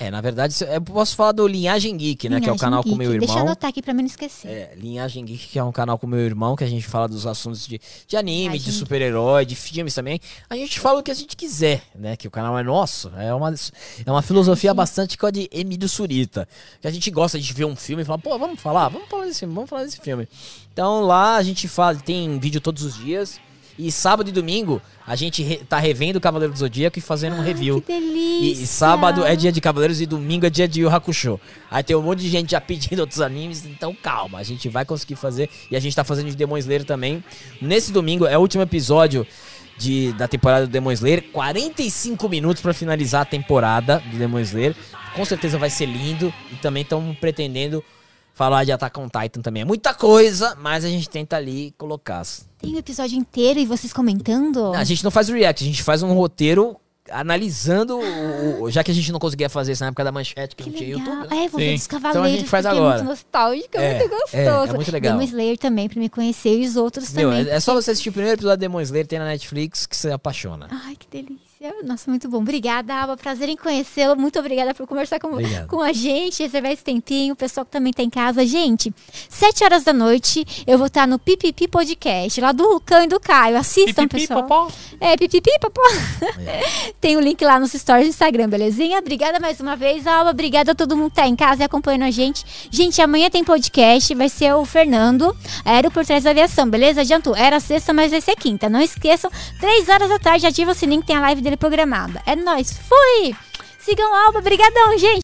Speaker 2: É, na verdade, eu posso falar do Linhagem Geek, né? que é o
Speaker 1: Linhagem
Speaker 2: canal com
Speaker 1: Geek.
Speaker 2: meu irmão.
Speaker 1: Deixa eu anotar aqui pra mim não esquecer.
Speaker 2: É, Linhagem Geek, que é um canal com meu irmão, que a gente fala dos assuntos de, de anime,
Speaker 1: Linhagem
Speaker 2: de super-herói, de filmes também. A gente fala o que a gente quiser, né? Que o canal é nosso. É uma, é uma filosofia bastante com a de Emílio Surita. Que a gente gosta de ver um filme e falar, pô, vamos falar, vamos falar desse filme, vamos falar desse filme. Então lá a gente fala, tem vídeo todos os dias. E sábado e domingo a gente re- tá revendo o Cavaleiro do Zodíaco e fazendo um review.
Speaker 1: Que delícia.
Speaker 2: E, e sábado é dia de Cavaleiros e domingo é dia de Yu Hakusho. Aí tem um monte de gente já pedindo outros animes, então calma, a gente vai conseguir fazer. E a gente tá fazendo de Demon Slayer também. Nesse domingo é o último episódio de, da temporada do Demon Slayer. 45 minutos pra finalizar a temporada do Demon Slayer. Com certeza vai ser lindo. E também estamos pretendendo falar de Attack on Titan também. É muita coisa, mas a gente tenta ali colocar.
Speaker 1: Tem o episódio inteiro e vocês comentando?
Speaker 2: A gente não faz o react, a gente faz um roteiro analisando, o- o- já que a gente não conseguia fazer isso na época da manchete, que,
Speaker 1: Que
Speaker 2: não tinha
Speaker 1: legal.
Speaker 2: YouTube. né?
Speaker 1: É, vou ver
Speaker 3: Sim.
Speaker 1: dos cavaleiros.
Speaker 2: Então a gente faz
Speaker 1: porque
Speaker 2: agora.
Speaker 1: É muito nostálgico, é,
Speaker 2: É,
Speaker 1: muito
Speaker 2: é,
Speaker 1: gostoso.
Speaker 2: é muito legal.
Speaker 1: Demon Slayer também, pra me conhecer. E os outros
Speaker 2: Meu,
Speaker 1: também.
Speaker 2: é, é só você assistir o primeiro episódio de Demon Slayer, tem na Netflix, que você apaixona.
Speaker 1: Ai, que delícia. Nossa, muito bom. Obrigada, Alba. Prazer em conhecê-lo. Muito obrigada por conversar com,
Speaker 2: Obrigado.
Speaker 1: com a gente, reservar esse tempinho. O pessoal que também tá em casa. Gente, sete horas da noite, eu vou estar no Pipipi Podcast, lá do Lucão e do Caio. Assistam,
Speaker 3: Pipipi,
Speaker 1: pessoal.
Speaker 3: popó.
Speaker 1: É, pipipi, popó. Tem o link lá nos stories do Instagram, belezinha? Obrigada mais uma vez, Alba. Obrigada a todo mundo que tá em casa e acompanhando a gente. Gente, amanhã tem podcast, vai ser o Fernando, Aero por Trás da Aviação, beleza? Adiantou, era sexta, mas vai ser quinta. Não esqueçam, três horas da tarde, ativa o sininho que tem a live dele programada. É nóis, fui! Sigam a Alba, brigadão, gente!